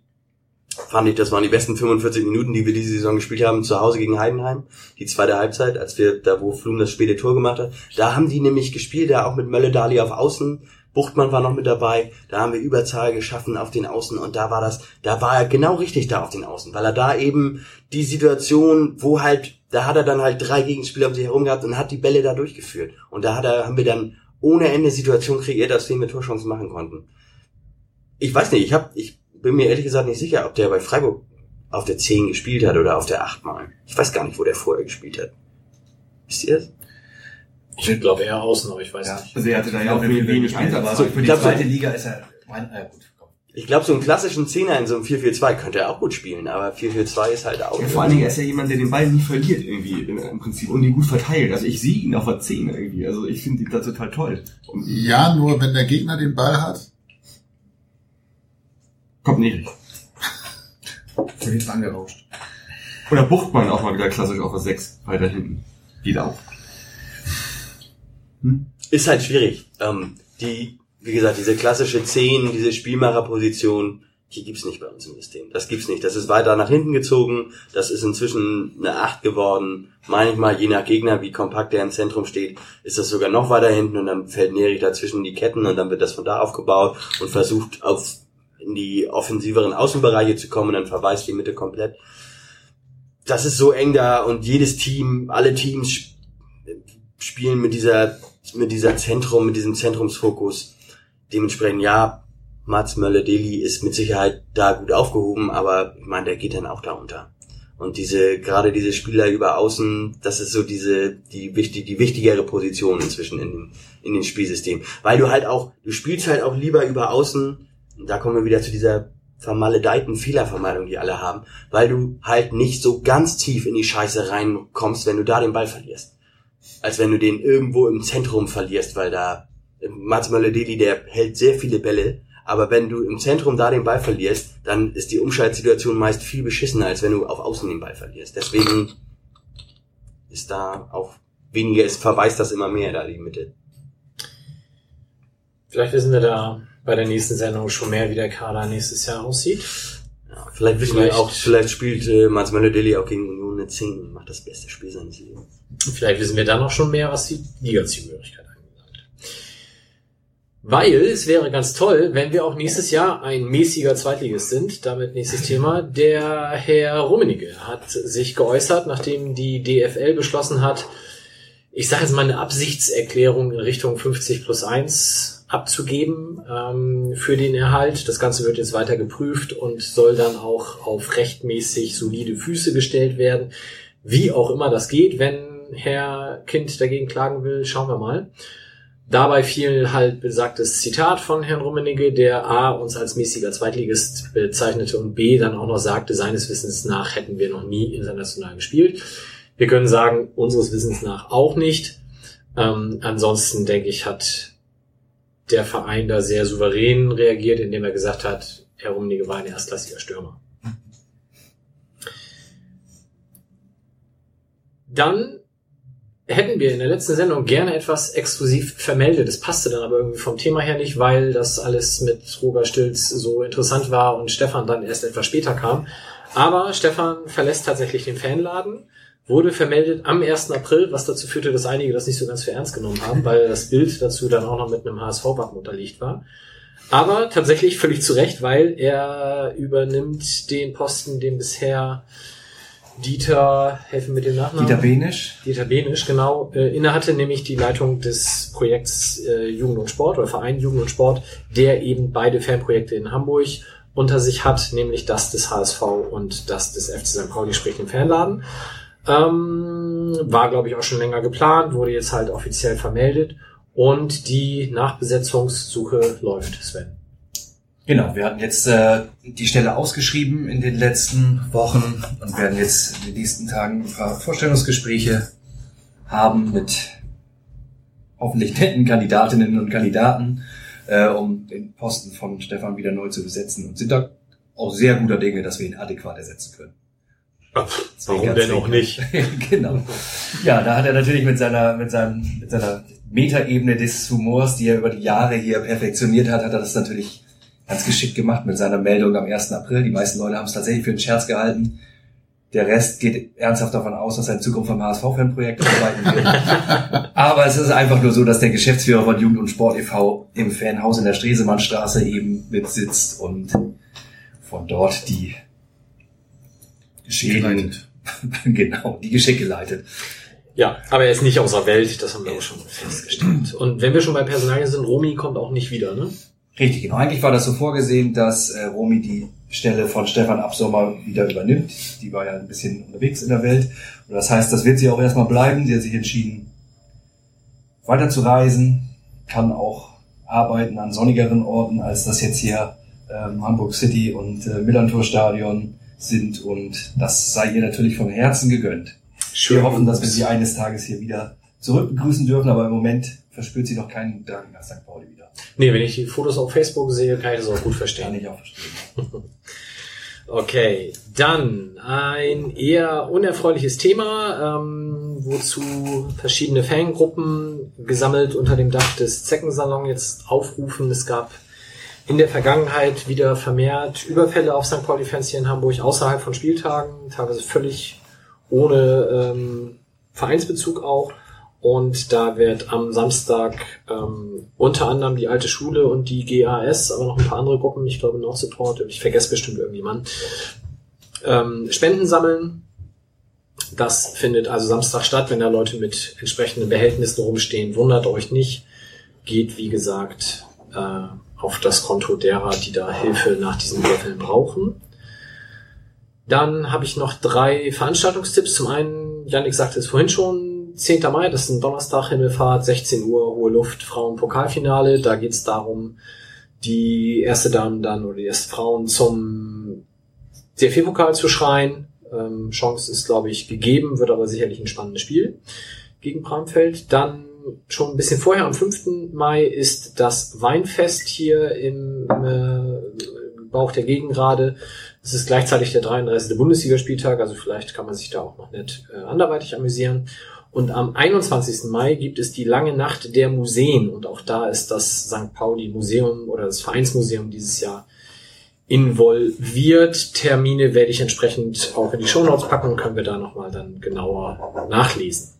fand ich, das waren die besten 45 Minuten, die wir diese Saison gespielt haben, zu Hause gegen Heidenheim, die zweite Halbzeit, als wir, da wo Flum das späte Tor gemacht hat, da haben die nämlich gespielt, da auch mit Mölle Dali auf Außen, Buchtmann war noch mit dabei, da haben wir Überzahl geschaffen auf den Außen und da war das, da war er genau richtig da auf den Außen, weil er da eben die Situation, wo halt, da hat er dann halt drei Gegenspieler um sich herum gehabt und hat die Bälle da durchgeführt. Und da hat er, haben wir dann ohne Ende Situationen kreiert, aus denen wir Torchancen machen konnten. Ich weiß nicht, ich hab, ich bin mir ehrlich gesagt nicht sicher, ob der bei Freiburg auf der 10 gespielt hat oder auf der 8 mal. Ich weiß gar nicht, wo der vorher gespielt hat. Wisst ihr es? Ich glaube eher außen, aber ich weiß nicht. Also er hatte da ja auch wenig wenig, Einsatz. So, Aber für ich die glaub, zweite so- Liga ist er, mein, äh, gut. Ich glaube, so einen klassischen Zehner in so einem 4-4-2 könnte er auch gut spielen, aber 4-4-2 ist halt auch. Ja, vor allen Dingen er ist ja jemand, der den Ball nie verliert irgendwie im, im Prinzip und ihn gut verteilt. Also ich sehe ihn auf der 10 irgendwie. Also ich finde ihn da total toll. Und Ja, nur wenn der Gegner den Ball hat, kommt nicht. Für den angerauscht. Oder Buchtmann auch mal wieder klassisch auf der 6 weiter hinten. Geht auch. ist halt schwierig. Ähm, die, wie gesagt, diese klassische 10, diese Spielmacherposition, die gibt's nicht bei uns im System. Das gibt's nicht. Das ist weiter nach hinten gezogen. Das ist inzwischen eine 8 geworden. Manchmal, je nach Gegner, wie kompakt der im Zentrum steht, ist das sogar noch weiter hinten und dann fällt Nerich dazwischen die Ketten und dann wird das von da aufgebaut und versucht auf in die offensiveren Außenbereiche zu kommen dann verweist die Mitte komplett. das ist so eng da und jedes Team, alle Teams sp- spielen mit dieser, mit dieser Zentrum, mit diesem Zentrumsfokus. Dementsprechend, ja, Mats Möller-Deli ist mit Sicherheit da gut aufgehoben, aber ich meine, der geht dann auch da unter. Und diese, gerade diese Spieler über Außen, das ist so diese, die wichtig, die wichtigere Position inzwischen in in dem Spielsystem. Weil du halt auch, du spielst halt auch lieber über Außen, da kommen wir wieder zu dieser vermaledeiten Fehlervermeidung, die alle haben, weil du halt nicht so ganz tief in die Scheiße reinkommst, wenn du da den Ball verlierst. Als wenn du den irgendwo im Zentrum verlierst, weil da Mats Möller-Deli, der hält sehr viele Bälle, aber wenn du im Zentrum da den Ball verlierst, dann ist die Umschaltsituation meist viel beschissener, als wenn du auf Außen den Ball verlierst. Deswegen ist da auch weniger, es verweist das immer mehr da die Mitte. Vielleicht wissen wir da bei der nächsten Sendung schon mehr, wie der Kader nächstes Jahr aussieht. Ja, vielleicht wissen Vielleicht- wir auch, vielleicht spielt äh, Mats Möller-Deli auch gegen Union eine 10 und macht das beste Spiel seines Lebens. Vielleicht wissen wir dann auch schon mehr, was die Liga-Zugehörigkeit angeht. Weil es wäre ganz toll, wenn wir auch nächstes Jahr ein mäßiger Zweitligist sind. Damit nächstes Thema. Der Herr Rummenigge hat sich geäußert, nachdem die DFL beschlossen hat, ich sage jetzt mal eine Absichtserklärung in Richtung 50 plus 1 abzugeben ähm, für den Erhalt. Das Ganze wird jetzt weiter geprüft und soll dann auch auf rechtmäßig solide Füße gestellt werden. Wie auch immer das geht, wenn Herr Kind dagegen klagen will, schauen wir mal. Dabei fiel halt besagtes Zitat von Herrn Rummenigge, der A uns als mäßiger Zweitligist bezeichnete und B dann auch noch sagte, seines Wissens nach hätten wir noch nie international gespielt. Wir können sagen, unseres Wissens nach auch nicht. Ähm, ansonsten denke ich, hat der Verein da sehr souverän reagiert, indem er gesagt hat, Herr Rummenigge war ein erstklassiger Stürmer. Dann hätten wir in der letzten Sendung gerne etwas exklusiv vermeldet. Das passte dann aber irgendwie vom Thema her nicht, weil das alles mit Roger Stilz so interessant war und Stefan dann erst etwas später kam. Aber Stefan verlässt tatsächlich den Fanladen, wurde vermeldet am 1. April, was dazu führte, dass einige das nicht so ganz für ernst genommen haben, weil das Bild dazu dann auch noch mit einem HSV-Wappen unterlegt war. Aber tatsächlich völlig zu Recht, weil er übernimmt den Posten, den bisher Dieter, helfen mit dem Nachnamen? Dieter Benisch. Dieter Benisch, genau, äh, innehatte nämlich die Leitung des Projekts äh, Jugend und Sport oder Verein Jugend und Sport, der eben beide Fanprojekte in Hamburg unter sich hat, nämlich das des HSV und das des FC St. Pauli, sprich den Fanladen. Ähm, war, glaube ich, auch schon länger geplant, wurde jetzt halt offiziell vermeldet und die Nachbesetzungssuche läuft, Sven. Genau, wir hatten jetzt äh, die Stelle ausgeschrieben in den letzten Wochen und werden jetzt in den nächsten Tagen ein paar Vorstellungsgespräche haben mit hoffentlich netten Kandidatinnen und Kandidaten, äh, um den Posten von Stefan wieder neu zu besetzen und sind da auch sehr guter Dinge, dass wir ihn adäquat ersetzen können. Warum denn auch nicht? genau. Ja, da hat er natürlich mit seiner, mit seinem, mit seiner Metaebene des Humors, die er über die Jahre hier perfektioniert hat, hat er das natürlich ganz geschickt gemacht mit seiner Meldung am 1. April. Die meisten Leute haben es tatsächlich für einen Scherz gehalten. Der Rest geht ernsthaft davon aus, dass er in Zukunft beim HSV-Fanprojekt arbeiten wird. Aber es ist einfach nur so, dass der Geschäftsführer von Jugend und Sport e.V. im Fanhaus in der Stresemannstraße eben mitsitzt und von dort die Geschicke genau, die Geschicke leitet. Ja, aber er ist nicht außer Welt, das haben wir auch schon festgestellt. Und wenn wir schon bei Personalien sind, Romy kommt auch nicht wieder, ne? Richtig, genau. Eigentlich war das so vorgesehen, dass äh, Romy die Stelle von Stefan Absommer wieder übernimmt. Die war ja ein bisschen unterwegs in der Welt. Und das heißt, das wird sie auch erstmal bleiben. Sie hat sich entschieden, weiter zu reisen, kann auch arbeiten an sonnigeren Orten, als das jetzt hier ähm, Hamburg City und äh, Millantor Stadion sind. Und das sei ihr natürlich von Herzen gegönnt. Wir hoffen, dass wir sie eines Tages hier wieder zurück begrüßen dürfen, aber im Moment verspürt sie noch keinen Drang nach St. Pauli wieder. Nee, wenn ich die Fotos auf Facebook sehe, kann ich das auch gut verstehen. Kann ich auch verstehen. Okay, dann ein eher unerfreuliches Thema, ähm, wozu verschiedene Fangruppen gesammelt unter dem Dach des Zeckensalon jetzt aufrufen. Es gab in der Vergangenheit wieder vermehrt Überfälle auf St. Pauli-Fans hier in Hamburg außerhalb von Spieltagen, teilweise völlig ohne ähm, Vereinsbezug auch. Und da wird am Samstag ähm, unter anderem die alte Schule und die GAS, aber noch ein paar andere Gruppen, ich glaube Nord Support, ich vergesse bestimmt irgendjemand, ähm, Spenden sammeln Das findet also Samstag statt, wenn da Leute mit entsprechenden Behältnissen rumstehen. Wundert euch nicht. Geht, wie gesagt, äh, auf das Konto derer, die da Hilfe nach diesen Würfeln brauchen. Dann habe ich noch drei Veranstaltungstipps. Zum einen, Janik sagte es vorhin schon, 10. Mai, das ist ein Donnerstag, Himmelfahrt, 16 Uhr, hohe Luft, Frauenpokalfinale. Da geht es darum, die erste Damen dann oder die erste Frauen zum DFB-Pokal zu schreien. Ähm, Chance ist, glaube ich, gegeben, wird aber sicherlich ein spannendes Spiel gegen Bramfeld. Dann schon ein bisschen vorher, am 5. Mai, ist das Weinfest hier im äh, Bauch der Gegengrade. Es ist gleichzeitig der 33. Bundesligaspieltag, also vielleicht kann man sich da auch noch nett äh, anderweitig amüsieren. Und am 21. Mai gibt es die lange Nacht der Museen und auch da ist das St. Pauli Museum oder das Vereinsmuseum dieses Jahr involviert. Termine werde ich entsprechend auch in die Shownotes packen, können wir da nochmal dann genauer nachlesen.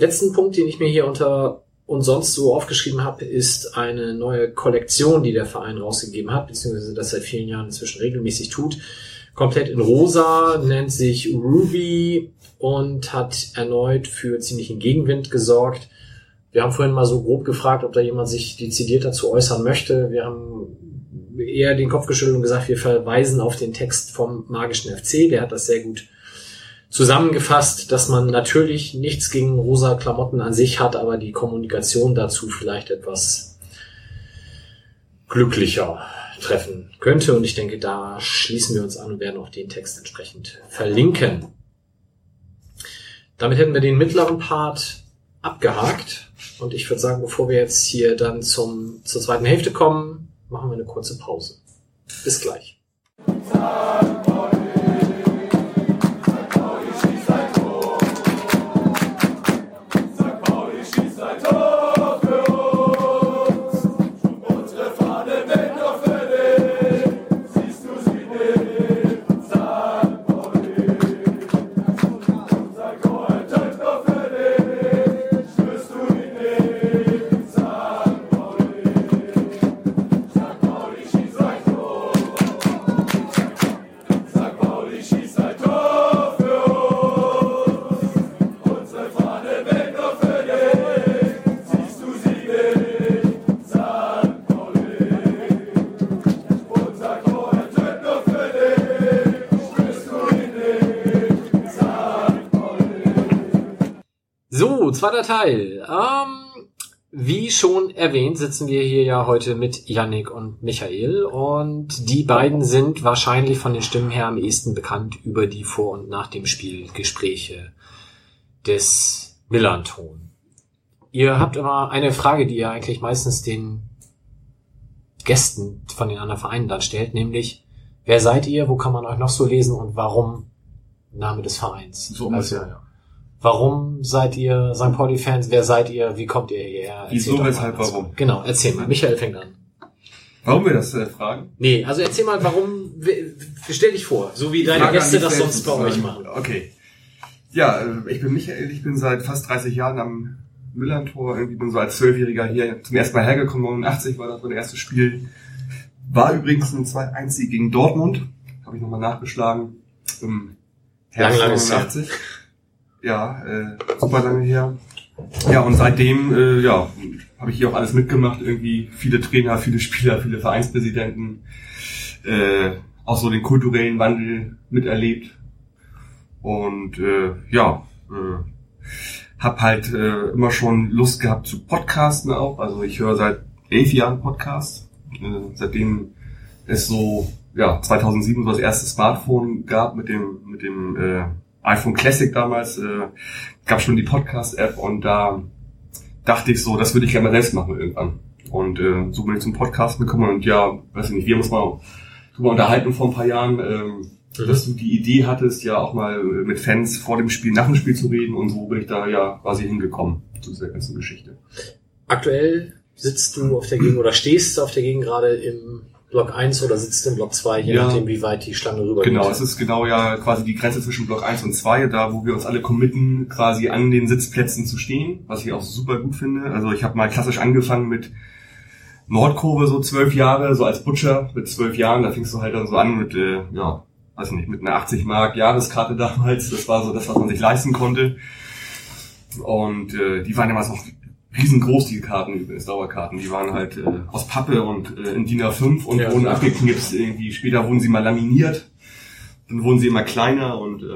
Letzten Punkt, den ich mir hier unter und sonst so aufgeschrieben habe, ist eine neue Kollektion, die der Verein rausgegeben hat, beziehungsweise das seit vielen Jahren inzwischen regelmäßig tut. Komplett in rosa, nennt sich Ruby und hat erneut für ziemlichen Gegenwind gesorgt. Wir haben vorhin mal so grob gefragt, ob da jemand sich dezidiert dazu äußern möchte. Wir haben eher den Kopf geschüttelt und gesagt, wir verweisen auf den Text vom magischen FC. Der hat das sehr gut zusammengefasst, dass man natürlich nichts gegen rosa Klamotten an sich hat, aber die Kommunikation dazu vielleicht etwas glücklicher treffen könnte. Und ich denke, da schließen wir uns an und werden auch den Text entsprechend verlinken. Damit hätten wir den mittleren Part abgehakt. Und ich würde sagen, bevor wir jetzt hier dann zum, zur zweiten Hälfte kommen, machen wir eine kurze Pause. Bis gleich. Zweiter Teil. Ähm, wie schon erwähnt, sitzen wir hier ja heute mit Yannick und Michael und die beiden sind wahrscheinlich von den Stimmen her am ehesten bekannt über die vor und nach dem Spiel Gespräche des Millanton. Ihr habt immer eine Frage, die ihr eigentlich meistens den Gästen von den anderen Vereinen dann stellt, nämlich wer seid ihr, wo kann man euch noch so lesen und warum Name des Vereins? So ungefähr, ja. Warum seid ihr St. Pauli-Fans? Wer seid ihr? Wie kommt ihr hierher? Wieso, weshalb, warum? Genau, erzähl mal. Michael fängt an. Warum wir das äh, fragen? Nee, also erzähl mal, warum, stell dich vor, so wie deine Gäste das sonst bei euch machen. Okay. Ja, äh, ich bin Michael, ich bin seit fast 30 Jahren am Müllerntor, irgendwie bin so als Zwölfjähriger hier zum ersten Mal hergekommen, 89 war das mein erstes Spiel. War übrigens ein 2-1 gegen Dortmund, habe ich nochmal nachgeschlagen, im Herbst Lang, lang ist her. 89. Ja, äh, super lange her. Ja, und seitdem, äh, ja, habe ich hier auch alles mitgemacht, irgendwie viele Trainer, viele Spieler, viele Vereinspräsidenten, äh, auch so den kulturellen Wandel miterlebt. Und äh, ja, äh, habe halt äh, immer schon Lust gehabt zu Podcasten auch. Also ich höre seit elf Jahren Podcasts. Äh, seitdem es so ja 2007 so das erste Smartphone gab mit dem mit dem äh, iPhone Classic damals äh, gab schon die Podcast-App und da dachte ich so, das würde ich gerne mal selbst machen irgendwann. Und äh, so bin ich zum Podcast gekommen und ja, weiß ich nicht, wir haben uns mal drüber unterhalten vor ein paar Jahren, ähm, dass du die Idee hattest, ja auch mal mit Fans vor dem Spiel, nach dem Spiel zu reden und so bin ich da ja quasi hingekommen zu dieser ganzen Geschichte. Aktuell sitzt du auf der Gegend oder stehst auf der Gegend gerade im Block 1 oder sitzt im Block 2, je Ja. nachdem, wie weit die Schlange rüber Genau, geht. es ist genau ja quasi die Grenze zwischen Block 1 und 2, da wo wir uns alle committen, quasi an den Sitzplätzen zu stehen, was ich auch super gut finde. Also ich habe mal klassisch angefangen mit Nordkurve so zwölf Jahre, so als Butcher mit zwölf Jahren, da fingst du halt dann so an mit äh, ja, weiß nicht, mit einer 80 Mark Jahreskarte damals. Das war so das, was man sich leisten konnte. Und äh, die waren damals noch riesengroß, die Karten übrigens, Dauerkarten. Die waren halt äh, aus Pappe und äh, in DIN A5 und Ja. wurden abgeknipst irgendwie. Später wurden sie mal laminiert. Dann wurden sie immer kleiner und äh,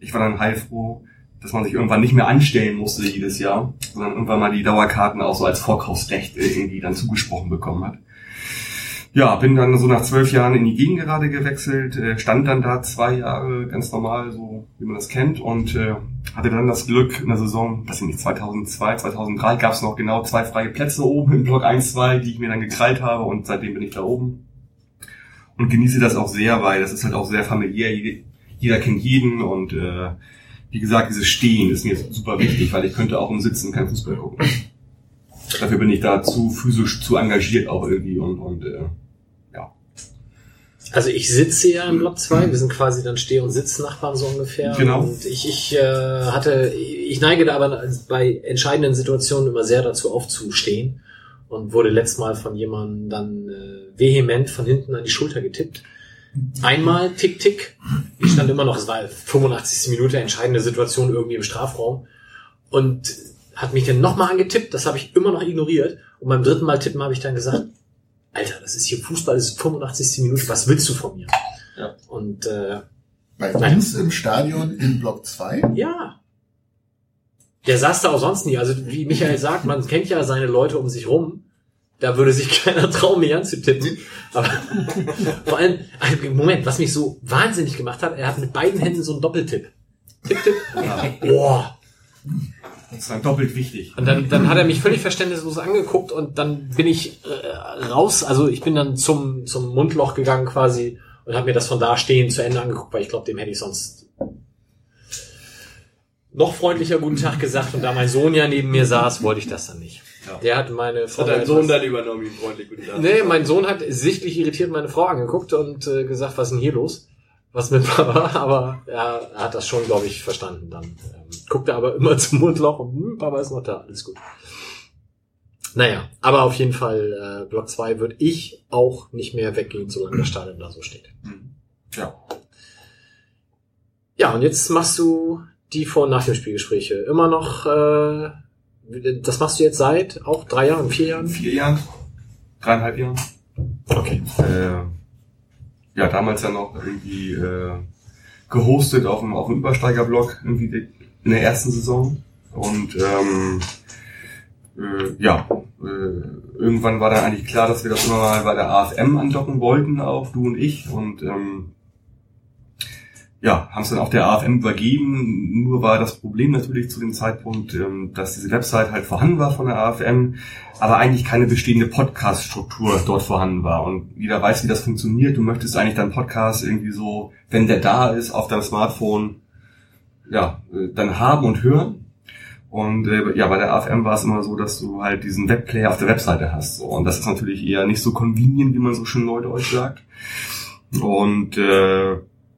ich war dann heilfroh, dass man sich irgendwann nicht mehr anstellen musste jedes Jahr, sondern irgendwann mal die Dauerkarten auch so als Vorkaufsrecht irgendwie dann zugesprochen bekommen hat. Ja, bin dann so nach zwölf Jahren in die Gegengerade gewechselt, äh, stand dann da zwei Jahre ganz normal, so wie man das kennt, und äh, hatte dann das Glück in der Saison, weiß ich nicht, 2002, 2003 gab es noch genau zwei freie Plätze oben im Block 1, 2, die ich mir dann gekrallt habe und seitdem bin ich da oben. Und genieße das auch sehr, weil das ist halt auch sehr familiär, jede- jeder kennt jeden und äh, wie gesagt, dieses Stehen ist mir super wichtig, weil ich könnte auch im Sitzen kein Fußball gucken. Dafür bin ich da zu physisch zu engagiert auch irgendwie und, und äh, Also ich sitze ja im Block 2, wir sind quasi dann Steh- und Sitznachbarn so ungefähr. Genau. Und ich, ich äh, hatte, ich neige da aber bei entscheidenden Situationen immer sehr dazu aufzustehen und wurde letztes Mal von jemandem dann äh, vehement von hinten an die Schulter getippt. Einmal tick tick, ich stand immer noch, es war 85. Minute, entscheidende Situation irgendwie im Strafraum und hat mich dann nochmal angetippt, das habe ich immer noch ignoriert und beim dritten Mal tippen habe ich dann gesagt, Alter, das ist hier Fußball, das ist 85. Minute, was willst du von mir? Ja. Und äh, Bei uns im Stadion in Block 2? ja. Der saß da auch sonst nie. Also wie Michael sagt, man kennt ja seine Leute um sich rum. Da würde sich keiner trauen, mich anzutippen. Aber vor allem, also, Moment, was mich so wahnsinnig gemacht hat, er hat mit beiden Händen so einen Doppeltipp. Tipp, tipp. Boah. Das ist dann doppelt wichtig. Und dann, dann hat er mich völlig verständnislos angeguckt und dann bin ich äh, raus. Also ich bin dann zum, zum Mundloch gegangen quasi und habe mir das von da stehen zu Ende angeguckt, weil ich glaube, dem hätte ich sonst noch freundlicher guten Tag gesagt. Und da mein Sohn ja neben mir saß, wollte ich das dann nicht. Ja. Der hat meine Frau. Hat dein etwas- Sohn dann übernommen, ihn freundlich guten Tag. Nee, mein Sohn hat sichtlich irritiert meine Frau angeguckt und äh, gesagt, was ist denn hier los? Was mit Papa? Aber er, hat das schon, glaube ich, verstanden dann. Ähm, guckte aber immer zum Mundloch und hm, Papa ist noch da, alles gut. Naja, aber auf jeden Fall, äh, Block 2 würde ich auch nicht mehr weggehen, solange das Stadion da so steht. Ja. Ja, und jetzt machst du die Vor- und Nach dem Spielgespräche. Immer noch, äh, das machst du jetzt seit auch drei Jahren, vier Jahren? Vier Jahren, dreieinhalb Jahren. Okay. Äh, ja, damals ja noch irgendwie äh, gehostet auf dem, auf dem Übersteigerblog irgendwie in der ersten Saison. Und ähm, äh, ja, äh, irgendwann war dann eigentlich klar, dass wir das immer mal bei der AFM andocken wollten, auch du und ich. Und ähm, ja, haben es dann auf der AFM übergeben. Nur war das Problem natürlich zu dem Zeitpunkt, ähm, dass diese Website halt vorhanden war von der AFM, aber eigentlich keine bestehende Podcast-Struktur dort vorhanden war. Und jeder weiß, wie das funktioniert. Du möchtest eigentlich deinen Podcast irgendwie so, wenn der da ist, auf deinem Smartphone, ja, äh, dann haben und hören. Und äh, ja, bei der AFM war es immer so, dass du halt diesen Webplayer auf der Webseite hast. Und das ist natürlich eher nicht so convenient, wie man so schön neudeutsch sagt. Und äh,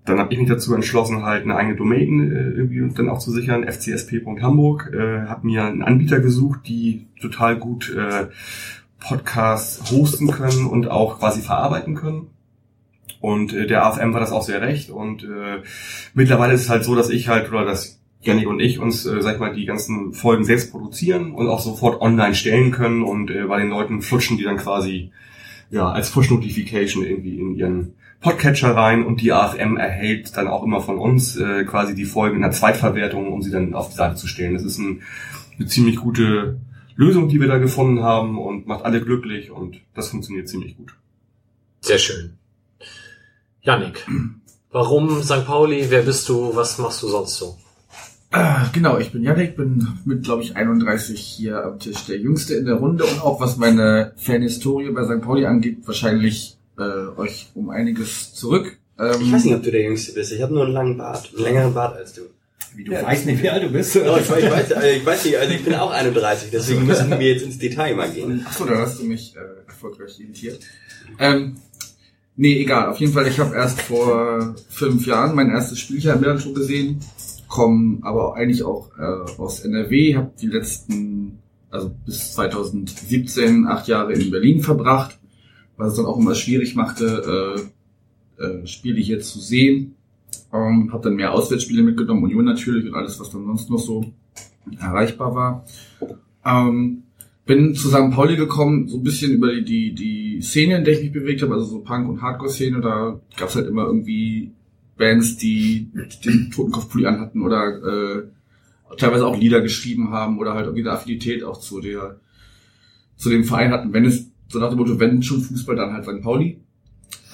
dann habe ich mich dazu entschlossen, halt eine eigene Domain äh, irgendwie dann auch zu sichern, fcsp.hamburg. Äh, habe mir einen Anbieter gesucht, die total gut äh, Podcasts hosten können und auch quasi verarbeiten können. Und äh, der AFM war das auch sehr recht. Und äh, mittlerweile ist es halt so, dass ich halt, oder dass Janik und ich uns, äh, sag ich mal, die ganzen Folgen selbst produzieren und auch sofort online stellen können und äh, bei den Leuten flutschen die dann quasi ja als Push-Notification irgendwie in ihren Podcatcher rein und die AFM erhält dann auch immer von uns äh, quasi die Folgen in der Zweitverwertung, um sie dann auf die Seite zu stellen. Das ist ein, eine ziemlich gute Lösung, die wir da gefunden haben und macht alle glücklich und das funktioniert ziemlich gut. Sehr schön. Janik, warum St. Pauli? Wer bist du? Was machst du sonst so? Ah, Genau, ich bin Janik, bin mit, glaube ich, 31 hier am Tisch der Jüngste in der Runde und auch was meine Fanhistorie bei St. Pauli angeht, wahrscheinlich äh, euch um einiges zurück. Ähm, Ich weiß nicht, ob du der Jüngste bist. Ich habe nur einen langen Bart. Einen längeren Bart als du. Wie du weißt nicht, wie alt du bist. Ja, ich, weiß, ich, weiß, also ich weiß nicht, also ich bin auch 31, deswegen müssen wir jetzt ins Detail mal gehen. Achso, da hast du mich äh, erfolgreich irritiert. Ähm, nee, egal. Auf jeden Fall, ich habe erst vor fünf Jahren mein erstes Spiel hier in Millanton gesehen, komme aber eigentlich auch äh, aus NRW, habe die letzten, also bis 2017, acht Jahre in Berlin verbracht, was es dann auch immer schwierig machte, äh, äh, Spiele hier zu sehen. Ähm, habe dann mehr Auswärtsspiele mitgenommen, Union natürlich und alles, was dann sonst noch so erreichbar war. Ähm, bin zu St. Pauli gekommen, so ein bisschen über die, die, die Szene, in der ich mich bewegt habe, also so Punk- und Hardcore-Szene, da gab's halt immer irgendwie Bands, die den Totenkopfpulli anhatten oder äh, teilweise auch Lieder geschrieben haben oder halt irgendwie eine Affinität auch zu der zu dem Verein hatten. Wenn es so nach dem Motto, wenn schon Fußball, dann halt St. Pauli.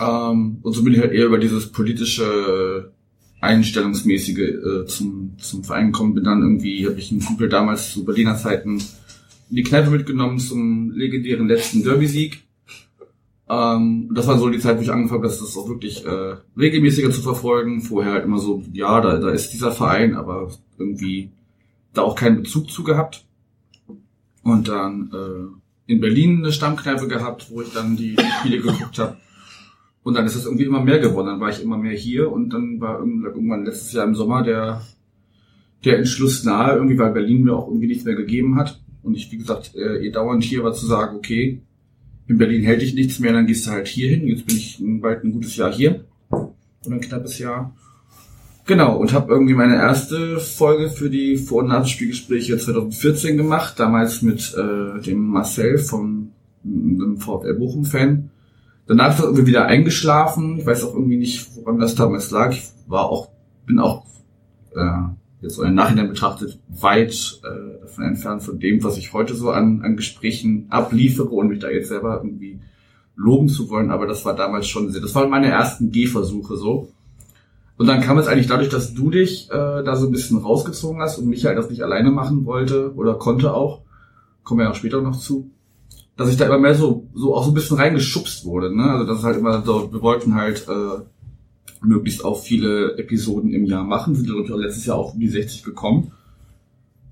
Ähm, und so bin ich halt eher über dieses politische Einstellungsmäßige äh, zum, zum Verein gekommen. Bin dann irgendwie, habe ich einen Kumpel damals zu Berliner Zeiten in die Kneipe mitgenommen zum legendären letzten Derby-Sieg. Ähm, das war so die Zeit, wo ich angefangen habe, das, auch wirklich äh, regelmäßiger zu verfolgen. Vorher halt immer so, ja, da, da ist dieser Verein, aber irgendwie da auch keinen Bezug zu gehabt. Und dann äh, in Berlin eine Stammkneipe gehabt, wo ich dann die, Spiele geguckt habe. Und dann ist es irgendwie immer mehr geworden. Dann war ich immer mehr hier und dann war irgendwann letztes Jahr im Sommer der, der Entschluss nahe, irgendwie, weil Berlin mir auch irgendwie nichts mehr gegeben hat. Und ich, wie gesagt, eh dauernd hier war zu sagen, okay, in Berlin hält dich nichts mehr, dann gehst du halt hier hin. Jetzt bin ich bald ein gutes Jahr hier. Oder ein knappes Jahr. Genau, und habe irgendwie meine erste Folge für die Vor- und Nachspielgespräche 2014 gemacht, damals mit äh, dem Marcel vom einem VfL Bochum-Fan. Danach ist er irgendwie wieder eingeschlafen. Ich weiß auch irgendwie nicht, woran das damals lag. Ich war auch, bin auch äh, jetzt im Nachhinein betrachtet weit äh, davon entfernt von dem, was ich heute so an, an Gesprächen abliefere und mich da jetzt selber irgendwie loben zu wollen. Aber das war damals schon sehr, das waren meine ersten Gehversuche so. Und dann kam es eigentlich dadurch, dass du dich äh, da so ein bisschen rausgezogen hast und Michael das nicht alleine machen wollte oder konnte auch, kommen wir ja auch später noch zu, dass ich da immer mehr so, so auch so ein bisschen reingeschubst wurde. Ne? Also das ist halt immer so, wir wollten halt äh, möglichst auch viele Episoden im Jahr machen, sind glaube ich auch letztes Jahr auch um die 60 gekommen.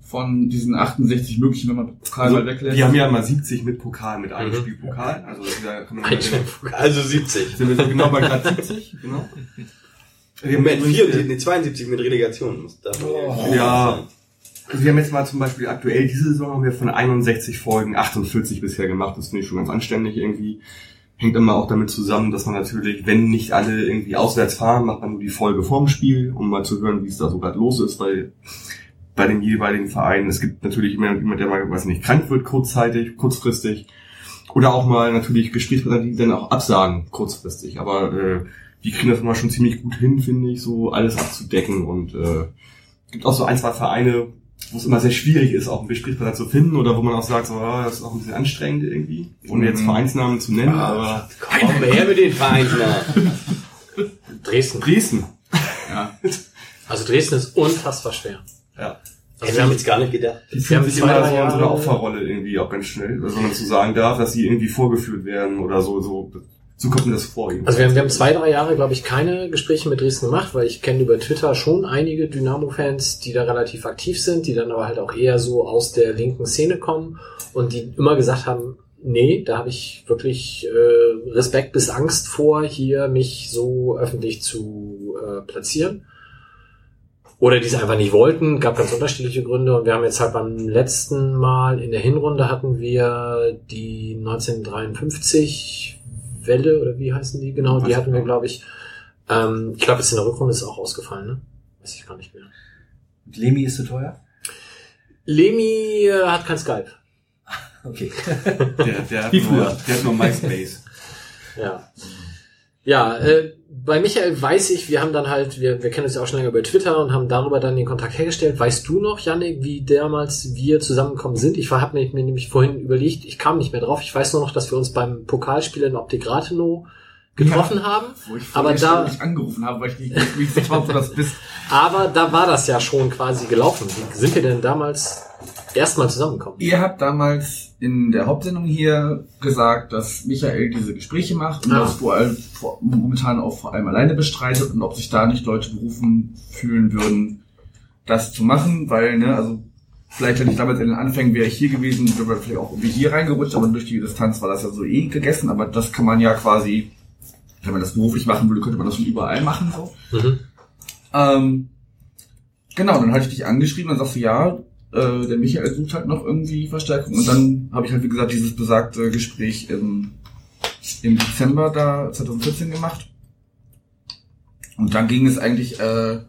Von diesen 68 möglichen, wenn man Pokal Also, mal weglässt. wir haben ja mal 70 mit Pokal, mit einem Mhm. Spiel Pokal. Also da kann man Ein Spiel Also 70. Sind wir so genau bei Grad 70, genau. Wir haben Moment, übrigens, 74, nee, 72 mit Relegation. Darf man ja- Ja. Also wir haben jetzt mal zum Beispiel aktuell diese Saison haben wir von 61 Folgen 48 bisher gemacht. Das finde ich schon ganz anständig irgendwie. Hängt immer auch damit zusammen, dass man natürlich, wenn nicht alle irgendwie auswärts fahren, macht man nur die Folge vorm Spiel, um mal zu hören, wie es da so gerade los ist, weil bei den jeweiligen Vereinen, es gibt natürlich immer jemand, der mal, weiß nicht, krank wird kurzzeitig, kurzfristig. Oder auch mal natürlich Gesprächspartner, die dann auch absagen, kurzfristig. Aber äh, die kriegen das immer schon ziemlich gut hin, finde ich, so alles abzudecken. Und äh, gibt auch so ein, zwei Vereine, wo es immer sehr schwierig ist, auch einen Gesprächspartner zu finden oder wo man auch sagt, so, ah, das ist auch ein bisschen anstrengend irgendwie, ohne jetzt Mhm. Vereinsnamen zu nennen, aber Komm wir her mit den Vereinsnamen. Dresden. Dresden. Ja. Also Dresden ist unfassbar schwer. Ja. Das hab ich jetzt gar nicht gedacht. Die Wir fühlen haben sich immer so in so eine Jahre- Opferrolle irgendwie auch ganz schnell, also wenn man zu sagen darf, dass sie irgendwie vorgeführt werden oder so, so, so kommt mir das vor. Also wir haben, wir haben zwei, drei Jahre, glaube ich, keine Gespräche mit Dresden gemacht, weil ich kenne über Twitter schon einige Dynamo-Fans, die da relativ aktiv sind, die dann aber halt auch eher so aus der linken Szene kommen und die immer gesagt haben, nee, da habe ich wirklich äh, Respekt bis Angst vor, hier mich so öffentlich zu äh, platzieren. Oder die es einfach nicht wollten, gab ganz unterschiedliche Gründe. Und wir haben jetzt halt beim letzten Mal in der Hinrunde hatten wir die 1953 Welle, oder wie heißen die genau? Die hatten wir, glaube ich. Ähm, ich glaube, jetzt in der Rückrunde ist es auch ausgefallen, ne? Weiß ich gar nicht mehr. Lemi ist zu teuer? Lemi äh, hat kein Skype. Okay. Der, der, hat Wie nur, der hat nur MySpace. Ja. Ja, äh, bei Michael weiß ich, wir haben dann halt, wir, wir kennen uns ja auch schon länger über Twitter und haben darüber dann den Kontakt hergestellt. Weißt du noch, Yannick, wie damals wir zusammengekommen sind? Ich habe mir, mir nämlich vorhin überlegt, ich kam nicht mehr drauf. Ich weiß nur noch, dass wir uns beim Pokalspiel in Optik Rathenow getroffen haben. Wo ich Aber da- ständig angerufen habe, weil ich nicht vertraut du das bist. Aber da war das ja schon quasi gelaufen. Wie sind wir denn damals erstmal zusammengekommen? Ihr habt damals in der Hauptsendung hier gesagt, dass Michael diese Gespräche macht und Ah. das vor allem vor, momentan auch vor allem alleine bestreitet und ob sich da nicht Leute berufen fühlen würden, das zu machen, weil, ne, also vielleicht wenn ich damals in den Anfängen wäre ich hier gewesen, wäre vielleicht auch irgendwie hier reingerutscht, aber durch die Distanz war das ja so eh gegessen, aber das kann man ja quasi, wenn man das beruflich machen würde, könnte man das schon überall machen, so. Mhm. Ähm, genau, dann hatte ich dich angeschrieben und sagst du, ja, äh, der Michael sucht halt noch irgendwie Verstärkung. Und dann habe ich halt, wie gesagt, dieses besagte Gespräch im, im Dezember da 2014 gemacht. Und dann ging es eigentlich äh,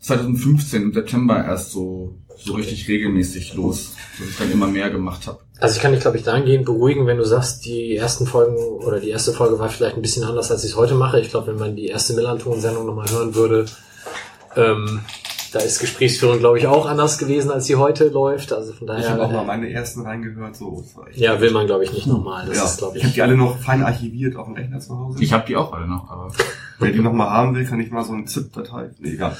2015 im September erst so so richtig regelmäßig los, dass ich dann immer mehr gemacht habe. Also ich kann dich, glaube ich, dahingehend beruhigen, wenn du sagst, die ersten Folgen oder die erste Folge war vielleicht ein bisschen anders, als ich es heute mache. Ich glaube, wenn man die erste Millanton-Sendung nochmal hören würde, ähm, da ist Gesprächsführung, glaube ich, auch anders gewesen, als sie heute läuft. Also von daher. Ich habe auch mal meine ersten reingehört. So, ja, will man, glaube ich, nicht nochmal. Das ja, ist, glaube ich ich. habe die alle noch fein archiviert auf dem Rechner zu Hause. Ich habe die auch alle noch, aber Wer die nochmal haben will, kann ich mal so eine ZIP-Datei. Nee, egal.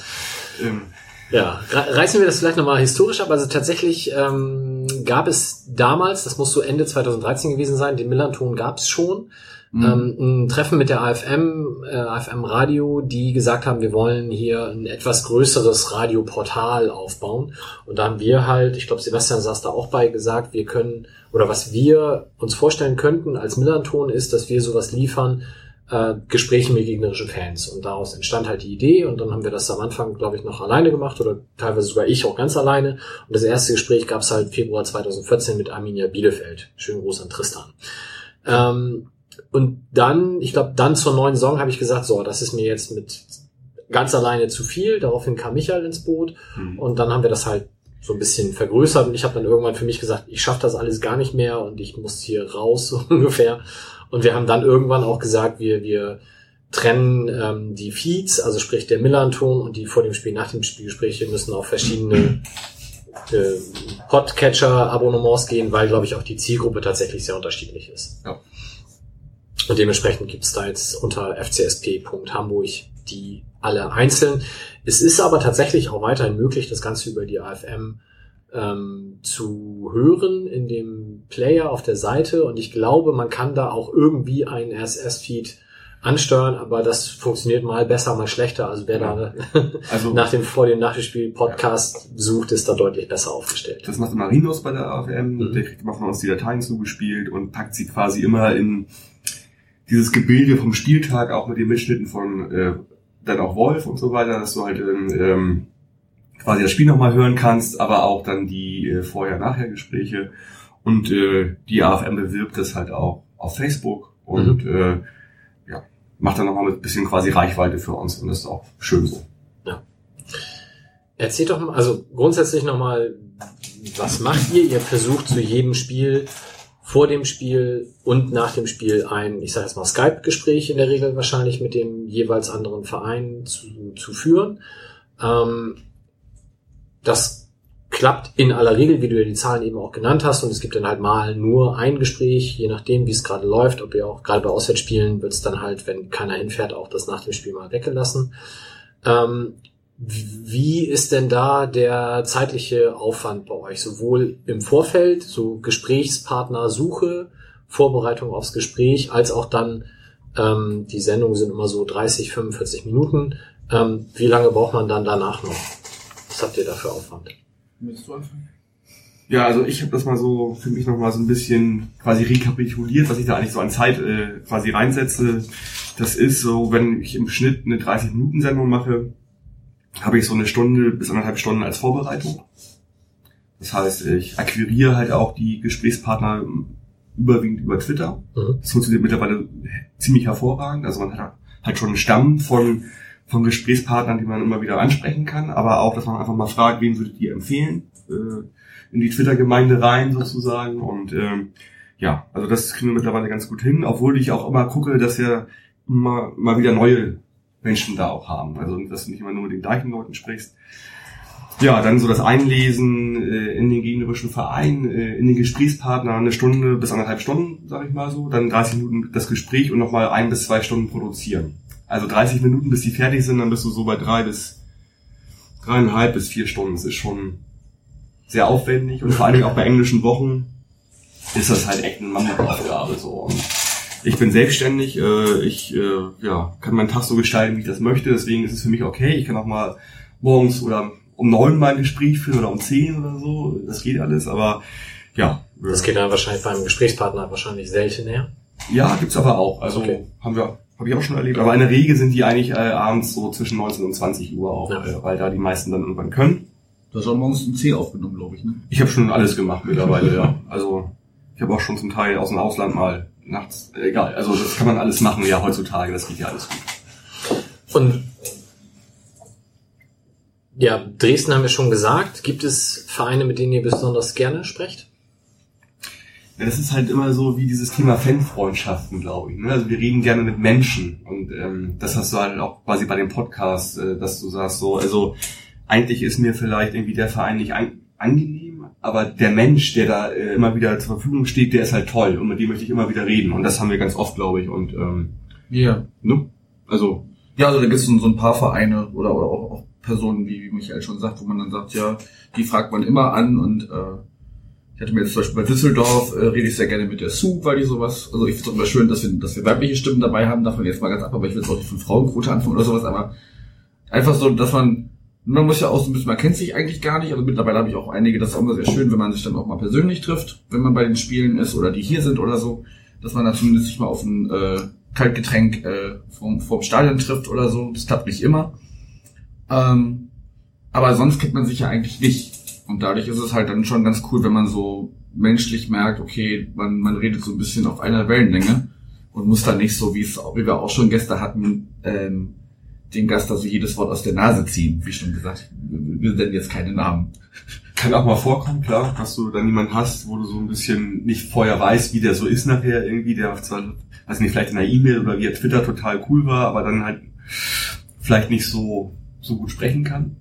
Ähm, Ja, re- reißen wir das vielleicht nochmal historisch ab. Also tatsächlich ähm, gab es damals, das muss so Ende 2013 gewesen sein, den Millanton gab es schon. Ähm, ein Treffen mit der AFM, äh, AFM Radio, die gesagt haben, wir wollen hier ein etwas größeres Radioportal aufbauen. Und da haben wir halt, ich glaube, Sebastian saß da auch bei, gesagt, wir können, oder was wir uns vorstellen könnten als Millanton ist, dass wir sowas liefern, äh, Gespräche mit gegnerischen Fans. Und daraus entstand halt die Idee und dann haben wir das am Anfang, glaube ich, noch alleine gemacht oder teilweise sogar ich auch ganz alleine. Und das erste Gespräch gab es halt Februar 2014 mit Arminia Bielefeld. Schönen Gruß an Tristan. Ähm, und dann, ich glaube, dann zur neuen Saison habe ich gesagt, so, das ist mir jetzt mit ganz alleine zu viel. Daraufhin kam Michael ins Boot und dann haben wir das halt so ein bisschen vergrößert und ich habe dann irgendwann für mich gesagt, ich schaffe das alles gar nicht mehr und ich muss hier raus so ungefähr. Und wir haben dann irgendwann auch gesagt, wir wir trennen ähm, die Feeds, also sprich der Millanton und die vor dem Spiel, nach dem Spielgespräche müssen auf verschiedene äh, Podcatcher-Abonnements gehen, weil, glaube ich, auch die Zielgruppe tatsächlich sehr unterschiedlich ist. Ja. Und dementsprechend gibt's da jetzt unter fcsp.hamburg die alle einzeln. Es ist aber tatsächlich auch weiterhin möglich, das Ganze über die AFM ähm, zu hören in dem Player auf der Seite. Und ich glaube, man kann da auch irgendwie einen RSS-Feed ansteuern, aber das funktioniert mal besser, mal schlechter. Also wer da Also- nach dem vor dem Nachspiel Podcast sucht, ist da deutlich besser aufgestellt. Das macht immer Rinos bei der AFM. Der kriegt immer von uns die Dateien zugespielt und packt sie quasi immer in dieses Gebilde vom Spieltag, auch mit den Mitschnitten von äh, dann auch Wolf und so weiter, dass du halt ähm, ähm, quasi das Spiel nochmal hören kannst, aber auch dann die äh, Vorher-Nachher-Gespräche. Und äh, die AFM bewirbt das halt auch auf Facebook und äh, ja, macht dann nochmal ein bisschen quasi Reichweite für uns und das ist auch schön so. Erzählt doch mal, also grundsätzlich nochmal, was macht ihr? Ihr versucht zu jedem Spiel vor dem Spiel und nach dem Spiel ein, ich sage jetzt mal Skype-Gespräch in der Regel wahrscheinlich mit dem jeweils anderen Verein zu, zu führen. Ähm, das klappt in aller Regel, wie du ja die Zahlen eben auch genannt hast, und es gibt dann halt mal nur ein Gespräch, je nachdem, wie es gerade läuft, ob ihr auch gerade bei Auswärtsspielen wird es dann halt, wenn keiner hinfährt, auch das nach dem Spiel mal weggelassen. Ähm, wie ist denn da der zeitliche Aufwand bei euch? Sowohl im Vorfeld, so Gesprächspartnersuche, Vorbereitung aufs Gespräch, als auch dann, ähm, die Sendungen sind immer so 30, 45 Minuten. Ähm, wie lange braucht man dann danach noch? Was habt ihr da für Aufwand? Willst du anfangen? Ja, also ich habe das mal so für mich nochmal so ein bisschen quasi rekapituliert, was ich da eigentlich so an Zeit äh, quasi reinsetze. Das ist so, wenn ich im Schnitt eine 30-Minuten-Sendung mache, habe ich so eine Stunde bis anderthalb Stunden als Vorbereitung. Das heißt, ich akquiriere halt auch die Gesprächspartner überwiegend über Twitter. Mhm. Das funktioniert mittlerweile ziemlich hervorragend. Also man hat halt schon einen Stamm von, von Gesprächspartnern, die man immer wieder ansprechen kann, aber auch, dass man einfach mal fragt, wen würdet ihr empfehlen, äh, in die Twitter-Gemeinde rein sozusagen. Und ähm, ja, also das kriegen wir mittlerweile ganz gut hin, obwohl ich auch immer gucke, dass wir immer mal wieder neue Menschen da auch haben. Also dass du nicht immer nur mit den gleichen Leuten sprichst. Ja, dann so das Einlesen äh, in den gegnerischen Verein, äh, in den Gesprächspartner eine Stunde bis anderthalb Stunden, sage ich mal so. Dann 30 Minuten das Gespräch und nochmal ein bis zwei Stunden produzieren. Also 30 Minuten, bis die fertig sind, dann bist du so bei drei bis dreieinhalb bis vier Stunden. Das ist schon sehr aufwendig und vor allen Dingen auch bei englischen Wochen ist das halt echt eine Mammutaufgabe so. Und ich bin selbstständig, äh, ich äh, ja, kann meinen Tag so gestalten, wie ich das möchte, deswegen ist es für mich okay. Ich kann auch mal morgens oder um neun mal ein Gespräch führen oder um zehn oder so, das geht alles, aber ja. Das geht dann wahrscheinlich beim Gesprächspartner wahrscheinlich seltener. Ja, gibt's aber auch. Also Okay. haben wir, habe ich auch schon erlebt. Aber in der Regel sind die eigentlich äh, abends so zwischen 19 und 20 Uhr auch, Ja. äh, weil da die meisten dann irgendwann können. Du hast auch morgens um 10 aufgenommen, glaube ich, ne? Ich habe schon alles gemacht mittlerweile, ja. Also ich habe auch schon zum Teil aus dem Ausland mal nachts, äh, egal. Also das kann man alles machen, ja, heutzutage, das geht ja alles gut. Und ja, Dresden haben wir schon gesagt. Gibt es Vereine, mit denen ihr besonders gerne sprecht? Ja, das ist halt immer so wie dieses Thema Fanfreundschaften, glaube ich. Ne? Also wir reden gerne mit Menschen und ähm, das hast du halt auch quasi bei dem Podcast, äh, dass du sagst so, also eigentlich ist mir vielleicht irgendwie der Verein nicht an, angenehm, aber der Mensch, der da äh, immer wieder zur Verfügung steht, der ist halt toll und mit dem möchte ich immer wieder reden und das haben wir ganz oft, glaube ich. Und ähm, Ja. ne? also Ja, also da gibt es so, so ein paar Vereine oder, oder auch, auch Personen, wie, wie Michael schon sagt, wo man dann sagt, ja, die fragt man immer an und äh, ich hatte mir jetzt zum Beispiel bei Düsseldorf, äh, rede ich sehr gerne mit der Sue, weil die sowas, also ich finde es auch immer schön, dass wir, dass wir weibliche Stimmen dabei haben, davon jetzt mal ganz ab, aber ich will jetzt auch nicht von Frauenquote anfangen oder sowas, aber einfach so, dass man, man muss ja auch so ein bisschen, man kennt sich eigentlich gar nicht, also mittlerweile habe ich auch einige, das ist auch immer sehr schön, wenn man sich dann auch mal persönlich trifft, wenn man bei den Spielen ist oder die hier sind oder so, dass man dann zumindest sich mal auf ein äh, Kaltgetränk äh, vom, vom Stadion trifft oder so, das klappt nicht immer. Ähm, aber sonst kennt man sich ja eigentlich nicht. Und dadurch ist es halt dann schon ganz cool, wenn man so menschlich merkt, okay, man, man redet so ein bisschen auf einer Wellenlänge und muss dann nicht so, wie es, wie wir auch schon Gäste hatten, ähm, den Gast also jedes Wort aus der Nase ziehen, wie schon gesagt. Wir nennen jetzt keine Namen. kann auch mal vorkommen, klar, dass du dann jemanden hast, wo du so ein bisschen nicht vorher weißt, wie der so ist nachher irgendwie, der zwar, weiß nicht, vielleicht in der E-Mail oder via Twitter total cool war, aber dann halt vielleicht nicht so, so gut sprechen kann.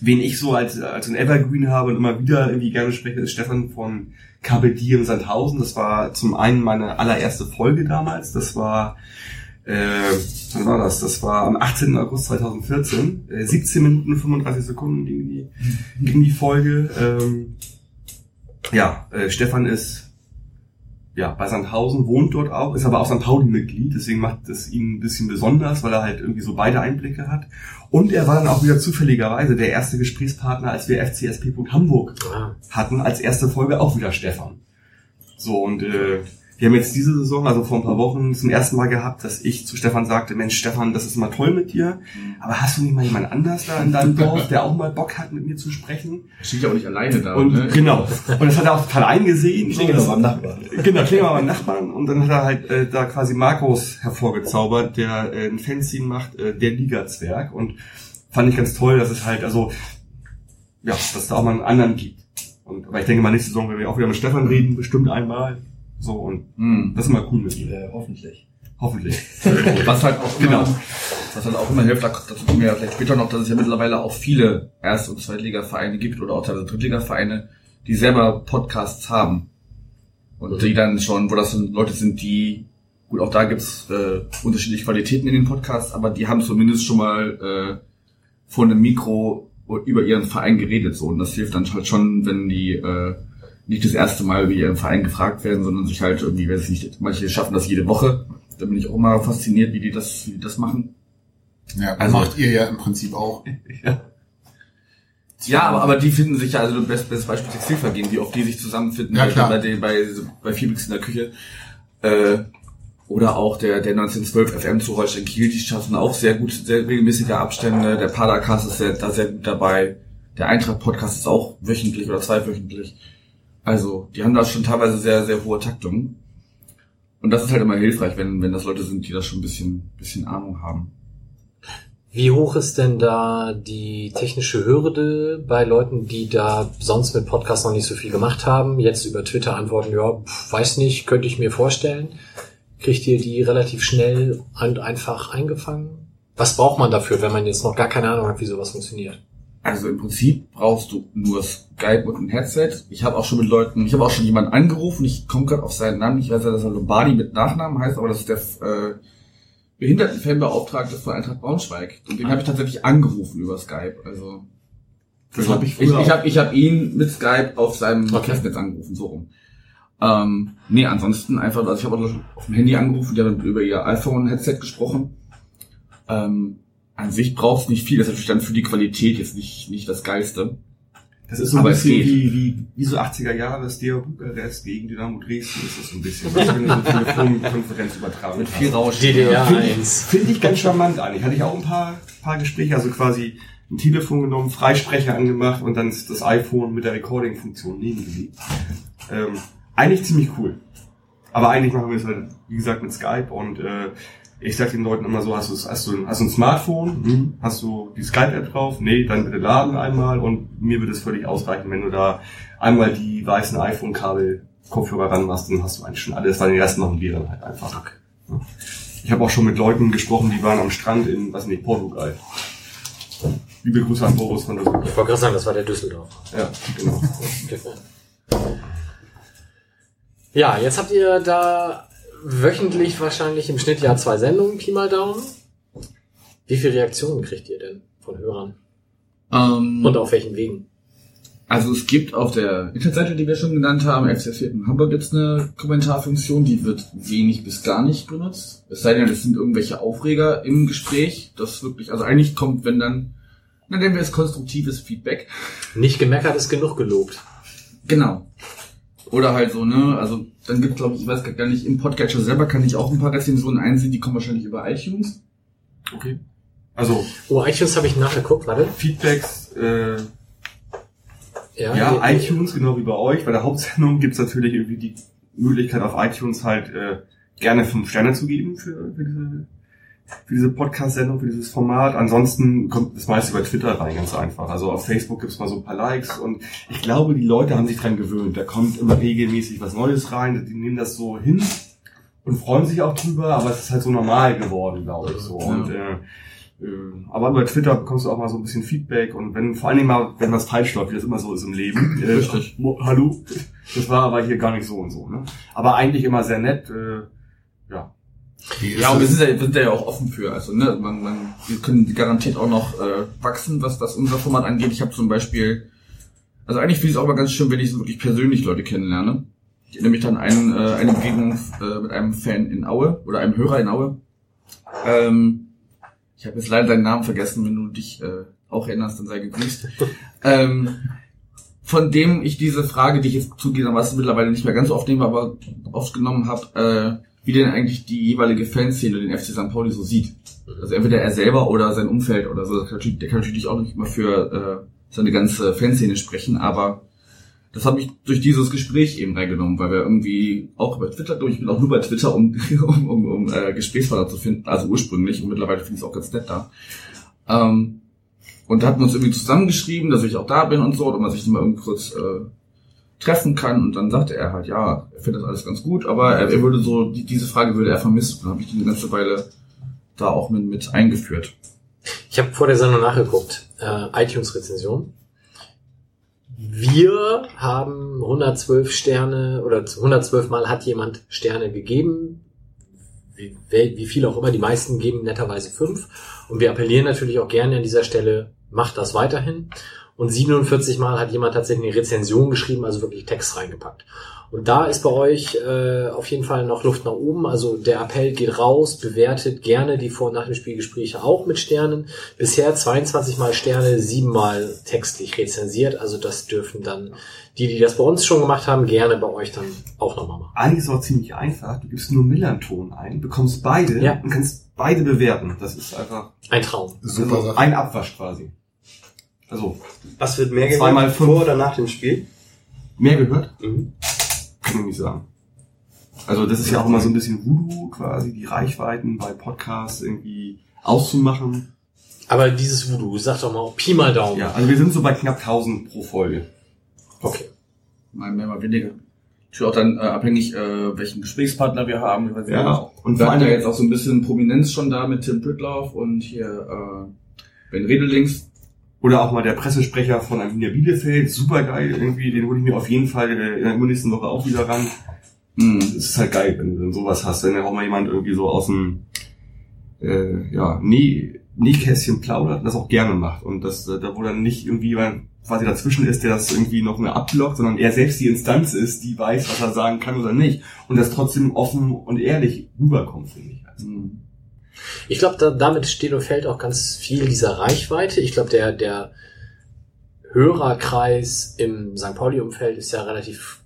Wen ich so als, als ein Evergreen habe und immer wieder irgendwie gerne spreche, ist Stefan von KBD in Sandhausen. Das war zum einen meine allererste Folge damals. Das war, äh, wann war das? Das war am 18. August 2014. Äh, 17 Minuten 35 Sekunden ging die, ging die Folge. Ähm, ja, äh, Stefan ist ja, bei Sandhausen, wohnt dort auch, ist aber auch St. Pauli-Mitglied, deswegen macht es ihn ein bisschen besonders, weil er halt irgendwie so beide Einblicke hat. Und er war dann auch wieder zufälligerweise der erste Gesprächspartner, als wir FCSP. Hamburg Ah, hatten, als erste Folge auch wieder Stefan. So, und äh, wir haben jetzt diese Saison, also vor ein paar Wochen, zum ersten Mal gehabt, dass ich zu Stefan sagte, Mensch, Stefan, das ist immer toll mit dir, aber hast du nicht mal jemand anders da in deinem Dorf, der auch mal Bock hat, mit mir zu sprechen? Steht ja auch nicht alleine da. Und ne? genau. Und das hat er auch total eingesehen. Klingel So, noch beim Nachbarn. Genau, klingen wir beim Nachbarn. Und dann hat er halt äh, da quasi Markus hervorgezaubert, der äh, ein Fanzine macht, äh, der Liga-Zwerg. Und fand ich ganz toll, dass es halt, also, ja, dass es da auch mal einen anderen gibt. Und, aber ich denke mal, nächste Saison werden wir auch wieder mit Stefan reden, bestimmt einmal. So, und Hm. das ist immer cool mit ihm. Äh, hoffentlich. Hoffentlich. Was halt auch Genau. immer, was halt auch immer hilft, da dazu kommen wir ja vielleicht später noch, dass es ja mittlerweile auch viele Erst- und Zweitliga-Vereine gibt oder auch teilweise Drittliga-Vereine, die selber Podcasts haben. Und die dann schon, wo das Leute sind, die, gut, auch da gibt's äh, unterschiedliche Qualitäten in den Podcasts, aber die haben zumindest schon mal äh, vor einem Mikro über ihren Verein geredet. so Und das hilft dann halt schon, wenn die äh, nicht das erste Mal wie ihren Verein gefragt werden, sondern sich halt irgendwie, weiß ich nicht, manche schaffen das jede Woche. Da bin ich auch mal fasziniert, wie die das, wie die das machen. Ja, Also- macht ihr ja im Prinzip auch. Ja, aber, aber die finden sich ja, also bestes best Beispiel Textilvergehen, wie oft die sich zusammenfinden Ja, bei, klar. bei, den, bei, bei Felix in der Küche. Äh, oder auch der, der 1912 FM zu Holstein Kiel, die schaffen auch sehr gut, sehr regelmäßige Abstände. Der Padercast ist sehr, da sehr gut dabei. Der Eintracht-Podcast ist auch wöchentlich oder zweiwöchentlich. Also, die haben da schon teilweise sehr, sehr hohe Taktungen. Und das ist halt immer hilfreich, wenn, wenn das Leute sind, die da schon ein bisschen, bisschen Ahnung haben. Wie hoch ist denn da die technische Hürde bei Leuten, die da sonst mit Podcasts noch nicht so viel gemacht haben? Jetzt über Twitter antworten, ja, pf, weiß nicht, könnte ich mir vorstellen. Kriegt ihr die relativ schnell und einfach eingefangen? Was braucht man dafür, wenn man jetzt noch gar keine Ahnung hat, wie sowas funktioniert? Also im Prinzip brauchst du nur Skype und ein Headset. Ich habe auch schon mit Leuten, ich habe auch schon jemanden angerufen, ich komme gerade auf seinen Namen, ich weiß ja, dass er Lombardi mit Nachnamen heißt, aber das ist der äh, Behindertenfanbeauftragte von Eintracht Braunschweig. Und den habe ich tatsächlich angerufen über Skype. Also Das habe ich ich, früher ich habe ich hab ihn mit Skype auf seinem Okay. Festnetz angerufen, so rum. Ähm, nee, ansonsten einfach, also ich habe auch auf dem Handy angerufen, die haben über ihr iPhone-Headset gesprochen. Ähm, an sich braucht es nicht viel, das ist natürlich dann für die Qualität jetzt nicht, nicht das Geilste. Das ist so ein Aber es bisschen wie, wie, wie so 80er Jahre das DRU Bukarest gegen Dynamo Dresden ist das so ein bisschen. Das ist eine Telefonkonferenz übertragen. Mit viel Rausch. DDR Finde ich, 1. finde ich ganz charmant eigentlich. Hatte ich auch ein paar, paar Gespräche, also quasi ein Telefon genommen, Freisprecher angemacht und dann ist das iPhone mit der Recording-Funktion nebengelegt. Ähm, eigentlich ziemlich cool. Aber eigentlich machen wir es halt, wie gesagt, mit Skype und äh, Ich sag den Leuten immer so, hast du, hast du, hast du ein Smartphone? Hm? Hast du die Skype-App drauf? Nee, dann bitte laden einmal und mir wird es völlig ausreichen, wenn du da einmal die weißen iPhone-Kabel Kopfhörer ranmachst, dann hast du eigentlich schon alles, weil den Rest machen wir dann halt einfach. Ja. Ich habe auch schon mit Leuten gesprochen, die waren am Strand in, was nicht, Portugal. Liebe Grüße an Boris von der Suche. Ich wollte gerade sagen, das war der Düsseldorf. Ja, genau. Ja, jetzt habt ihr da wöchentlich wahrscheinlich im Schnitt ja zwei Sendungen, Pi mal Daumen. Wie viele Reaktionen kriegt ihr denn von Hörern? Ähm, Und auf welchen Wegen? Also es gibt auf der Internetseite, die wir schon genannt haben, FCS in Hamburg jetzt eine Kommentarfunktion, die wird wenig bis gar nicht benutzt. Es sei denn, es sind irgendwelche Aufreger im Gespräch. Das wirklich, also eigentlich kommt, wenn dann, dann nennen wir es konstruktives Feedback. Nicht gemeckert ist genug gelobt. Genau. Oder halt so, ne, also dann gibt glaube ich, ich weiß gar nicht, im Podcatcher selber kann ich auch ein paar Rezensionen einsehen, die kommen wahrscheinlich über iTunes. Okay. Also. Oh, iTunes habe ich nachgeguckt, warte. Feedbacks, äh, Ja, ja, die- iTunes, genau wie bei euch. Bei der Hauptsendung gibt's natürlich irgendwie die Möglichkeit auf iTunes halt äh, gerne fünf Sterne zu geben für, für diese, für diese Podcast-Sendung, für dieses Format. Ansonsten kommt das meiste bei Twitter rein, ganz einfach. Also auf Facebook gibt's mal so ein paar Likes und ich glaube, die Leute haben sich dran gewöhnt. Da kommt immer regelmäßig was Neues rein. Die nehmen das so hin und freuen sich auch drüber, aber es ist halt so normal geworden, glaube ich so. Und äh, äh, aber bei Twitter bekommst du auch mal so ein bisschen Feedback und wenn vor allen Dingen mal, wenn was falsch läuft, wie das immer so ist im Leben. Äh, Richtig. Hallo, das war aber hier gar nicht so und so. Ne? Aber eigentlich immer sehr nett. Äh, ja. Ja, und wir sind ja, wir sind ja auch offen für. Also, ne, man, man, wir können garantiert auch noch äh, wachsen, was, was unser Format angeht. Ich habe zum Beispiel, also eigentlich finde ich es auch mal ganz schön, wenn ich so wirklich persönlich Leute kennenlerne. Ich erinnere mich an einen, äh, eine Begegnung äh, mit einem Fan in Aue oder einem Hörer in Aue. Ähm, ich habe jetzt leider deinen Namen vergessen, wenn du dich äh, auch erinnerst, dann sei gegrüßt. ähm, von dem ich diese Frage, die ich jetzt zugegebenermaßen mittlerweile nicht mehr ganz so oft nehme, aber oft genommen habe, äh, wie denn eigentlich die jeweilige Fanszene den FC St. Pauli so sieht. Also entweder er selber oder sein Umfeld oder so. Der kann natürlich, auch nicht immer für äh, seine ganze Fanszene sprechen, aber das habe ich durch dieses Gespräch eben reingenommen, weil wir irgendwie auch über Twitter, glaube ich, bin auch nur bei Twitter, um, um, um, um äh, Gesprächspartner zu finden, also ursprünglich und mittlerweile finde ich es auch ganz nett da. Ähm, und da hatten wir uns irgendwie zusammengeschrieben, dass ich auch da bin und so, und man sich mal irgendwie kurz äh, treffen kann. Und dann sagte er halt, ja, er findet das alles ganz gut, aber er, er würde so, die, diese Frage würde er vermissen. Und habe ich die ganze Weile da auch mit, mit eingeführt. Ich habe vor der Sendung nachgeguckt. Äh, iTunes-Rezension. Wir haben 112 Sterne oder 112 Mal hat jemand Sterne gegeben. Wie, wie viel auch immer. Die meisten geben netterweise fünf. Und wir appellieren natürlich auch gerne an dieser Stelle, macht das weiterhin. Und 47 Mal hat jemand tatsächlich eine Rezension geschrieben, also wirklich Text reingepackt. Und da ist bei euch äh, auf jeden Fall noch Luft nach oben. Also der Appell geht raus, bewertet gerne die Vor- und Nach dem Spielgespräche auch mit Sternen. Bisher 22 Mal Sterne, 7 Mal textlich rezensiert. Also das dürfen dann die, die das bei uns schon gemacht haben, gerne bei euch dann auch nochmal machen. Eigentlich ist es auch ziemlich einfach. Du gibst nur Millanton ein, bekommst beide Ja. und kannst beide bewerten. Das ist einfach Ein Traum. Super also ein Abwasch quasi. Also Was wird mehr gehört? Vor oder nach dem Spiel? mehr gehört? Mhm. Kann ich nicht sagen. Also das ist ja auch immer so ein bisschen Voodoo quasi, die Reichweiten bei Podcasts irgendwie auszumachen. Aber dieses Voodoo, sag doch mal Pi mal Daumen. Ja, also wir sind so bei knapp 1000 pro Folge. Okay. Mal mehr, mal weniger. Natürlich auch dann äh, abhängig, äh, welchen Gesprächspartner wir haben. Wir Ja, und und wir hatten ja jetzt auch so ein bisschen Prominenz schon da mit Tim Pritloff und hier äh, Ben Redelings. Oder auch mal der Pressesprecher von Arminia Bielefeld, super geil irgendwie, den hole ich mir auf jeden Fall in der nächsten Woche auch wieder ran. Mhm. Es ist halt geil, wenn du dann sowas hast, wenn ja auch mal jemand irgendwie so aus dem äh, ja, Näh, Nähkästchen plaudert und das auch gerne macht. Und das, äh, da wo dann nicht irgendwie jemand quasi dazwischen ist, der das irgendwie noch mehr abblockt, sondern er selbst die Instanz ist, die weiß, was er sagen kann oder nicht. Und das trotzdem offen und ehrlich rüberkommt, finde ich. Also, Mhm. Ich glaube, da, damit steht und fällt auch ganz viel dieser Reichweite. Ich glaube, der, der Hörerkreis im St. Pauli-Umfeld ist ja relativ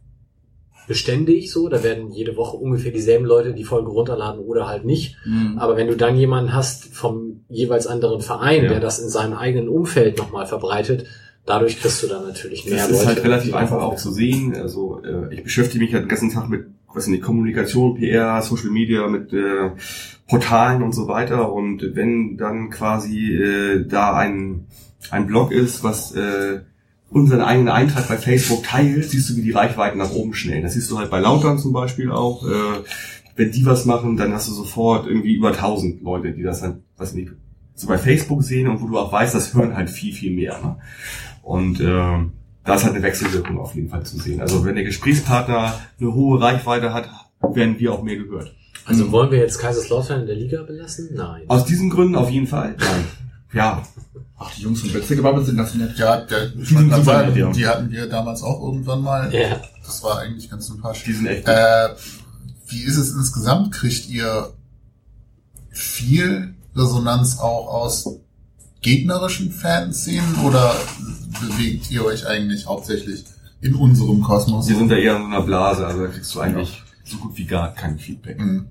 beständig so. Da werden jede Woche ungefähr dieselben Leute die Folge runterladen oder halt nicht. Mhm. Aber wenn du dann jemanden hast vom jeweils anderen Verein, Ja. der das in seinem eigenen Umfeld nochmal verbreitet, dadurch kriegst du dann natürlich mehr Das Leute. ist halt relativ einfach auch zu sehen. Also äh, ich beschäftige mich halt den ganzen Tag mit was nicht, Kommunikation, PR, Social Media, mit äh, Portalen und so weiter. Und wenn dann quasi äh, da ein, ein Blog ist, was äh, unseren eigenen Eintrag bei Facebook teilt, siehst du, wie die Reichweiten nach oben schnellen. Das siehst du halt bei Lautern zum Beispiel auch. Äh, wenn die was machen, dann hast du sofort irgendwie über 1000 Leute, die das dann, was nicht, so bei Facebook sehen und wo du auch weißt, das hören halt viel, viel mehr. Ne? Und äh, da ist halt eine Wechselwirkung auf jeden Fall zu sehen. Also wenn der Gesprächspartner eine hohe Reichweite hat, werden wir auch mehr gehört. Also wollen wir jetzt Kaiserslautern in der Liga belassen? Nein. Aus diesen Gründen auf jeden Fall. Nein. Ja. Ach, die Jungs von Bubble sind ganz nett. Ja, der, Die sind super nett, ja. die hatten wir damals auch irgendwann mal. Ja. Das war eigentlich ganz sympathisch. Die sind echt gut. Äh, wie ist es insgesamt? Kriegt ihr viel Resonanz auch aus gegnerischen Fanszenen oder bewegt ihr euch eigentlich hauptsächlich in unserem Kosmos? Wir sind da eher in so einer Blase, also da kriegst du eigentlich so gut wie gar kein Feedback. Mhm.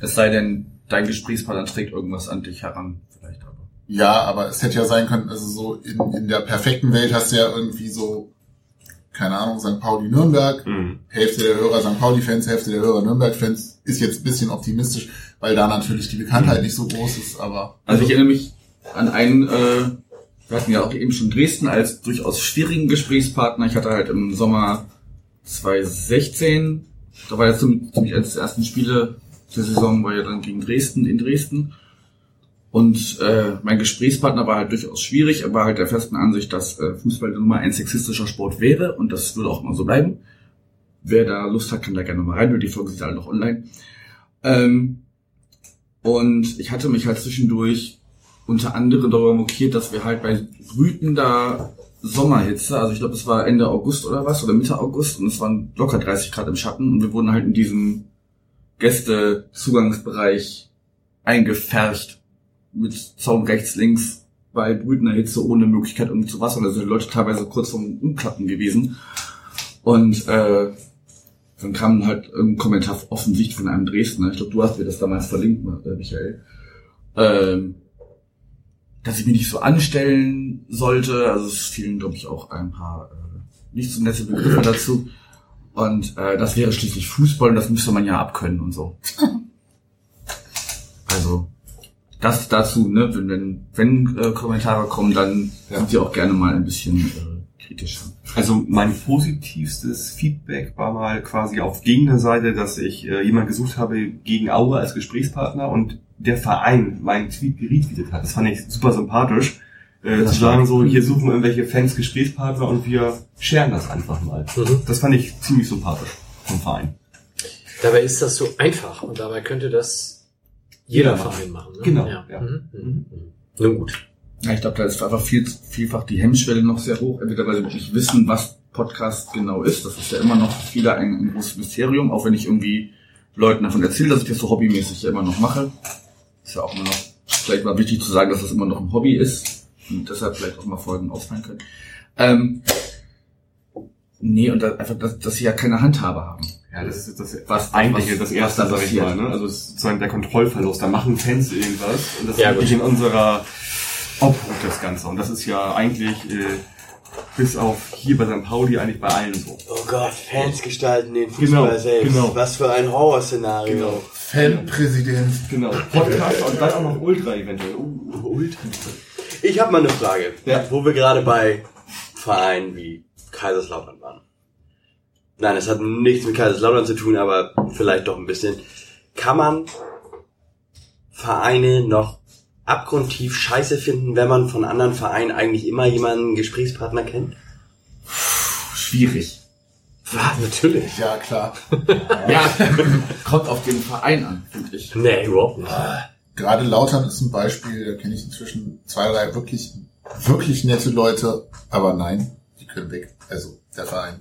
Es sei denn, dein Gesprächspartner trägt irgendwas an dich heran, vielleicht aber. Ja, aber es hätte ja sein können, also so in, in der perfekten Welt hast du ja irgendwie so, keine Ahnung, St. Pauli Nürnberg, Mhm. Hälfte der Hörer St. Pauli-Fans, Hälfte der Hörer Nürnberg-Fans, ist jetzt ein bisschen optimistisch, weil da natürlich die Bekanntheit nicht so groß ist, aber. Also ich erinnere mich an einen, äh, wir hatten ja auch eben schon Dresden als durchaus schwierigen Gesprächspartner. Ich hatte halt im Sommer 2016, da war jetzt ziemlich eines der ersten Spiele der Saison, war ja dann gegen Dresden in Dresden. Und äh, mein Gesprächspartner war halt durchaus schwierig, er war halt der festen Ansicht, dass äh, Fußball nun mal ein sexistischer Sport wäre und das würde auch immer so bleiben. Wer da Lust hat, kann da gerne mal rein, die Folgen sind alle noch online. Ähm, und ich hatte mich halt zwischendurch unter anderem darüber mokiert, dass wir halt bei brütender Sommerhitze, also ich glaube, es war Ende August oder was, oder Mitte August, und es waren locker 30 Grad im Schatten, und wir wurden halt in diesem Gästezugangsbereich eingefärcht mit Zaun rechts, links, bei brütender Hitze ohne Möglichkeit irgendwie zu Wasser. Da sind die Leute teilweise kurz vorm Umklappen gewesen. Und äh, dann kam halt irgendein Kommentar offensichtlich von einem Dresdner, ich glaube, du hast mir das damals verlinkt, äh, Michael, ähm, dass ich mich nicht so anstellen sollte. Also es fielen, glaube ich, auch ein paar äh, nicht so nette Begriffe dazu. Und äh, das wäre schließlich Fußball und das müsste man ja abkönnen und so. Also das dazu, ne, wenn, wenn, wenn äh, Kommentare kommen, dann sind sie auch gerne mal ein bisschen äh, kritischer. Also mein positivstes Feedback war mal quasi auf Gegnerseite, dass ich äh, jemand gesucht habe gegen Aue als Gesprächspartner und der Verein meinen Tweet geretweetet hat. Das fand ich super sympathisch. Äh, zu sagen so, hier suchen irgendwelche Fans Gesprächspartner und wir scheren das einfach mal. Mhm. Das fand ich ziemlich sympathisch vom Verein. Dabei ist das so einfach und dabei könnte das jeder Jeder Verein machen. Ne? Genau, Ja. ja. Mhm. Mhm. Nun gut. Ja, ich glaube, da ist einfach viel, vielfach die Hemmschwelle noch sehr hoch, entweder weil sie wirklich wissen, was Podcast genau ist. Das ist ja immer noch für viele ein, ein großes Mysterium, auch wenn ich irgendwie Leuten davon erzähle, dass ich das so hobbymäßig ja immer noch mache. Ist ja auch immer noch vielleicht mal wichtig zu sagen, dass das immer noch ein Hobby ist und deshalb vielleicht auch mal Folgen ausfallen können. Ähm, nee, und da, einfach, dass, dass sie ja keine Handhabe haben. Ja, das ist das, Was- eigentliche, was- das was erste, da sag ich mal. Ne? Also es ist sozusagen der Kontrollverlust. Da machen Fans irgendwas und das Ja, ist nicht gut. in unserer Obhut das Ganze. Und das ist ja eigentlich äh, bis auf hier bei St. Pauli eigentlich bei allen so. Oh Gott, Fans gestalten den Fußball Genau, selbst. genau. Was für ein Horrorszenario. Genau. Fanpräsident. Genau. Podcast und dann auch noch Ultra eventuell. Uh, Ultra. Ich habe mal eine Frage, Ja. wo wir gerade bei Vereinen wie Kaiserslautern waren. Nein, es hat nichts mit Kaiserslautern zu tun, aber vielleicht doch ein bisschen. Kann man Vereine noch abgrundtief scheiße finden, wenn man von anderen Vereinen eigentlich immer jemanden Gesprächspartner kennt? Schwierig. Ja, natürlich. Ja, klar. Ja, kommt auf den Verein an, finde ich. Nee, überhaupt nicht. Gerade Lautern ist ein Beispiel, da kenne ich inzwischen zwei, drei wirklich, wirklich nette Leute, aber nein, die können weg. Also, der Verein.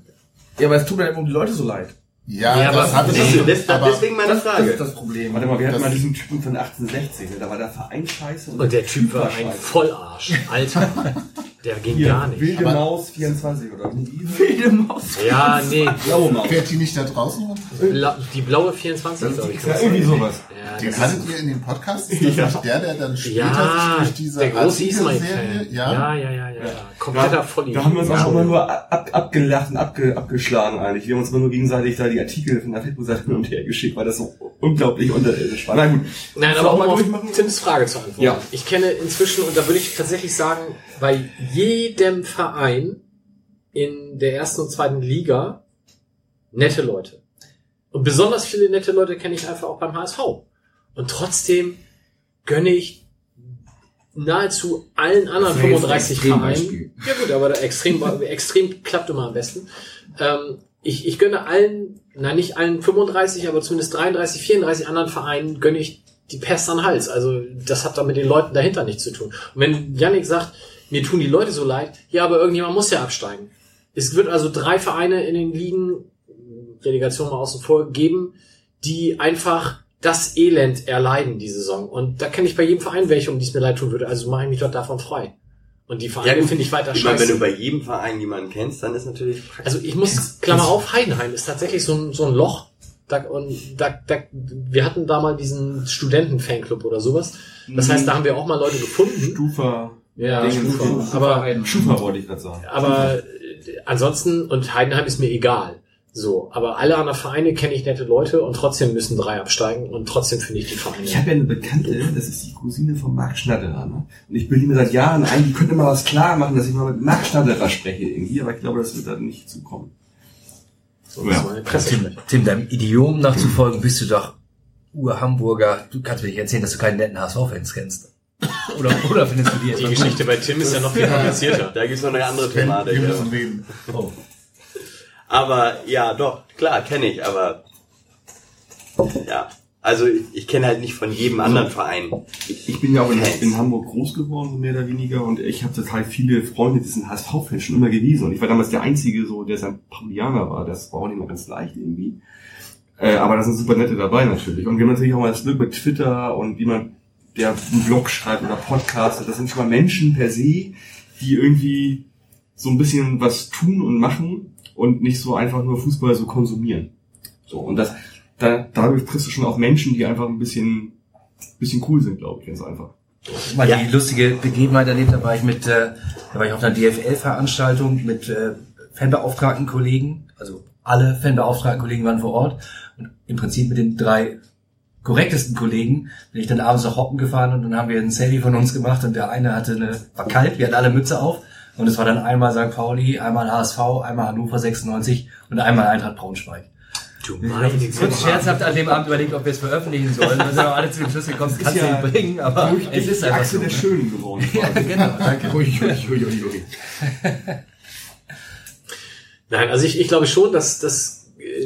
Ja, aber es tut mir immer um die Leute so leid. Ja, Ja, das aber- hat Siehst du, es, das, aber deswegen meine Das, das Frage. ist das Problem. Warte mal, wir hatten Das- mal diesen Typen von 1860, ne? da war der Verein scheiße. Und der Typ war ein. Vollarsch. Alter. Der ging Hier, gar nicht. Wilde Aber- Maus 24 oder? Wilde Maus. Ja, nee. Blaue Maus. Fährt die nicht da draußen rum? Bla die blaue 24, glaube ich. Ja, irgendwie sowas. Ja, Den hattet ihr in dem Podcast? Ist das Ja. nicht der, der dann später ja, sich durch diese der große Ismail-Fan. Ja? Ja, ja, ja, ja. ja. Kompletter Volli. Da haben wir uns auch immer nur ab, abgelacht und abge, abgeschlagen eigentlich. Wir haben uns immer nur gegenseitig da die Artikel von der Facebook-Seite hin und her geschickt, weil das so unglaublich unterirdisch war. Na gut. Nein, aber um mal auf? Tims Frage zu antworten. Ja. Ich kenne inzwischen, und da würde ich tatsächlich sagen, bei jedem Verein in der ersten und zweiten Liga nette Leute. Und besonders viele nette Leute kenne ich einfach auch beim HSV. Und trotzdem gönne ich nahezu allen anderen Das wäre jetzt ein 35 Extrembeispiel. Vereinen. Ja gut, aber der extrem, extrem klappt immer am besten. Ähm, ich, ich gönne allen, na nicht allen 35, aber zumindest 33, 34 anderen Vereinen gönne ich die Pest an den Hals. Also das hat da mit den Leuten dahinter nichts zu tun. Und wenn Yannick sagt, mir tun die Leute so leid, ja, aber irgendjemand muss ja absteigen. Es wird also drei Vereine in den Ligen, Relegation mal außen vor, geben, die einfach das Elend erleiden, die Saison. Und da kenne ich bei jedem Verein welche, um die es mir leid tun würde. Also mache ich mich dort davon frei. Und die Vereine gut, finde ich weiter ich meine, wenn scheiße. du bei jedem Verein jemanden kennst, dann ist natürlich praktisch. Also ich muss, Klammer auf, Heidenheim ist tatsächlich so ein, so ein Loch. Da, und da, da, wir hatten da mal diesen Studenten-Fanclub oder sowas. Das heißt, da haben wir auch mal Leute gefunden. Stufa. Ja, Stufa. Aber, Schufa wollte ich gerade sagen. aber äh, ansonsten, und Heidenheim ist mir egal. So, aber alle anderen Vereine kenne ich nette Leute und trotzdem müssen drei absteigen und trotzdem finde ich die Vereine. Ich habe ja eine Bekannte, das ist die Cousine von Marc Schnatterer. Ne? Und ich bilde mir seit Jahren ein, die könnte mal was klar machen, dass ich mal mit Marc Schnatterer spreche irgendwie, aber ich glaube, das wird dann nicht zukommen. so, das ist meine Tim. Tim, deinem Idiom nachzufolgen, bist du doch Ur-Hamburger. Du kannst mir nicht erzählen, dass du keinen netten HSV-Fans kennst. Oder, oder findest du die Die etwas Geschichte bei Tim ist ja noch viel komplizierter. Da gibt's noch eine andere Wir Thematik. reden. Oh. Aber ja, doch, klar, kenne ich, aber ja. Also ich, ich kenne halt nicht von jedem anderen Verein. Ich, bin ja auch in, in Hamburg groß geworden, so mehr oder weniger, und ich habe total viele Freunde, die sind HSV-Fans schon immer gewesen. Und ich war damals der Einzige, so der St. Paulianer war. Das war auch nicht mal ganz leicht irgendwie. Äh, aber da sind super nette dabei natürlich. Und wir haben natürlich auch mal das Glück mit Twitter und wie man der einen Blog schreibt oder Podcast. Das sind schon mal Menschen per se, die irgendwie so ein bisschen was tun und machen und nicht so einfach nur Fußball so konsumieren. So, und das, da, dadurch triffst du schon auf Menschen, die einfach ein bisschen, bisschen cool sind, glaube ich, ganz einfach. mal Ja. die lustige Begebenheit erlebt, da war ich mit, äh, da war ich auf einer DFL-Veranstaltung mit äh, fanbeauftragten Kollegen, also alle fanbeauftragten Kollegen waren vor Ort und im Prinzip mit den drei korrektesten Kollegen bin ich dann abends nach Hoppen gefahren und dann haben wir ein Selfie von uns gemacht und der eine hatte eine, war kalt, wir hatten alle Mütze auf und es war dann einmal St. Pauli, einmal HSV, einmal Hannover 96 und einmal Eintracht Braunschweig. Du Ich habe kurz scherzhaft an dem Abend überlegt, ob wir es veröffentlichen sollen. Dann sind wir alle zu dem Schluss gekommen, das kannst du ja nicht bringen, aber es ist einfach Achse so. der ne? Schönen geworden. Ja, genau, danke. Ui, ui, ui, ui, ui. Nein, also ich, ich glaube schon, dass, dass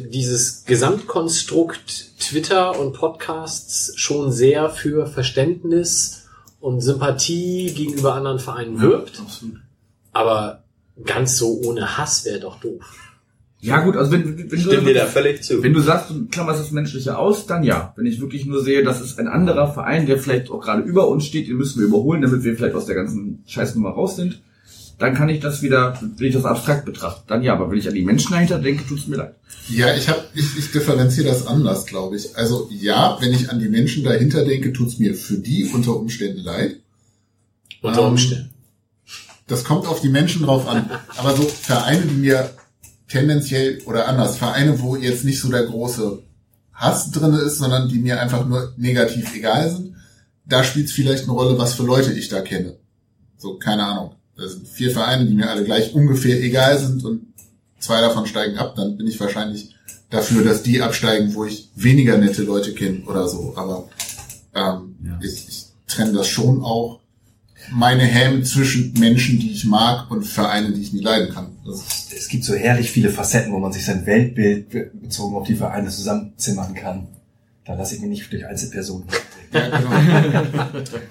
dieses Gesamtkonstrukt Twitter und Podcasts schon sehr für Verständnis und Sympathie gegenüber anderen Vereinen wirbt. Aber ganz so ohne Hass wäre doch doof. Ja gut, also wenn, wenn, wenn Stimmt dir da du, völlig zu. wenn du sagst, du klammerst das Menschliche aus, dann ja. Wenn ich wirklich nur sehe, das ist ein anderer Verein, der vielleicht auch gerade über uns steht, den müssen wir überholen, damit wir vielleicht aus der ganzen Scheißnummer raus sind, dann kann ich das wieder, will ich das abstrakt betrachten. Dann ja, aber wenn ich an die Menschen dahinter denke, tut's mir leid. Ja, ich habe, ich, ich differenziere das anders, glaube ich. Also ja, wenn ich an die Menschen dahinter denke, tut's mir für die unter Umständen leid. Unter Ähm, Umständen. Das kommt auf die Menschen drauf an. Aber so Vereine, die mir tendenziell oder anders, Vereine, wo jetzt nicht so der große Hass drinne ist, sondern die mir einfach nur negativ egal sind, da spielt es vielleicht eine Rolle, was für Leute ich da kenne. So, keine Ahnung. Das sind vier Vereine, die mir alle gleich ungefähr egal sind und zwei davon steigen ab, dann bin ich wahrscheinlich dafür, dass die absteigen, wo ich weniger nette Leute kenne oder so. Aber ähm, ich, ich trenne das schon auch meine Häme zwischen Menschen, die ich mag und Vereine, die ich nie leiden kann. Es gibt so herrlich viele Facetten, wo man sich sein Weltbild be- bezogen auf die Vereine zusammenzimmern kann. Da lasse ich mich nicht durch Einzelpersonen. ja.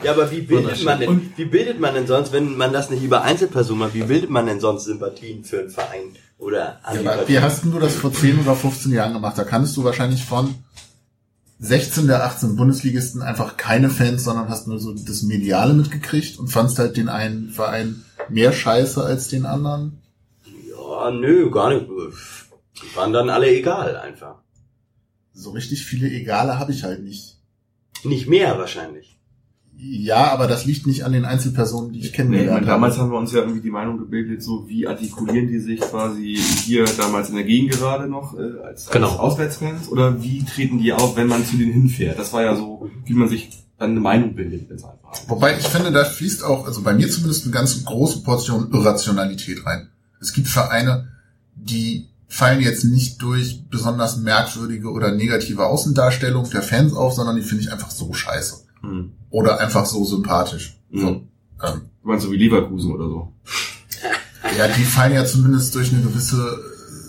Ja, aber wie bildet man denn, wie bildet man denn sonst, wenn man das nicht über Einzelpersonen macht, wie bildet man denn sonst Sympathien für einen Verein oder Ja, wie hast denn du das vor 10 oder 15 Jahren gemacht? Da kannst du wahrscheinlich von 16 der 18 Bundesligisten einfach keine Fans, sondern hast nur so das Mediale mitgekriegt und fandst halt den einen Verein mehr scheiße als den anderen? Ja, nö, gar nicht. Die waren dann alle egal einfach. So richtig viele Egale habe ich halt nicht. Nicht mehr wahrscheinlich. Ja, aber das liegt nicht an den Einzelpersonen, die ich Nee, meine, habe. damals haben wir uns ja irgendwie die Meinung gebildet, so wie artikulieren die sich quasi hier damals in der Gegend gerade noch äh, als, als Genau. Auswärtsfans oder wie treten die auf, wenn man zu denen hinfährt? Das war ja so, wie man sich dann eine Meinung bildet, wenn es einfach. Wobei ich finde, da fließt auch, also bei mir zumindest eine ganz große Portion Irrationalität rein. Es gibt Vereine, die fallen jetzt nicht durch besonders merkwürdige oder negative Außendarstellung der Fans auf, sondern die finde ich einfach so scheiße. Hm. Oder einfach so sympathisch. So, Mhm. ähm, Du meinst so wie Leverkusen oder so. ja, die fallen ja zumindest durch eine gewisse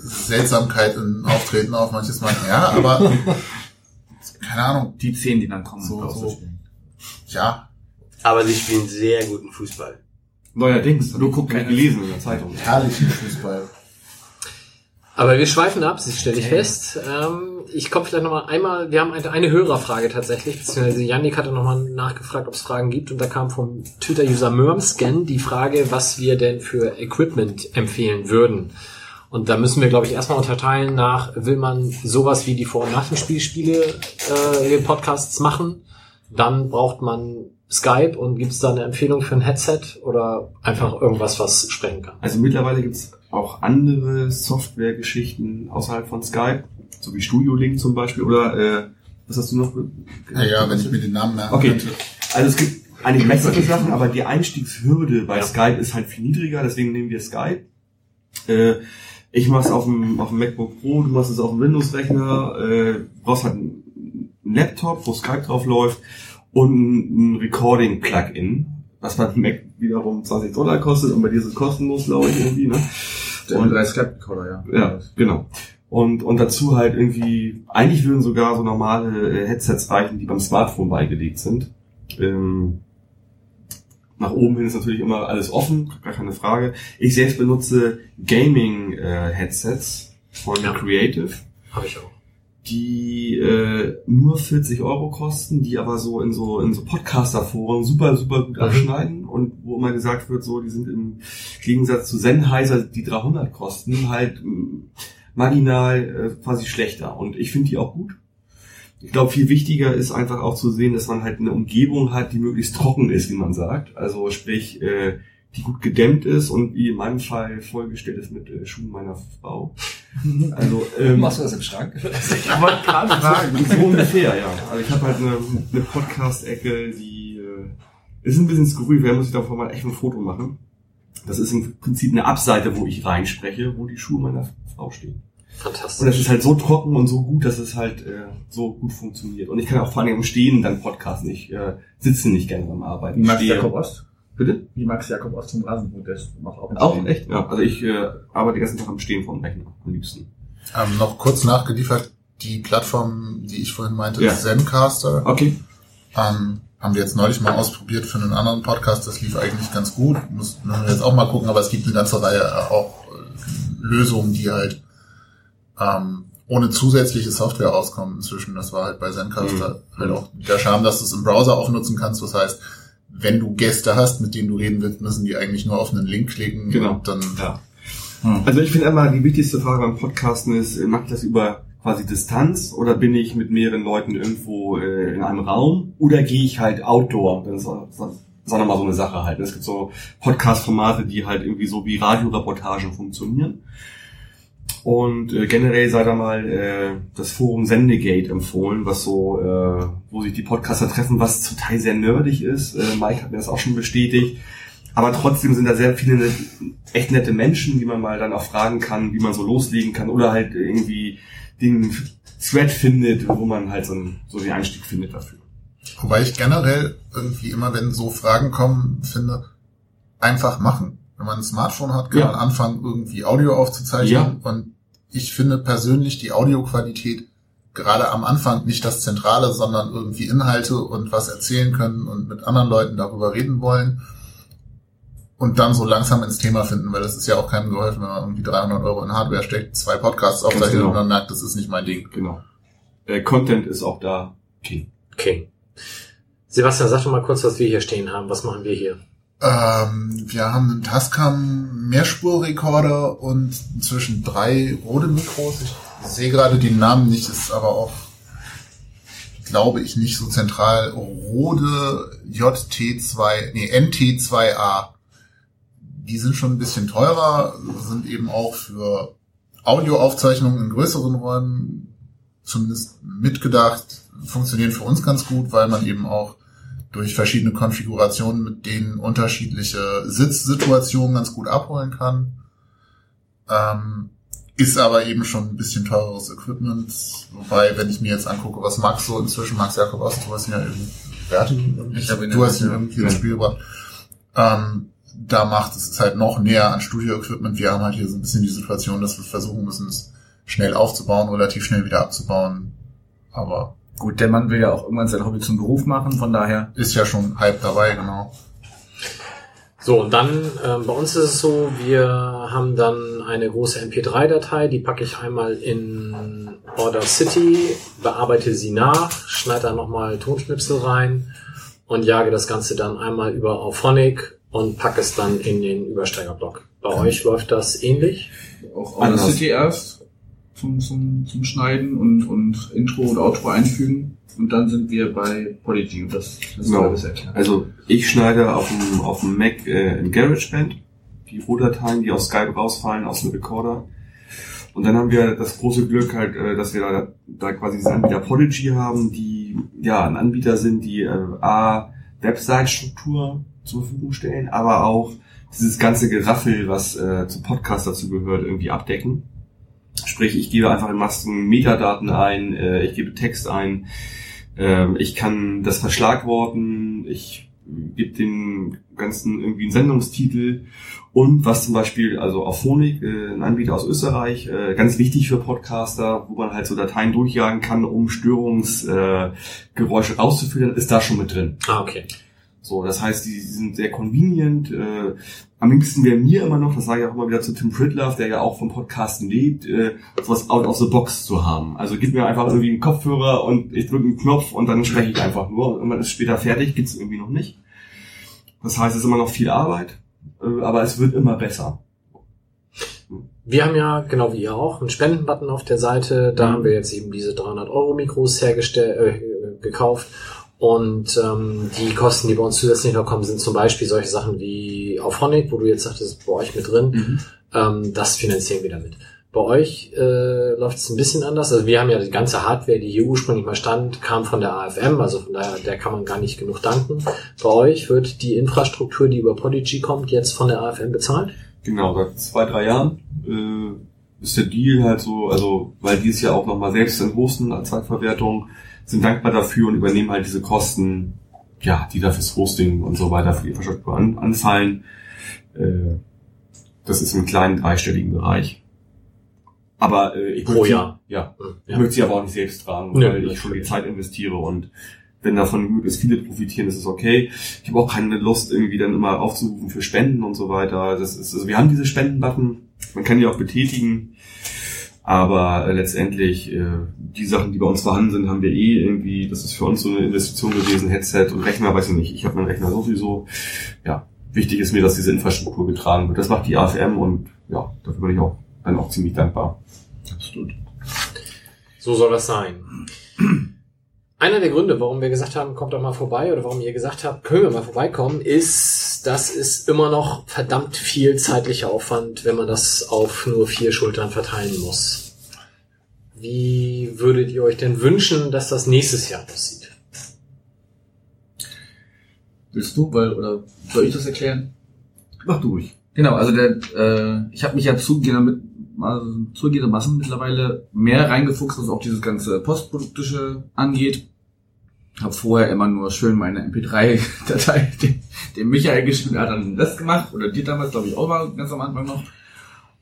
Seltsamkeit im Auftreten auf manches Mal. Ja, aber keine Ahnung, Die zehn, die dann kommen. So, du? so. ja, Aber sie spielen sehr guten Fußball. Neuerdings, Nur guck hab ich keine- gelesen in der Zeitung. herrlichen Fußball. Aber wir schweifen ab, das stelle ich fest. Ähm, ich komme vielleicht nochmal einmal, wir haben eine, eine Hörerfrage tatsächlich, beziehungsweise Yannick hatte nochmal nachgefragt, ob es Fragen gibt und da kam vom Twitter-User Murmscan die Frage, was wir denn für Equipment empfehlen würden. Und da müssen wir, glaube ich, erstmal unterteilen nach, will man sowas wie die Vor- und Nach dem Spiel Spiele, äh, den Podcasts machen, dann braucht man Skype und gibt es da eine Empfehlung für ein Headset oder einfach irgendwas, was sprechen kann. Also mittlerweile gibt's auch andere Softwaregeschichten außerhalb von Skype, so wie Studio Link zum Beispiel oder äh, was hast du noch? Naja, wenn ich mir den Namen merken Okay, könnte. also es gibt einige bessere Sachen, aber die Einstiegshürde bei Skype ist halt viel niedriger, deswegen nehmen wir Skype. Äh, ich mache es auf dem, auf dem MacBook Pro, du machst es auf dem Windows-Rechner, äh, du brauchst halt einen Laptop, wo Skype drauf läuft und ein Recording-Plugin, was beim Mac wiederum 20 Dollar kostet und bei dir ist es kostenlos, glaube ich, irgendwie, ne? Der Und- M3 Skype Recorder, ja. Ja, genau. Und, und dazu halt irgendwie, eigentlich würden sogar so normale äh, Headsets reichen, die beim Smartphone beigelegt sind. Ähm, nach oben hin ist natürlich immer alles offen, gar keine Frage. Ich selbst benutze Gaming-Headsets von Ja. Creative, Habe ich auch. Die äh, nur 40 Euro kosten, die aber so in so in so Podcaster-Foren super, super gut Mhm. abschneiden und wo immer gesagt wird, so die sind im Gegensatz zu Sennheiser, die 300 kosten, halt mh, marginal äh, quasi schlechter. Und ich finde die auch gut. Ich glaube, viel wichtiger ist einfach auch zu sehen, dass man halt eine Umgebung hat, die möglichst trocken ist, wie man sagt. Also sprich, äh, die gut gedämmt ist und wie in meinem Fall vollgestellt ist mit äh, Schuhen meiner Frau. Also ähm, Machst du das im Schrank? ich wollte gerade sagen, so ungefähr, ja. Also ich habe halt eine, eine Podcast-Ecke, die äh, ist ein bisschen skurril, vielleicht muss ich davon mal echt ein Foto machen. Das ist im Prinzip eine Abseite, wo ich reinspreche, wo die Schuhe meiner Frau stehen. Fantastisch. Und das ist halt so trocken und so gut, dass es halt äh, so gut funktioniert. Und ich kann auch vor allem Stehen dann podcasten. Ich äh, sitze nicht gerne beim Arbeiten. Max. Jakob Ost? Bitte? Wie Max Jakob vom Rasenfunk, der macht auch Auch echt? Ja. Also ich äh, arbeite den ganzen Tag am Stehen vom Rechner, am liebsten. Ähm, noch kurz nachgeliefert, die Plattform, die ich vorhin meinte, Ja. Zencaster, Okay. ähm, haben wir jetzt neulich mal ausprobiert für einen anderen Podcast. Das lief eigentlich ganz gut. Muss müssen wir jetzt auch mal gucken, aber es gibt eine ganze Reihe äh, auch äh, Lösungen, die halt ähm, ohne zusätzliche Software auskommen inzwischen. Das war halt bei Zencaster halt auch der Charme, dass du es im Browser auch nutzen kannst. Das heißt, wenn du Gäste hast, mit denen du reden willst, müssen die eigentlich nur auf einen Link klicken Genau. und dann Ja. Also ich finde immer, die wichtigste Frage beim Podcasten ist, äh, mache ich das über quasi Distanz oder bin ich mit mehreren Leuten irgendwo äh, in einem Raum oder gehe ich halt outdoor? Das ist, das ist auch nochmal so eine Sache halt. Es gibt so Podcast-Formate, die halt irgendwie so wie Radioreportagen funktionieren. Und äh, generell sei da mal äh, das Forum Sendegate empfohlen, was so, äh, wo sich die Podcaster treffen, was zum Teil sehr nerdig ist. Äh, Mike hat mir das auch schon bestätigt. Aber trotzdem sind da sehr viele echt nette Menschen, die man mal dann auch fragen kann, wie man so loslegen kann oder halt irgendwie den Thread findet, wo man halt so, einen, so den Einstieg findet dafür. Wobei ich generell irgendwie immer, wenn so Fragen kommen, finde, einfach machen. Wenn man ein Smartphone hat, kann Ja. man anfangen, irgendwie Audio aufzuzeichnen. Ja. Und ich finde persönlich die Audioqualität gerade am Anfang nicht das Zentrale, sondern irgendwie Inhalte und was erzählen können und mit anderen Leuten darüber reden wollen. Und dann so langsam ins Thema finden, weil das ist ja auch keinem geholfen, wenn man irgendwie 300 Euro in Hardware steckt, zwei Podcasts aufzeichnet genau. und dann merkt, das ist nicht mein Ding. Genau. Äh, Content ist auch da King. King. Sebastian, sag doch mal kurz, was wir hier stehen haben. Was machen wir hier? Ähm, wir haben einen Tascam Mehrspurrekorder und inzwischen drei Rode Mikros. Ich sehe gerade den Namen nicht, ist aber auch, glaube ich, nicht so zentral. Rode JT2, nee, NT2A. Die sind schon ein bisschen teurer, sind eben auch für Audioaufzeichnungen in größeren Räumen zumindest mitgedacht, funktionieren für uns ganz gut, weil man eben auch durch verschiedene Konfigurationen mit denen unterschiedliche Sitzsituationen ganz gut abholen kann. Ähm, ist aber eben schon ein bisschen teureres Equipment. Wobei, wenn ich mir jetzt angucke, was Max so inzwischen, Max Jakob aus, du hast ihn ja irgendwie, wer hat ihn Ich hab ihn du hast ihn ja. irgendwie ins Spiel gebracht. Ähm, da macht es halt noch näher an Studio-Equipment. Wir haben halt hier so ein bisschen die Situation, dass wir versuchen müssen, es schnell aufzubauen, relativ schnell wieder abzubauen. Aber Gut, der Mann will ja auch irgendwann sein Hobby zum Beruf machen, von daher. ist ja schon halb dabei, genau. So, und dann, ähm, bei uns ist es so, wir haben dann eine große MP3-Datei, die packe ich einmal in Order City, bearbeite sie nach, schneide dann nochmal Tonschnipsel rein und jage das Ganze dann einmal über Auphonic und packe es dann in den Übersteigerblock. Bei euch läuft das ähnlich? Auch Anders. Audacity erst zum, zum, zum Schneiden und, und Intro und Outro einfügen. Und dann sind wir bei Polygy. Und das, das Genau. bisher klar. Also ich schneide auf dem, auf dem Mac äh, in GarageBand die Rohdateien, die aus Skype rausfallen, aus dem Recorder. Und dann haben wir das große Glück halt, äh, dass wir da, da quasi diesen Anbieter Podigy haben, die ja ein Anbieter sind, die äh, A, Website-Struktur zur Verfügung stellen, aber auch dieses ganze Geraffel, was äh, zu Podcast dazu gehört, irgendwie abdecken. Sprich, ich gebe einfach in Masken Metadaten ein, äh, ich gebe Text ein, ähm, ich kann das verschlagworten, ich gebe den ganzen irgendwie einen Sendungstitel und was zum Beispiel, also auf Phonik, äh, ein Anbieter aus Österreich, äh, ganz wichtig für Podcaster, wo man halt so Dateien durchjagen kann, um Störungsgeräusche äh, rauszufiltern, ist da schon mit drin. Ah, okay. So, das heißt, die sind sehr convenient. Äh, am liebsten wäre mir immer noch, das sage ich auch immer wieder zu Tim Pritlove, der ja auch vom Podcasten lebt, äh, sowas out of the box zu haben. Also gib mir einfach irgendwie einen Kopfhörer und ich drücke einen Knopf und dann spreche ich einfach nur und man ist später fertig, gibt's irgendwie noch nicht. Das heißt, es ist immer noch viel Arbeit, äh, aber es wird immer besser. Wir haben ja, genau wie ihr auch, einen Spendenbutton auf der Seite. Da haben wir jetzt eben diese 300 Euro Mikros hergestellt, äh, gekauft. Und ähm, die Kosten, die bei uns zusätzlich noch kommen, sind zum Beispiel solche Sachen wie auf Honig, wo du jetzt sagtest, bei euch mit drin. Ähm, das finanzieren wir damit. Bei euch äh, läuft es ein bisschen anders. Also wir haben ja die ganze Hardware, die hier ursprünglich mal stand, kam von der AFM, also von daher der kann man gar nicht genug danken. Bei euch wird die Infrastruktur, die über Podigy kommt, jetzt von der AFM bezahlt? Genau, seit zwei, drei Jahren äh, ist der Deal halt so, also weil die es ja auch nochmal selbst in hosten als Zweitverwertung, sind dankbar dafür und übernehmen halt diese Kosten, ja, die da fürs Hosting und so weiter für die Infrastruktur an, anfallen. Äh, das ist im kleinen dreistelligen Bereich. Aber äh, ich möchte. Ja, Hm, ich möchte sie aber auch nicht selbst tragen, weil ich schon die Zeit investiere und wenn davon möglichst viele profitieren, ist es okay. Ich habe auch keine Lust, irgendwie dann immer aufzurufen für Spenden und so weiter. Das ist, also wir haben diese Spendenbutton, man kann die auch betätigen, aber äh, letztendlich äh, die Sachen, die bei uns vorhanden sind, haben wir eh irgendwie, das ist für uns so eine Investition gewesen, Headset und Rechner, weiß ich nicht, ich habe meinen Rechner sowieso. Ja, wichtig ist mir, dass diese Infrastruktur getragen wird. Das macht die AFM und ja, dafür bin ich auch dann auch ziemlich dankbar. Absolut. So soll das sein. Einer der Gründe, warum wir gesagt haben, kommt doch mal vorbei oder warum ihr gesagt habt, können wir mal vorbeikommen, ist, das ist immer noch verdammt viel zeitlicher Aufwand, wenn man das auf nur vier Schultern verteilen muss. Wie würdet ihr euch denn wünschen, dass das nächstes Jahr aussieht? Willst du, weil, oder soll ich das erklären? Mach durch. Genau, also der, äh, ich habe mich ja zugegeben also zugegebenermaßen mittlerweile mehr reingefuchst, was auch dieses ganze Postproduktische angeht. Habe vorher immer nur schön meine MP3-Datei dem, dem Michael geschrieben, er hat dann das gemacht, oder dir damals, glaube ich, auch mal ganz am Anfang noch.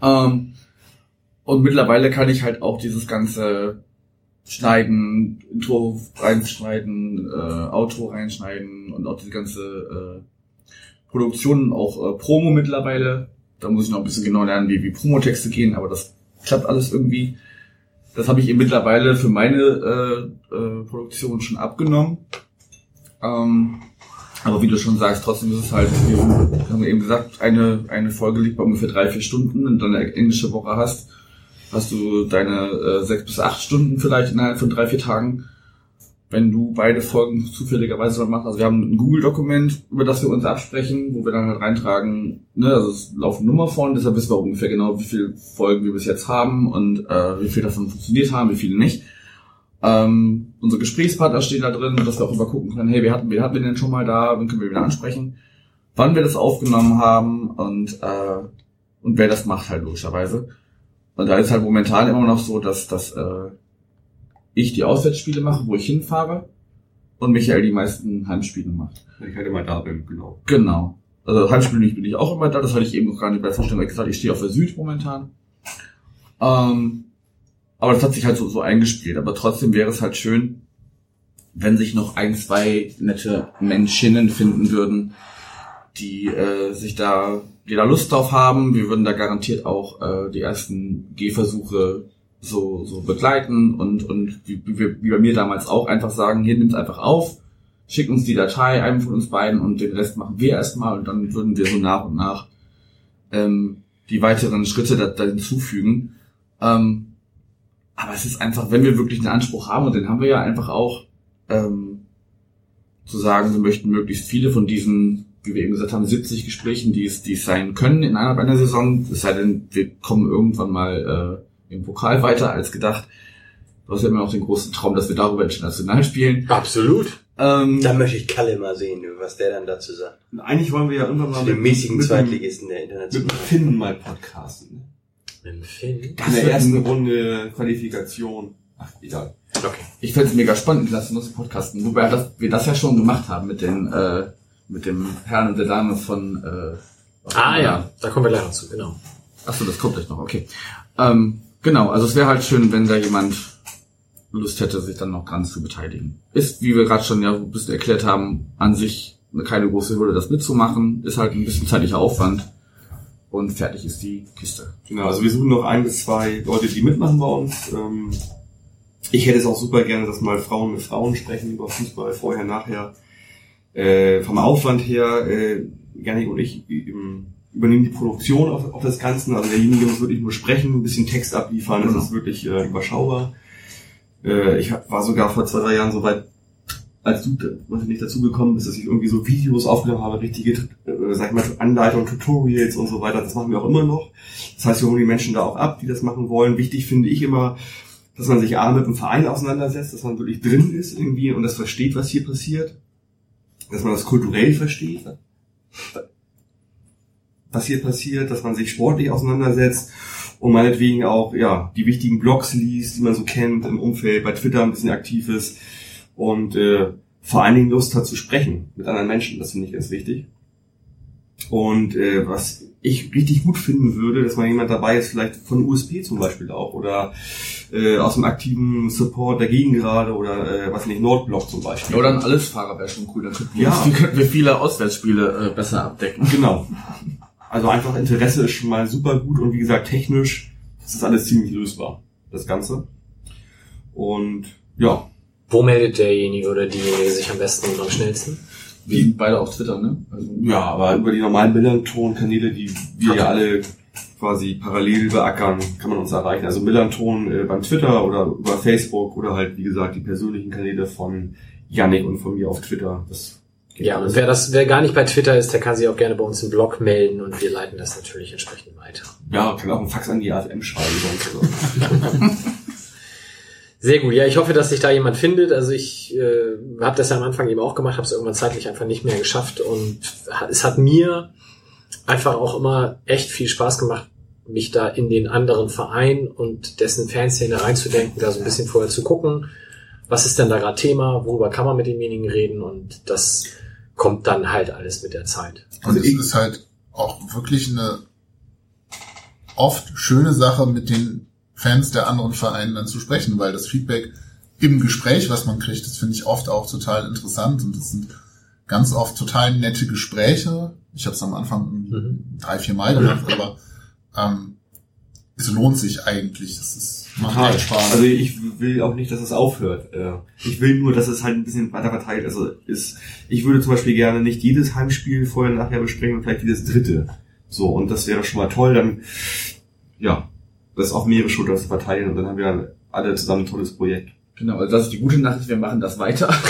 Ähm, und mittlerweile kann ich halt auch dieses ganze Schneiden, Intro reinschneiden, äh, Auto reinschneiden und auch diese ganze äh, Produktion, auch äh, Promo mittlerweile. Da muss ich noch ein bisschen genau lernen, wie, wie Promotexte gehen, aber das klappt alles irgendwie. Das habe ich eben mittlerweile für meine äh, Produktion schon abgenommen. Ähm, aber wie du schon sagst, trotzdem ist es halt, wir haben eben gesagt, eine, eine Folge liegt bei ungefähr drei, vier Stunden. Wenn du eine englische Woche hast, hast du deine äh, sechs bis acht Stunden vielleicht innerhalb von drei, vier Tagen. Wenn du beide Folgen zufälligerweise machst, also wir haben ein Google-Dokument, über das wir uns absprechen, wo wir dann halt reintragen, ne, also es laufen Nummer von, deshalb wissen wir ungefähr genau, wie viele Folgen wir bis jetzt haben und äh, wie viel davon funktioniert haben, wie viele nicht. Ähm, unsere Gesprächspartner stehen da drin, dass wir auch übergucken können, hey, wer hatten, wer hatten wir denn schon mal da, wen können wir wieder ansprechen, wann wir das aufgenommen haben und, äh, und wer das macht halt logischerweise. Und da ist halt momentan immer noch so, dass, dass äh, ich die Auswärtsspiele mache, wo ich hinfahre und Michael die meisten Heimspiele macht. Ich halt immer da bin, genau. Genau. Also Heimspiele bin ich auch immer da, das hatte ich eben noch gar nicht bei Vorstellung gesagt, ich stehe auf der Süd momentan. Ähm, aber das hat sich halt so, so eingespielt. Aber trotzdem wäre es halt schön, wenn sich noch ein, zwei nette Menschinnen finden würden, die äh, sich da, die da Lust drauf haben. Wir würden da garantiert auch äh, die ersten Gehversuche so, so begleiten und, und wie, wie, wie bei mir damals auch einfach sagen, hier nimm's einfach auf, schick uns die Datei, einem von uns beiden und den Rest machen wir erstmal und dann würden wir so nach und nach ähm, die weiteren Schritte da, da hinzufügen. Ähm, aber es ist einfach, wenn wir wirklich einen Anspruch haben, und den haben wir ja einfach auch, ähm, zu sagen, wir möchten möglichst viele von diesen, wie wir eben gesagt haben, 70 Gesprächen, die es, die es sein können innerhalb einer Saison, es sei denn, wir kommen irgendwann mal äh, im Pokal weiter als gedacht. Du hast ja immer noch den großen Traum, dass wir darüber international spielen. Absolut. Ähm, Da möchte ich Kalle mal sehen, was der dann dazu sagt. Eigentlich wollen wir ja irgendwann mal dem mäßigen mit, Zweitligisten der mit, mit internationalen. dem Finn mal podcasten. Mit dem Finn? In Das der wird ersten ein- Runde Qualifikation. Ach, egal. Okay. Ich fände es mega spannend, lass uns podcasten. Wobei das, wir das ja schon gemacht haben mit den, äh, mit dem Herrn und der Dame von, äh, Ah ja, da kommen wir gleich noch zu, genau. Achso, das kommt gleich noch, okay. Ähm, genau, also es wäre halt schön, wenn da jemand Lust hätte, sich dann noch dran zu beteiligen. Ist, wie wir gerade schon ja ein bisschen erklärt haben, an sich keine große Hürde, das mitzumachen. Ist halt ein bisschen zeitlicher Aufwand. Und fertig ist die Kiste. Genau, also wir suchen noch ein bis zwei Leute, die mitmachen bei uns. Ähm, ich hätte es auch super gerne, dass mal Frauen mit Frauen sprechen über Fußball, vorher, nachher. Äh, vom Aufwand her, äh, Janik und ich übernehmen die Produktion auf, auf das Ganze. Also derjenige muss wirklich nur sprechen, ein bisschen Text abliefern, das ist wirklich äh, überschaubar. Äh, ich war sogar vor zwei, drei Jahren so weit, als du was nicht dazu gekommen bist, dass ich irgendwie so Videos aufgenommen habe, richtige, äh, sag ich mal, Anleitungen, Tutorials und so weiter. Das machen wir auch immer noch. Das heißt, wir holen die Menschen da auch ab, die das machen wollen. Wichtig finde ich immer, dass man sich A mit dem Verein auseinandersetzt, dass man wirklich drin ist irgendwie und das versteht, was hier passiert. Dass man das kulturell versteht, was hier passiert, dass man sich sportlich auseinandersetzt und meinetwegen auch, ja, die wichtigen Blogs liest, die man so kennt im Umfeld, bei Twitter ein bisschen aktiv ist und äh, vor allen Dingen Lust hat zu sprechen mit anderen Menschen, das finde ich ganz wichtig. Und äh, was ich richtig gut finden würde, dass mal jemand dabei ist, vielleicht von USP zum Beispiel auch oder äh, aus dem aktiven Support dagegen gerade oder äh, was nicht, Nordblock zum Beispiel. Oder ein Allesfahrer wäre schon cool, dann könnten wir, Ja. uns- könnten wir viele Auswärtsspiele äh, besser abdecken. Genau. Also einfach Interesse ist schon mal super gut und wie gesagt, technisch das ist alles ziemlich lösbar, das Ganze. Und ja, Wo meldet derjenige oder diejenige sich am besten und am schnellsten? Sind beide auf Twitter, ne? Also, ja, aber über die normalen Millanton-Kanäle, die wir ja alle quasi parallel beackern, kann man uns erreichen. Also Millanton äh, beim Twitter oder über Facebook oder halt, wie gesagt, die persönlichen Kanäle von Yannick und von mir auf Twitter. Das geht Ja, und wer das, wer gar nicht bei Twitter ist, der kann sich auch gerne bei uns im Blog melden und wir leiten das natürlich entsprechend weiter. ja, kann auch einen Fax an die AFM schreiben. sonst oder. Sehr gut. Ja, ich hoffe, dass sich da jemand findet. Also ich äh, habe das ja am Anfang eben auch gemacht, habe es irgendwann zeitlich einfach nicht mehr geschafft und es hat mir einfach auch immer echt viel Spaß gemacht, mich da in den anderen Verein und dessen Fanszene reinzudenken, da so ein bisschen vorher zu gucken, was ist denn da gerade Thema, worüber kann man mit demjenigen reden und das kommt dann halt alles mit der Zeit. Und es ist halt auch wirklich eine oft schöne Sache, mit den Fans der anderen Vereine dann zu sprechen, weil das Feedback im Gespräch, was man kriegt, das finde ich oft auch total interessant und das sind ganz oft total nette Gespräche. Ich habe es am Anfang Mhm. drei, vier Mal gemacht, aber ähm, es lohnt sich eigentlich. Das ist, macht Total. halt Spaß. Also ich will auch nicht, dass es aufhört. Äh, Ich will nur, dass es halt ein bisschen weiter verteilt. Also ist, ich würde zum Beispiel gerne nicht jedes Heimspiel vorher und nachher besprechen, vielleicht jedes dritte. So, und das wäre schon mal toll. Dann, ja, das auf mehrere Schultern zu verteilen und dann haben wir dann alle zusammen ein tolles Projekt. Genau, also das ist die gute Nachricht, wir machen das weiter.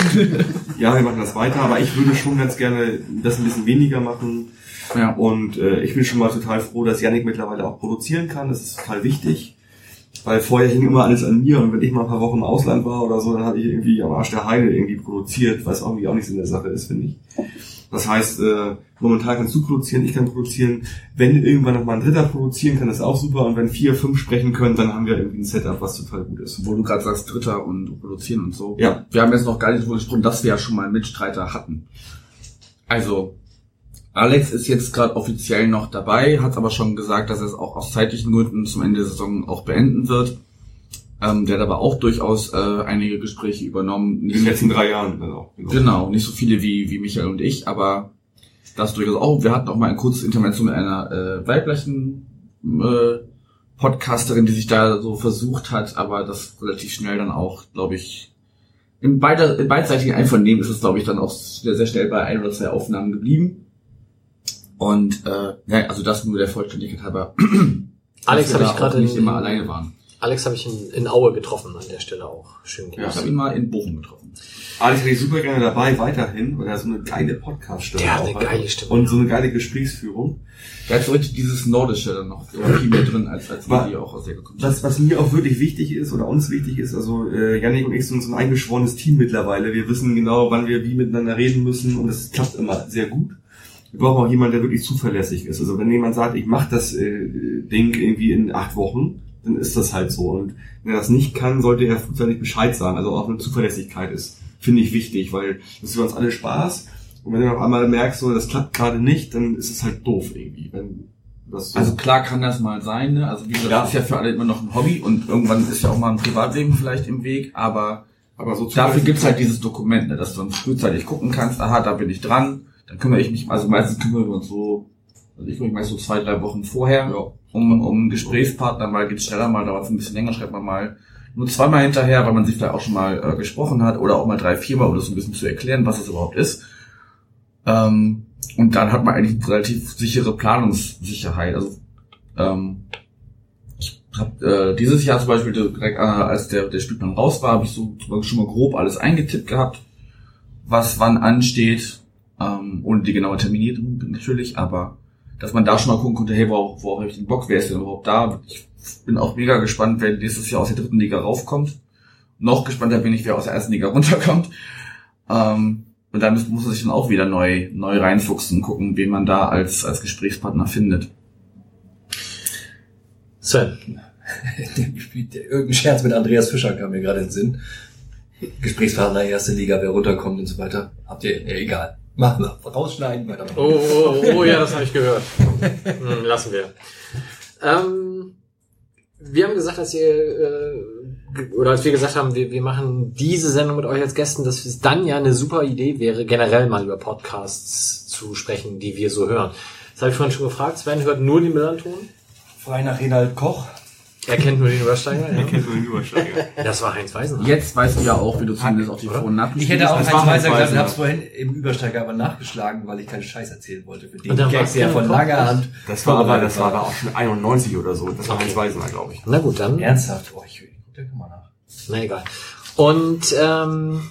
Ja, wir machen das weiter, aber ich würde schon ganz gerne das ein bisschen weniger machen. Ja. Und äh, ich bin schon mal total froh, dass Yannick mittlerweile auch produzieren kann. Das ist total wichtig. Weil vorher hing immer alles an mir und wenn ich mal ein paar Wochen im Ausland war oder so, dann habe ich irgendwie am Arsch der Heide irgendwie produziert, was irgendwie auch nicht so in der Sache ist, finde ich. Das heißt, äh, momentan kannst du produzieren, ich kann produzieren. Wenn irgendwann noch mal ein Dritter produzieren kann, ist auch super. Und wenn vier, fünf sprechen können, dann haben wir irgendwie ein Setup, was total gut ist. Wo du gerade sagst, Dritter und produzieren und so. Ja. Wir haben jetzt noch gar nicht darüber gesprochen, dass wir ja schon mal einen Mitstreiter hatten. Also, Alex ist jetzt gerade offiziell noch dabei, hat aber schon gesagt, dass er es auch aus zeitlichen Gründen zum Ende der Saison auch beenden wird. Ähm, der hat aber auch durchaus äh, einige Gespräche übernommen. In den letzten drei Jahren. Also, Genau, nicht so viele wie, wie Michael und ich, aber das durchaus auch. Wir hatten auch mal ein kurzes Intervention mit einer äh, weiblichen äh, Podcasterin, die sich da so versucht hat, aber das relativ schnell dann auch, glaube ich, im, beider, im beidseitigen Einvernehmen ist es, glaube ich, dann auch sehr, sehr schnell bei ein oder zwei Aufnahmen geblieben. Und äh, ja, also das nur der Vollständigkeit halber. Alex dass habe ich gerade nicht immer alleine waren. Alex habe ich in, in Aue getroffen an der Stelle auch. Schön Ja, ich habe ihn mal in Bochum getroffen. Alex hätte ich super gerne dabei, weiterhin, weil er so eine geile Podcast-Stimme hat auch eine geile Stimme. Und so eine geile Gesprächsführung. Da hat so richtig dieses Nordische dann noch viel mehr drin, als, als War- wir, die auch aus der gekommen Was, was mir auch wirklich wichtig ist oder uns wichtig ist, also äh, Yannick und ich sind so ein eingeschworenes Team mittlerweile. Wir wissen genau, wann wir wie miteinander reden müssen und es klappt immer sehr gut. Wir brauchen auch jemanden, der wirklich zuverlässig ist. Also wenn jemand sagt, ich mache das äh, Ding irgendwie in acht Wochen, dann ist das halt so. Und wenn er das nicht kann, sollte er frühzeitig Bescheid sagen. Also auch eine Zuverlässigkeit ist, finde ich wichtig, weil das ist für uns alle Spaß. Und wenn du auf einmal merkst, so das klappt gerade nicht, dann ist es halt doof irgendwie. Wenn das so Also klar kann das mal sein, ne? Also wie gesagt, Ja. das ist ja für alle immer noch ein Hobby und irgendwann ist ja auch mal ein Privatleben vielleicht im Weg, aber, aber so dafür gibt's halt dieses Dokument, ne? dass du dann frühzeitig gucken kannst, aha, da bin ich dran, dann kümmere ich mich, also meistens kümmern wir uns so, also ich mich meist so zwei, drei Wochen vorher um, um einen Gesprächspartner, mal geht's schneller, mal dauert es ein bisschen länger, schreibt man mal nur zweimal hinterher, weil man sich vielleicht auch schon mal äh, gesprochen hat oder auch mal drei, viermal, um das ein bisschen zu erklären, was es überhaupt ist. Ähm, und dann hat man eigentlich eine relativ sichere Planungssicherheit. Also ähm, ich hab, äh, dieses Jahr zum Beispiel direkt, äh, als der, der Spielplan raus war, habe ich so schon mal grob alles eingetippt gehabt, was wann ansteht, ähm, ohne die genaue Terminierung natürlich, aber dass man da schon mal gucken konnte, hey, worauf, worauf habe ich den Bock, wer ist denn überhaupt da? Ich bin auch mega gespannt, wer nächstes Jahr aus der dritten Liga raufkommt. Noch gespannter bin ich, wer aus der ersten Liga runterkommt. Ähm, und da muss, muss man sich dann auch wieder neu, neu reinfuchsen, gucken, wen man da als, als Gesprächspartner findet. Sven. Irgendein Scherz mit Andreas Fischer kam mir gerade in den Sinn. Gesprächspartner, erste Liga, wer runterkommt und so weiter. Habt ihr, ja, egal. Machen wir. Rausschneiden, weitermachen. Oh, oh, oh, ja, das habe ich gehört. Hm, lassen wir. Ähm, wir haben gesagt, dass ihr, äh, oder als wir gesagt haben, wir, wir machen diese Sendung mit euch als Gästen, dass es dann ja eine super Idee wäre, generell mal über Podcasts zu sprechen, die wir so hören. Das habe ich vorhin schon gefragt. Sven hört nur den Millanton. Frei nach Renald Koch. Er kennt nur den Übersteiger. Er kennt nur den Übersteiger. Das war Heinz Weisenhardt. Jetzt weißt du ja auch, wie du zumindest auf die Vor- und Nachrichten Ich hätte auch Heinz Weiser gesagt Weiser. hab's vorhin im Übersteiger aber nachgeschlagen, weil ich keinen Scheiß erzählen wollte. Für den Und dann Gag, der kein von langer Hand Das war aber, das war aber auch schon 91 oder so. Das war Heinz Weisener, glaube ich. Na gut, dann. Ernsthaft? Oh, ich, ich guck da mal nach. Na egal. Und ähm,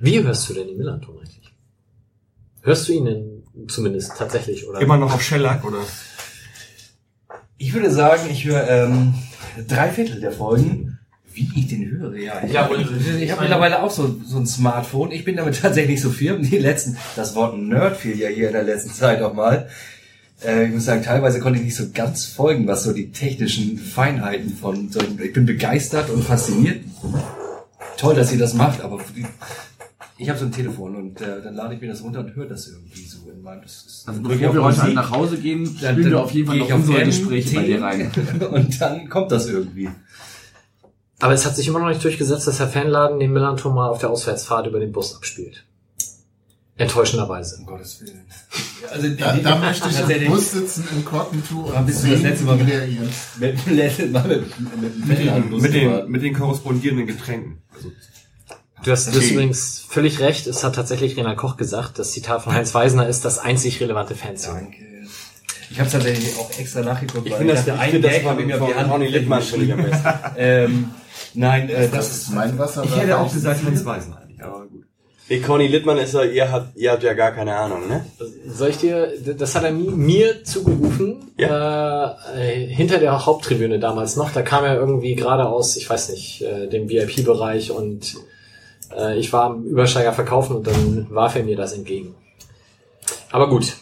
wie hörst du denn den Millanton eigentlich? Hörst du ihn denn zumindest tatsächlich? Oder? Immer noch auf Shellac, oder? Ich würde sagen, ich höre ähm, drei Viertel der Folgen. Wie ich den höre, ja. Ich, Ja, und- ich habe mittlerweile auch so, so ein Smartphone. Ich bin damit tatsächlich so firm. Die letzten, das Wort Nerd fiel ja hier in der letzten Zeit auch mal. Äh, ich muss sagen, teilweise konnte ich nicht so ganz folgen, was so die technischen Feinheiten von so, ich bin begeistert und fasziniert. Toll, dass ihr das macht, aber ich habe so ein Telefon und äh, dann lade ich mir das runter und höre das irgendwie so in meinem. Das ist, Also bevor wir heute Musik, nach Hause gehen, dann- spielen wir dann auf jeden Fall noch unsere Gespräche bei dir rein. und dann kommt das irgendwie. Aber es hat sich immer noch nicht durchgesetzt, dass der Fanladen den Millanton mal auf der Auswärtsfahrt über den Bus abspielt. Enttäuschenderweise. Um Gottes Willen. Also, Da, da möchte ich im Bus sitzen in Cockney-Tour Wann und bist du das letzte Mal mit- reagieren. Mit dem letzten Mal mit, mit, Mit dem Fan den, mit, den, mit den korrespondierenden Getränken. Also, Du hast, übrigens völlig recht. Es hat tatsächlich Renald Koch gesagt. Das Zitat von Heinz Weisner ist das einzig relevante Fanzine. Danke. Ich habe tatsächlich auch extra nachgeguckt, Ich weil finde das, dachte, ich ein finde das Gag von, habe ich mir auf die Hand Ronny Littmann ähm, Nein, äh, das Das ist mein Wasser. ich hätte auch gesagt, Heinz eigentlich, aber gut. Nee, Conny Littmann ist ja, ihr habt, ihr habt ja gar keine Ahnung, ne? Soll ich dir, das hat er mi- mir zugerufen, äh, hinter der Haupttribüne damals noch, da kam er irgendwie gerade aus, ich weiß nicht, äh, dem VIP-Bereich und äh, ich war am Übersteiger verkaufen und dann warf er mir das entgegen. Aber gut.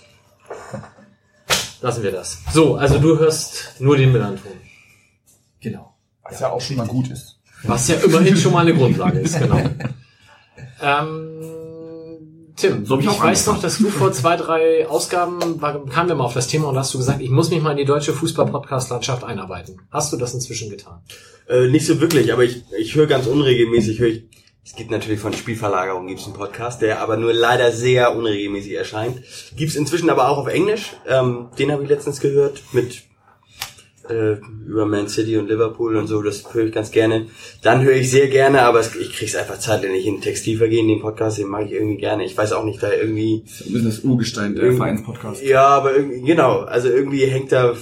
Lassen wir das. So, also du hörst nur den Melanton. genau. Was ja auch schon mal gut ist. Was ja immerhin schon mal eine Grundlage ist, genau. Ähm, Tim, So ich ich weiß noch, dass du vor zwei, drei Ausgaben war, kamen wir mal auf das Thema und hast du gesagt, ich muss mich mal in die deutsche Fußball-Podcast-Landschaft einarbeiten. Hast du das inzwischen getan? Äh, nicht so wirklich, aber ich, ich höre ganz unregelmäßig, höre ich, es gibt natürlich von Spielverlagerung gibt's einen Podcast, der aber nur leider sehr unregelmäßig erscheint. Gibt's inzwischen aber auch auf Englisch. Ähm, den habe ich letztens gehört mit äh, über Man City und Liverpool und so, das höre ich ganz gerne. Dann höre ich sehr gerne, aber es, ich krieg's einfach zeitlich nicht hin. Textilvergehen, den Podcast, den mag ich irgendwie gerne. Ich weiß auch nicht, da irgendwie Ein bisschen das Urgestein der Vereinspodcast. Ja, aber irgendwie, genau, also irgendwie hängt da,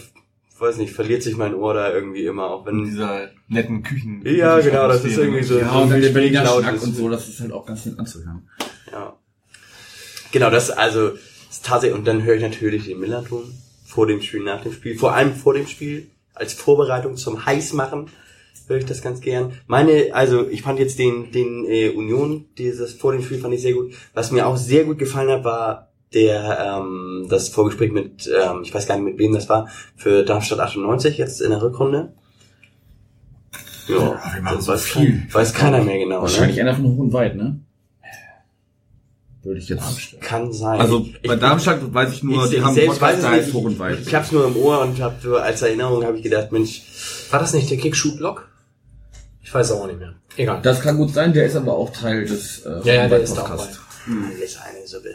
weiß nicht, verliert sich mein Ohr da irgendwie immer, auch In wenn. dieser netten Küchen. Ja, genau, das ist irgendwie so. Ja, und dann Berliner laut Schnack ist. und so, das ist halt auch ganz nett anzuhören. Ja. Genau, das, also, ist tatsächlich, und dann höre ich natürlich den Millerton vor dem Spiel, nach dem Spiel, vor allem vor dem Spiel, als Vorbereitung zum Heißmachen, höre ich das ganz gern. Meine, also, ich fand jetzt den, den, äh, Union, dieses vor dem Spiel fand ich sehr gut. Was mir auch sehr gut gefallen hat, war der, ähm, das Vorgespräch mit, ähm, ich weiß gar nicht mit wem das war, für Darmstadt 98 jetzt in der Rückrunde. Ja, wir machen das so weiß, viel. kein, weiß keiner mehr genau. Wahrscheinlich ne? einer von Hoch und Weit, ne? Würde ich jetzt. Kann sein. Also Ich- bei Darmstadt weiß ich nur, ich die haben selbst weiß Podcast, es da nicht. heißt Hoch und Weit. Ich hab's nur im Ohr und hab als Erinnerung habe ich gedacht, Mensch, War das nicht der Kickshoot-Blog? Ich weiß auch nicht mehr. Egal. Das kann gut sein, der ist aber auch Teil des äh, Ja, ja, der ist auch Weit-Podcasts. alles eine Suppe.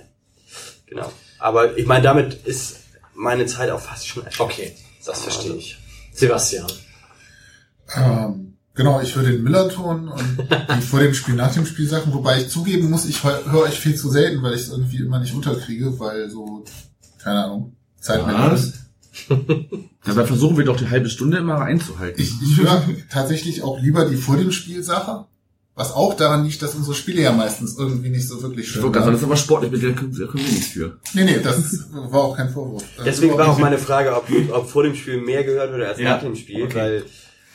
Genau. Aber ich meine, damit ist meine Zeit auch fast schon. Okay, das verstehe ich. Sebastian. Ähm, genau, ich höre den Millerton und die vor dem Spiel, nach dem Spiel Sachen, wobei ich zugeben muss, ich höre euch viel zu selten, weil ich es irgendwie immer nicht unterkriege, weil so, keine Ahnung, Zeit mehr Was? ist. Dabei versuchen wir doch die halbe Stunde immer einzuhalten. Ich, ich höre tatsächlich auch lieber die vor dem Spiel Sache, was auch daran liegt, dass unsere Spiele ja meistens irgendwie nicht so wirklich Ich schön sagen, das ist aber sportlich, mit der können, da können wir nichts für. Nee, nee, das war auch kein Vorwurf. Das Deswegen war auch meine Frage, ob, ob vor dem Spiel mehr gehört wird als Ja, nach dem Spiel, okay. weil,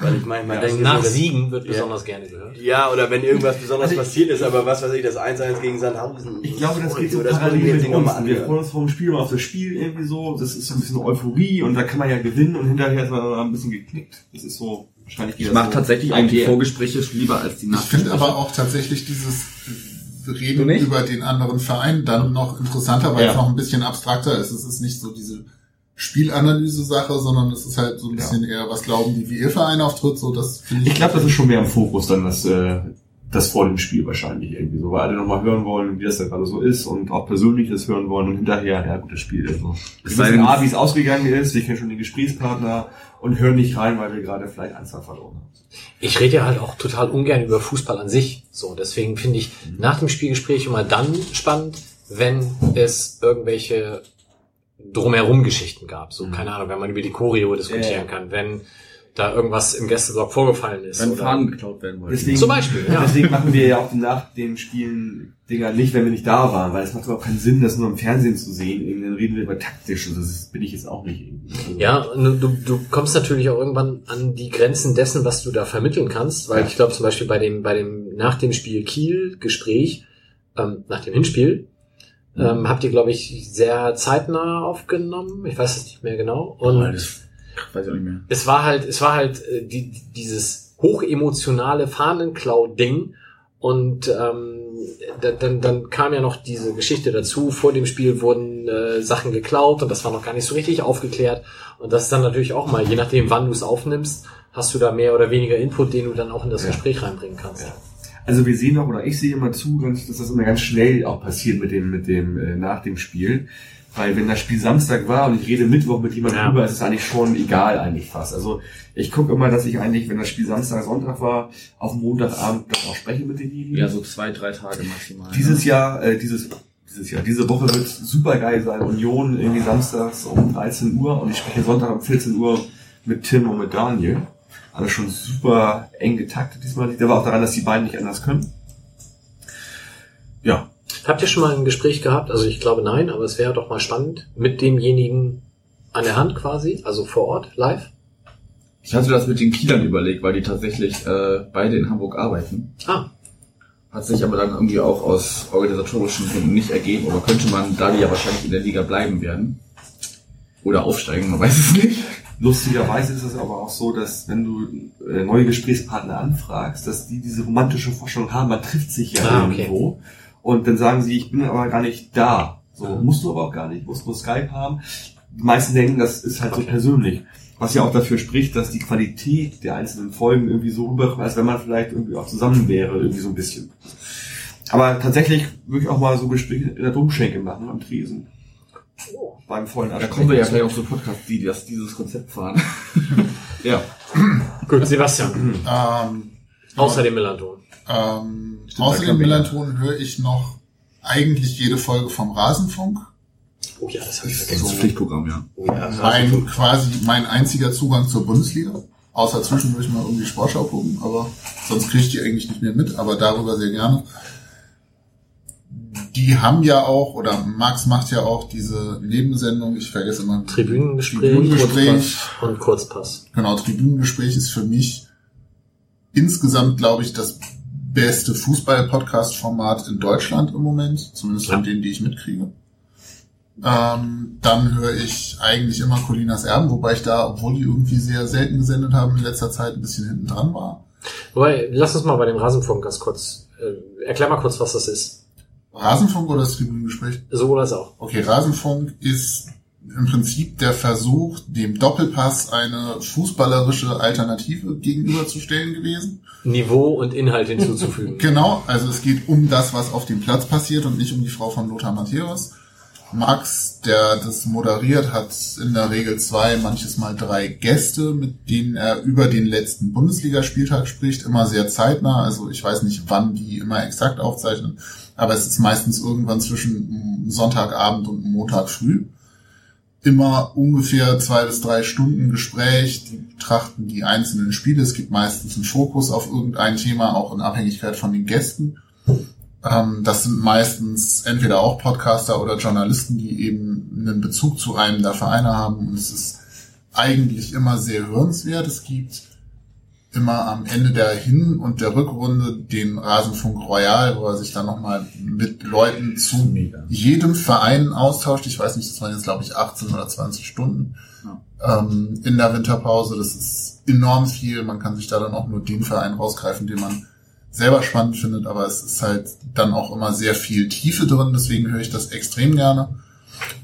weil ich manchmal Also denke, nach so, Siegen wird Ja. besonders gerne gehört. ja, oder wenn irgendwas besonders Also ich- passiert ist, aber was weiß ich, das 1-1 gegen Sandhausen. Ich glaube, das geht so das parallel mit uns. Wir freuen uns vor dem Spiel mal auf das Spiel irgendwie so. Das ist so ein bisschen Euphorie und da kann man ja gewinnen und hinterher ist man dann ein bisschen geknickt. Das ist so, wahrscheinlich geht Ich das mache so tatsächlich auch die. Vorgespräche lieber als die Ich finde aber auch tatsächlich dieses Du Reden nicht? über den anderen Verein dann noch interessanter, weil Ja. es noch ein bisschen abstrakter ist. Es ist nicht so diese Spielanalyse-Sache, sondern es ist halt so ein bisschen eher, was glauben die, wie ihr Verein auftritt, so das finde Ich glaube, das ist schon mehr im Fokus dann, das, äh, das vor dem Spiel wahrscheinlich irgendwie so, weil alle nochmal hören wollen, wie das da gerade so ist und auch Persönliches hören wollen und hinterher, ja gut, das Spiel ist so. Wir wissen A, wie es ausgegangen ist, wir kennen schon den Gesprächspartner und hören nicht rein, weil wir gerade vielleicht ein, zwei verloren haben. Ich rede ja halt auch total ungern über Fußball an sich. So, deswegen finde ich nach dem Spielgespräch immer dann spannend, wenn es irgendwelche drumherum Geschichten gab. So, keine Ahnung, wenn man über die Choreo diskutieren kann, wenn da irgendwas im Gästeblock vorgefallen ist. wenn oder- Fahnen geklaut werden wollen. Deswegen, Zum Beispiel, ja. Deswegen machen wir ja auch nach den Spielen Dinger nicht, wenn wir nicht da waren, weil es macht überhaupt keinen Sinn, das nur im Fernsehen zu sehen. Irgendwie Dann reden wir über taktisch und das bin ich jetzt auch nicht. irgendwie. Also, Ja, du, du kommst natürlich auch irgendwann an die Grenzen dessen, was du da vermitteln kannst, weil Ja. ich glaube zum Beispiel bei dem, bei dem nach dem Spiel Kiel Gespräch, ähm, nach dem Hinspiel, ähm, habt ihr, glaube ich, sehr zeitnah aufgenommen. Ich weiß es nicht mehr genau. Und Oh, das weiß ich auch nicht mehr. es war halt, es war halt äh, die, dieses hochemotionale Fahnenklau-Ding. Und ähm, da, dann, dann kam ja noch diese Geschichte dazu. Vor dem Spiel wurden äh, Sachen geklaut und das war noch gar nicht so richtig aufgeklärt. Und das ist dann natürlich auch mal, je nachdem, wann du es aufnimmst, hast du da mehr oder weniger Input, den du dann auch in das Ja. Gespräch reinbringen kannst. Ja. Also wir sehen doch, oder ich sehe immer zu, dass das immer ganz schnell auch passiert mit dem, mit dem, äh, nach dem Spiel. Weil wenn das Spiel Samstag war und ich rede Mittwoch mit jemandem Ja. drüber, ist es eigentlich schon egal eigentlich fast. Also ich gucke immer, dass ich eigentlich, wenn das Spiel Samstag, Sonntag war, auf Montagabend dann auch spreche mit denjenigen. Ja, so zwei, drei Tage maximal. Dieses Jahr, äh, dieses, dieses Jahr, diese Woche wird super geil sein. Union irgendwie samstags um 13 Uhr und ich spreche Sonntag um 14 Uhr mit Tim und mit Daniel. Alles schon super eng getaktet diesmal. Liegt aber auch daran, dass die beiden nicht anders können. Habt ihr schon mal ein Gespräch gehabt? Also ich glaube nein, aber es wäre doch mal spannend mit demjenigen an der Hand quasi, also vor Ort, live. Ich hatte das mit den Kielern überlegt, weil die tatsächlich äh, beide in Hamburg arbeiten. Ah. Hat sich aber dann irgendwie auch aus organisatorischen Gründen nicht ergeben. Aber könnte man, da die ja wahrscheinlich in der Liga bleiben werden, oder aufsteigen, man weiß es nicht. Lustigerweise ist es aber auch so, dass wenn du äh, neue Gesprächspartner anfragst, dass die diese romantische Vorstellung haben, man trifft sich ja Ah, okay. Und dann sagen sie, ich bin aber gar nicht da. So, musst du aber auch gar nicht, musst nur Skype haben. Die meisten denken, das ist halt so persönlich. Was ja auch dafür spricht, dass die Qualität der einzelnen Folgen irgendwie so rüberkommt, als wenn man vielleicht irgendwie auch zusammen wäre, irgendwie so ein bisschen. Aber tatsächlich würde ich auch mal so Gespräche in der Domschenke machen am Tresen. Beim vollen Da kommen wir ja gleich auf so Podcasts, die das, dieses Konzept fahren. ja. Gut, Sebastian. Ähm, Außer dem Melanton. Ähm, Stimmt, außer dem höre ich noch eigentlich jede Folge vom Rasenfunk. Oh ja, das habe ich Das vergessen. ist Pflichtprogramm, ja. Oh ja, Mein quasi mein einziger Zugang zur Bundesliga. Außer zwischendurch mal irgendwie Sportschau gucken, aber sonst kriege ich die eigentlich nicht mehr mit, aber darüber sehr gerne. Die haben ja auch, oder Max macht ja auch diese Nebensendung, ich vergesse immer. Tribünengespräch, Tribünengespräch. Kurzpass und Kurzpass. Genau, Tribünengespräch ist für mich insgesamt, glaube ich, das beste Fußball-Podcast-Format in Deutschland im Moment, zumindest von denen, die ich mitkriege. Ähm, dann höre ich eigentlich immer Colinas Erben, wobei ich da, obwohl die irgendwie sehr selten gesendet haben, in letzter Zeit ein bisschen hinten dran war. Wobei, lass uns mal bei dem Rasenfunk ganz kurz, äh, erklär mal kurz, was das ist. Rasenfunk oder das Tribünengespräch? Sowohl als auch. Okay, Rasenfunk ist im Prinzip der Versuch, dem Doppelpass eine fußballerische Alternative gegenüberzustellen gewesen. Niveau und Inhalt hinzuzufügen. Genau, also es geht um das, was auf dem Platz passiert und nicht um die Frau von Lothar Matthäus. Max, der das moderiert, hat in der Regel zwei, manches Mal drei Gäste, mit denen er über den letzten Bundesligaspieltag spricht, immer sehr zeitnah. Also ich weiß nicht, wann die immer exakt aufzeichnen, aber es ist meistens irgendwann zwischen Sonntagabend und Montag früh. Immer ungefähr zwei bis drei Stunden Gespräch, die betrachten die einzelnen Spiele. Es gibt meistens einen Fokus auf irgendein Thema, auch in Abhängigkeit von den Gästen. Ähm, das sind meistens entweder auch Podcaster oder Journalisten, die eben einen Bezug zu einem der Vereine haben. Und es ist eigentlich immer sehr hörenswert. Es gibt immer am Ende der Hin- und der Rückrunde den Rasenfunk Royal, wo er sich dann nochmal mit Leuten zu jedem Verein austauscht. Ich weiß nicht, das waren jetzt glaube ich 18 oder 20 Stunden ähm, in der Winterpause. Das ist enorm viel. Man kann sich da dann auch nur den Verein rausgreifen, den man selber spannend findet, aber es ist halt dann auch immer sehr viel Tiefe drin, deswegen höre ich das extrem gerne.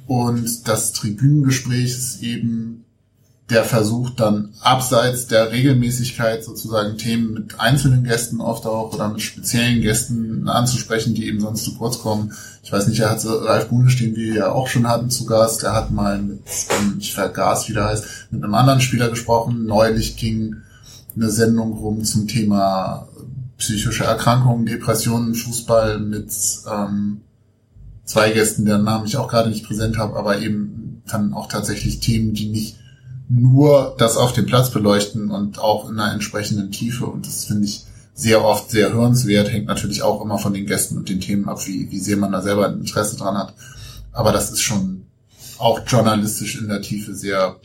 Und das Tribünengespräch ist eben der Versuch dann abseits der Regelmäßigkeit sozusagen Themen mit einzelnen Gästen oft auch oder mit speziellen Gästen anzusprechen, die eben sonst zu kurz kommen. Ich weiß nicht, er hat so Ralf Bunisch, den wir ja auch schon hatten zu Gast, der hat mal mit, ähm, ich vergaß, wie der heißt, mit einem anderen Spieler gesprochen. Neulich ging eine Sendung rum zum Thema psychische Erkrankungen, Depressionen, Fußball mit ähm, zwei Gästen, deren Namen ich auch gerade nicht präsent habe, aber eben dann auch tatsächlich Themen, die nicht nur das auf dem Platz beleuchten und auch in einer entsprechenden Tiefe. Und das finde ich sehr oft sehr hörenswert, hängt natürlich auch immer von den Gästen und den Themen ab, wie, wie sehr man da selber ein Interesse dran hat. Aber das ist schon auch journalistisch in der Tiefe sehr,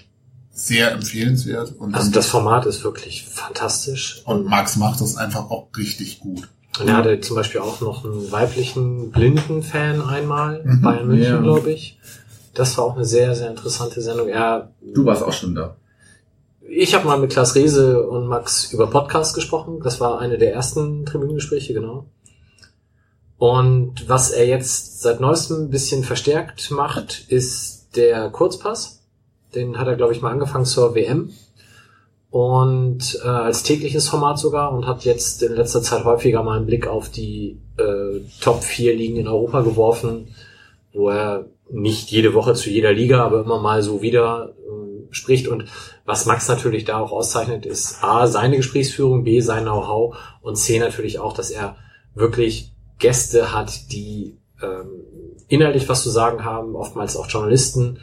sehr empfehlenswert. Und Also das Format ist wirklich fantastisch. und Max macht das einfach auch richtig gut. Und er hatte zum Beispiel auch noch einen weiblichen Blinden-Fan einmal, Mhm. Bayern München, Ja. glaube ich. Das war auch eine sehr, sehr interessante Sendung. Er, Du warst auch schon da. ich habe mal mit Klaas Rehse und Max über Podcast gesprochen. Das war eine der ersten Tribünengespräche, genau. Und was er jetzt seit neuestem ein bisschen verstärkt macht, ist der Kurzpass. Den hat er, glaube ich, mal angefangen zur WM. und äh, als tägliches Format sogar und hat jetzt in letzter Zeit häufiger mal einen Blick auf die äh, Top 4 Ligen in Europa geworfen, wo er nicht jede Woche zu jeder Liga, aber immer mal so wieder äh, spricht. Und was Max natürlich da auch auszeichnet, ist A, seine Gesprächsführung, B, sein Know-how und C natürlich auch, dass er wirklich Gäste hat, die ähm, inhaltlich was zu sagen haben, oftmals auch Journalisten,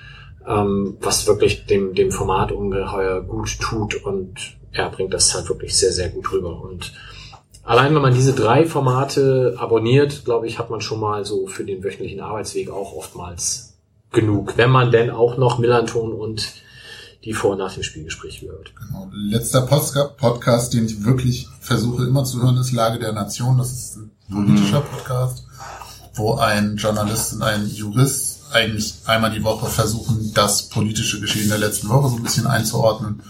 ähm, was wirklich dem, dem Format ungeheuer gut tut und er bringt das halt wirklich sehr, sehr gut rüber. Und allein wenn man diese drei Formate abonniert, glaube ich, hat man schon mal so für den wöchentlichen Arbeitsweg auch oftmals genug, wenn man denn auch noch Millanton und die vor und nach dem Spielgespräch hört. Genau. Letzter Podcast, den ich wirklich versuche immer zu hören, ist Lage der Nation. Das ist ein politischer Podcast, wo ein Journalist und ein Jurist eigentlich einmal die Woche versuchen, das politische Geschehen der letzten Woche so ein bisschen einzuordnen.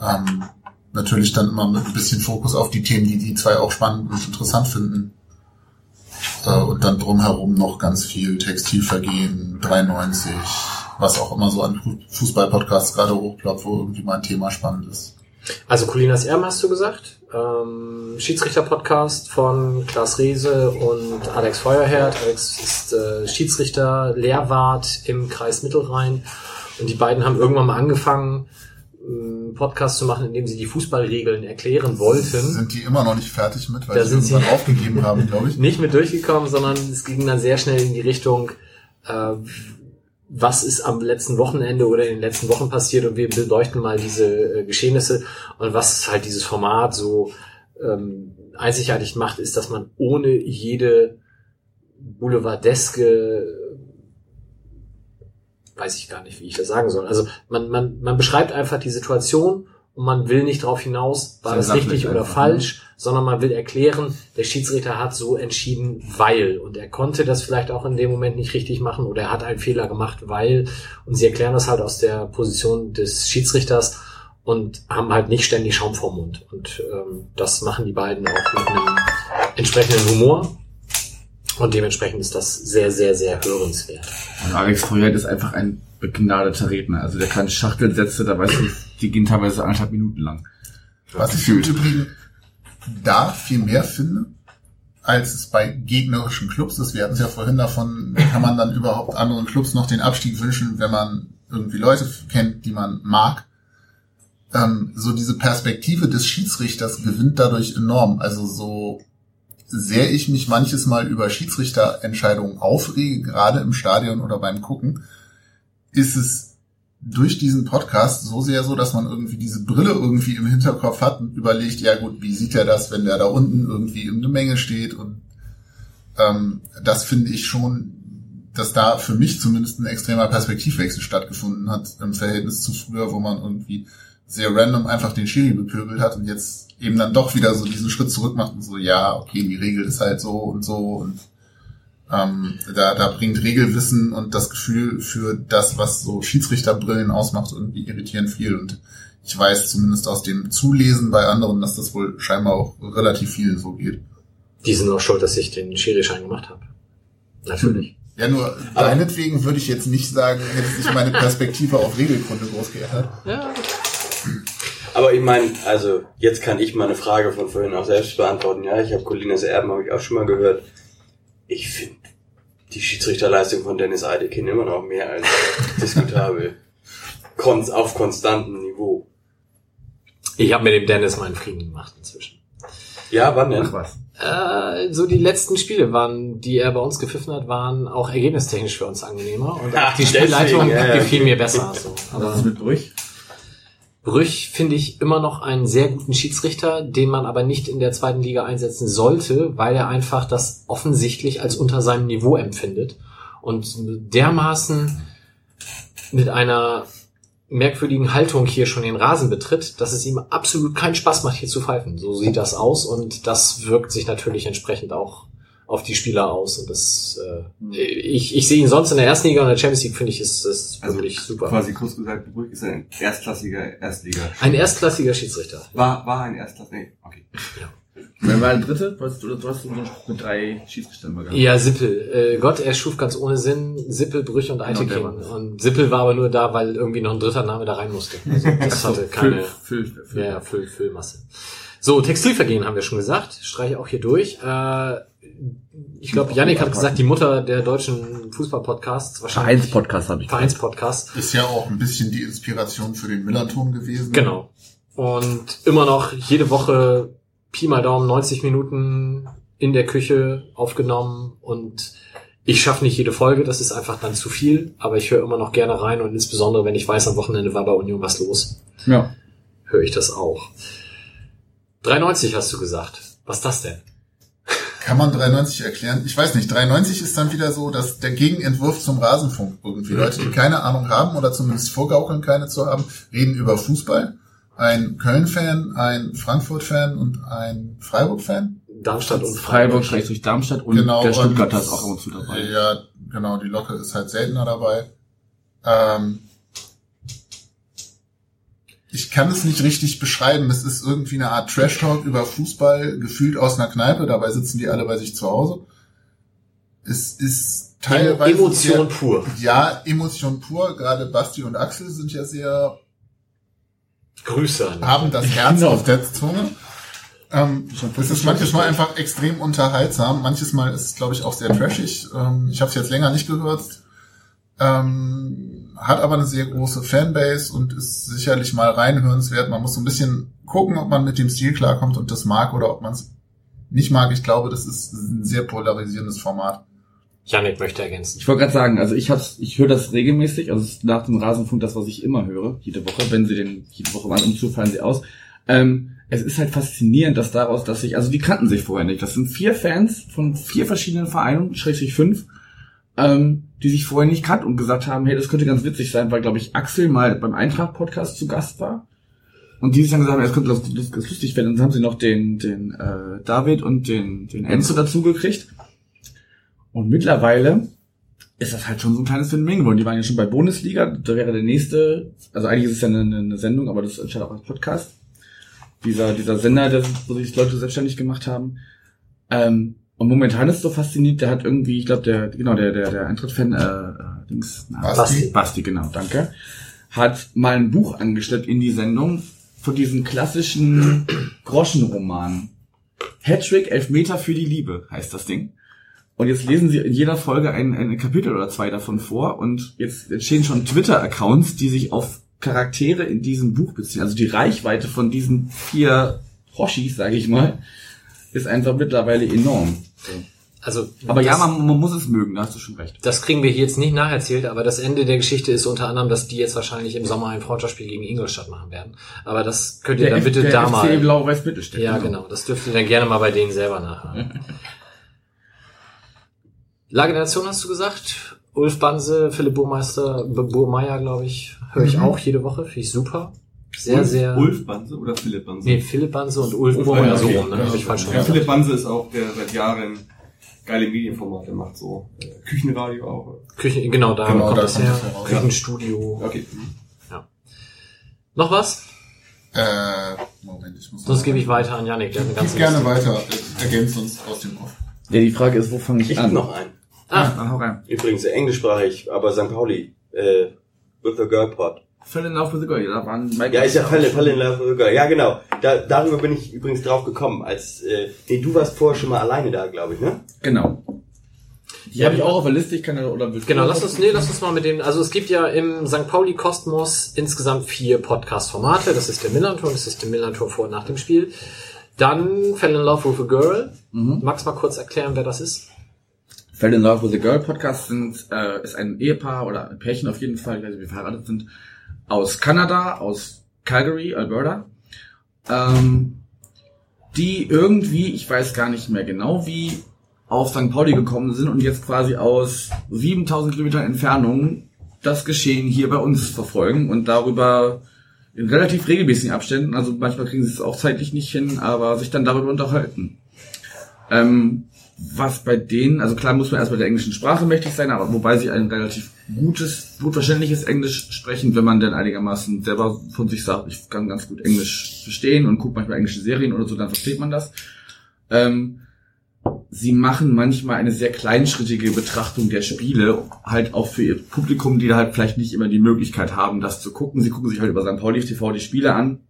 Ähm, natürlich dann immer mit ein bisschen Fokus auf die Themen, die die zwei auch spannend und interessant finden. Äh, und dann drumherum noch ganz viel Textilvergehen, 93, was auch immer so an Fußball-Podcasts gerade hochploppt, wo irgendwie mal ein Thema spannend ist. Also Colinas Erm hast du gesagt, ähm, Schiedsrichter-Podcast von Klaas Reese und Alex Feuerherd. Alex ist äh, Schiedsrichter, Lehrwart im Kreis Mittelrhein und die beiden haben irgendwann mal angefangen, einen Podcast zu machen, in dem sie die Fußballregeln erklären wollten. Sind die immer noch nicht fertig mit, weil Da sie sind sie- irgendwann aufgegeben haben, glaube ich. Nicht mit durchgekommen, sondern es ging dann sehr schnell in die Richtung, äh, was ist am letzten Wochenende oder in den letzten Wochen passiert und wir beleuchten mal diese äh, Geschehnisse und was halt dieses Format so ähm, einzigartig macht, ist, dass man ohne jede boulevardeske weiß ich gar nicht, wie ich das sagen soll. Also man, man, man beschreibt einfach die Situation und man will nicht darauf hinaus, war das richtig oder einfach, falsch, sondern man will erklären, der Schiedsrichter hat so entschieden, weil. Und er konnte das vielleicht auch in dem Moment nicht richtig machen oder er hat einen Fehler gemacht, weil. Und sie erklären das halt aus der Position des Schiedsrichters und haben halt nicht ständig Schaum vorm Mund. Und ähm, das machen die beiden auch mit einem entsprechenden Humor. Und dementsprechend ist das sehr, sehr, sehr hörenswert. Und Alex Feuert ist einfach ein begnadeter Redner. Also der kann Schachtelsätze, da weißt du, die gehen teilweise anderthalb Minuten lang. Was ich im Übrigen da viel mehr finde, als es bei gegnerischen Clubs ist. Wir hatten es ja vorhin davon, kann man dann überhaupt anderen Clubs noch den Abstieg wünschen, wenn man irgendwie Leute kennt, die man mag. Ähm, so diese Perspektive des Schiedsrichters gewinnt dadurch enorm. Also so sehr ich mich manches Mal über Schiedsrichterentscheidungen aufrege, gerade im Stadion oder beim Gucken, ist es durch diesen Podcast so sehr so, dass man irgendwie diese Brille irgendwie im Hinterkopf hat und überlegt, ja gut, wie sieht er das, wenn der da unten irgendwie in der Menge steht? Und ähm, das finde ich schon, dass da für mich zumindest ein extremer Perspektivwechsel stattgefunden hat im Verhältnis zu früher, wo man irgendwie sehr random einfach den Schiri bepöbelt hat und jetzt eben dann doch wieder so diesen Schritt zurück macht und so, ja, okay, die Regel ist halt so und so und ähm, da, da bringt Regelwissen und das Gefühl für das, was so Schiedsrichterbrillen ausmacht, irgendwie irritierend viel. Und ich weiß zumindest aus dem Zulesen bei anderen, dass das wohl scheinbar auch relativ vielen so geht. Die sind auch schuld, dass ich den Schiri-Schein gemacht habe. Natürlich. Ja, nur deinetwegen würde ich jetzt nicht sagen, hätte sich meine Perspektive auf Regelkunde groß geändert. Ja. Aber ich meine, also jetzt kann ich meine Frage von vorhin auch selbst beantworten. Ja, ich habe Colinas Erben, habe ich auch schon mal gehört. Ich finde die Schiedsrichterleistung von Dennis Eidekin immer noch mehr als diskutabel. Kon auf konstantem Niveau. Ich habe mit dem Dennis meinen Frieden gemacht inzwischen. Ja, wann denn? Ach was. Äh, so die letzten Spiele waren, die er bei uns gepfiffen hat, waren auch ergebnistechnisch für uns angenehmer und auch Ach, die Spielleitung deswegen, ja, ja, gefiel mir besser. So. Was Aber ist mit Brüch? Brüch finde ich immer noch einen sehr guten Schiedsrichter, den man aber nicht in der zweiten Liga einsetzen sollte, weil er einfach das offensichtlich als unter seinem Niveau empfindet und dermaßen mit einer merkwürdigen Haltung hier schon den Rasen betritt, dass es ihm absolut keinen Spaß macht, hier zu pfeifen. So sieht das aus und das wirkt sich natürlich entsprechend auch auf die Spieler aus. Und das, äh, ich, ich sehe ihn sonst in der ersten Liga und der Champions League finde ich ist das Also wirklich super. quasi kurz gesagt, Brück ist ein erstklassiger Erstliga. Ein erstklassiger Schiedsrichter. War, war ein Erstklassiger, nee, okay. Wer war der dritte? Du hast, du, du hast so einen Spruch mit drei Schiedsrichtern mal gehabt. Ja, Sippel. Äh, Gott, er schuf ganz ohne Sinn. Sippel, Brüch und Genau, Eitekin. der war das. und Sippel war aber nur da, weil irgendwie noch ein dritter Name da rein musste. Also das hatte keine Füll- Füll- Füll- ja, Füll, Füllmasse. So, Textilvergehen haben wir schon gesagt. Streiche auch hier durch. Äh, ich glaube, Yannick hat gesagt, die Mutter der deutschen Fußball-Podcasts. Wahrscheinlich Vereinspodcast habe ich. Vereinspodcast. Ist ja auch ein bisschen die Inspiration für den Millerton gewesen. Genau. Und immer noch jede Woche Pi mal Daumen 90 Minuten in der Küche aufgenommen und ich schaffe nicht jede Folge, das ist einfach dann zu viel, aber ich höre immer noch gerne rein und insbesondere, wenn ich weiß, am Wochenende war bei Union was los, Ja. höre ich das auch. 93 hast du gesagt. Was ist das denn? Kann man 93 erklären? Ich weiß nicht. 93 ist dann wieder so, dass der Gegenentwurf zum Rasenfunk irgendwie. Leute, die keine Ahnung haben oder zumindest vorgaukeln, keine zu haben, reden über Fußball. Ein Köln-Fan, ein Frankfurt-Fan und ein Freiburg-Fan. Darmstadt und Freiburg, Schrägstrich Darmstadt und Genau, der Stuttgarter und- ist auch immer zu dabei. Ja, genau, die Locke ist halt seltener dabei. Ähm, ich kann es nicht richtig beschreiben. Es ist irgendwie eine Art Trash-Talk über Fußball, gefühlt aus einer Kneipe. Dabei sitzen die alle bei sich zu Hause. Es ist teilweise... Emotion sehr, pur. Ja, Emotion pur. Gerade Basti und Axel sind ja sehr Grüße an. haben das Herz Genau. auf der Zunge. Ähm, es ist manches Mal einfach extrem unterhaltsam, manches Mal ist es, glaube ich, auch sehr trashig. Ähm, ich habe es jetzt länger nicht gehört. Ähm, hat aber eine sehr große Fanbase und ist sicherlich mal reinhörenswert. Man muss so ein bisschen gucken, ob man mit dem Stil klarkommt und das mag oder ob man es nicht mag. Ich glaube, das ist ein sehr polarisierendes Format. Yannick möchte ergänzen. Ich wollte gerade sagen, also ich hab's, ich höre das regelmäßig, also nach dem Rasenfunk das, was ich immer höre, jede Woche, wenn sie den, jede Woche mal umzu fallen sie aus. Ähm, es ist halt faszinierend, dass daraus, dass sich, also die kannten sich vorher nicht. Das sind vier Fans von vier verschiedenen Vereinen, schrägstrich fünf, ähm, die sich vorher nicht kannten und gesagt haben, hey, das könnte ganz witzig sein, weil, glaube ich, Axel mal beim Eintracht-Podcast zu Gast war. Und die sich dann gesagt haben, es könnte das lustig werden. Und dann haben sie noch den, den äh, David und den, den Enzo dazu gekriegt. Und mittlerweile ist das halt schon so ein kleines Phänomen geworden. Die waren ja schon bei Bundesliga, da wäre der nächste, also eigentlich ist es ja eine, eine Sendung, aber das entscheidet auch als Podcast. Dieser, dieser Sender, der, wo sich Leute selbstständig gemacht haben. Ähm, und momentan ist es so fasziniert, der hat irgendwie, ich glaube, der, genau, der, der, der Eintritt-Fan, äh, äh, Dings, na, Basti. Basti, genau, danke, hat mal ein Buch angestellt in die Sendung von diesen klassischen Groschenromanen. Hattrick, Elfmeter für die Liebe, heißt das Ding. Und jetzt lesen sie in jeder Folge ein, ein Kapitel oder zwei davon vor und jetzt entstehen schon Twitter-Accounts, die sich auf Charaktere in diesem Buch beziehen. Also die Reichweite von diesen vier Hoshis, sage ich mal, ist einfach mittlerweile enorm. Also, Aber ja, das- man, man muss es mögen, da hast du schon recht. Das kriegen wir hier jetzt nicht nacherzählt, aber das Ende der Geschichte ist unter anderem, dass die jetzt wahrscheinlich im Sommer ein Freundschaftsspiel gegen Ingolstadt machen werden. Aber das könnt ihr dann F- bitte der da FC mal. Blau-Weiß Mittelstedt. Ja, genau. Das dürft ihr dann gerne mal bei denen selber nachhören. Lage der Nation hast du gesagt. Ulf Banse, Philipp Burmeister, Burmeier, glaube ich, höre ich Mhm. auch jede Woche. Finde ich super. Sehr, Ulf, sehr. Ulf Banse oder Philipp Banse? Nee, Philipp Banse und Ulf Ulf Burmeier, Banse, so rum, ne? Hab ich falsch Ja, gesagt. Philipp Banse ist auch der seit Jahren geile Medienformate macht, so äh, Küchenradio auch. Küchen, genau, da Genau, kommt da das her. das. Küchenstudio. Okay. Noch was? Äh, Moment, ich muss Sonst gebe ich weiter an Yannick. Der hat eine ganze Gib gerne Liste. weiter. Ergänzt uns aus dem Off. Ja, die Frage ist, wo fange ich, Ich an? hab noch einen. Ah, Dann hau rein. Übrigens englischsprachig, aber St. Pauli. Äh, with the Girl Pod. Fell in Love with the Girl, da waren Ja, ist ja Fall, Fall in Love with a Girl. Ja, genau. Da, darüber bin ich übrigens drauf gekommen. Als, äh, nee, du warst vorher schon mal alleine da, glaube ich, ne? Genau. Die habe ich auch auf der Liste, ich kann ja, oder willst du- Genau, lass uns, nee, lass uns mal mit dem, also es gibt ja im St. Pauli Kosmos insgesamt vier Podcast-Formate. Das ist der Millantor, das ist der Millantor vor und nach dem Spiel. Dann Fell in Love with a Girl. Mhm. Magst du mal kurz erklären, wer das ist? Fell in Love with a Girl Podcast sind, äh, ist ein Ehepaar oder ein Pärchen auf jeden Fall, nicht, wie verheiratet sind, aus Kanada, aus Calgary, Alberta, ähm, die irgendwie, ich weiß gar nicht mehr genau wie, auf St. Pauli gekommen sind und jetzt quasi aus 7000 Kilometern Entfernung das Geschehen hier bei uns verfolgen und darüber in relativ regelmäßigen Abständen, also manchmal kriegen sie es auch zeitlich nicht hin, aber sich dann darüber unterhalten. Ähm, was bei denen, also klar muss man erst bei der englischen Sprache mächtig sein, aber wobei sie ein relativ gutes, gut verständliches Englisch sprechen, wenn man denn einigermaßen selber von sich sagt, ich kann ganz gut Englisch verstehen und gucke manchmal englische Serien oder so, dann versteht man das. Ähm, sie machen manchmal eine sehr kleinschrittige Betrachtung der Spiele, halt auch für ihr Publikum, die da halt vielleicht nicht immer die Möglichkeit haben, das zu gucken. Sie gucken sich halt über St. Pauli TV die Spiele an.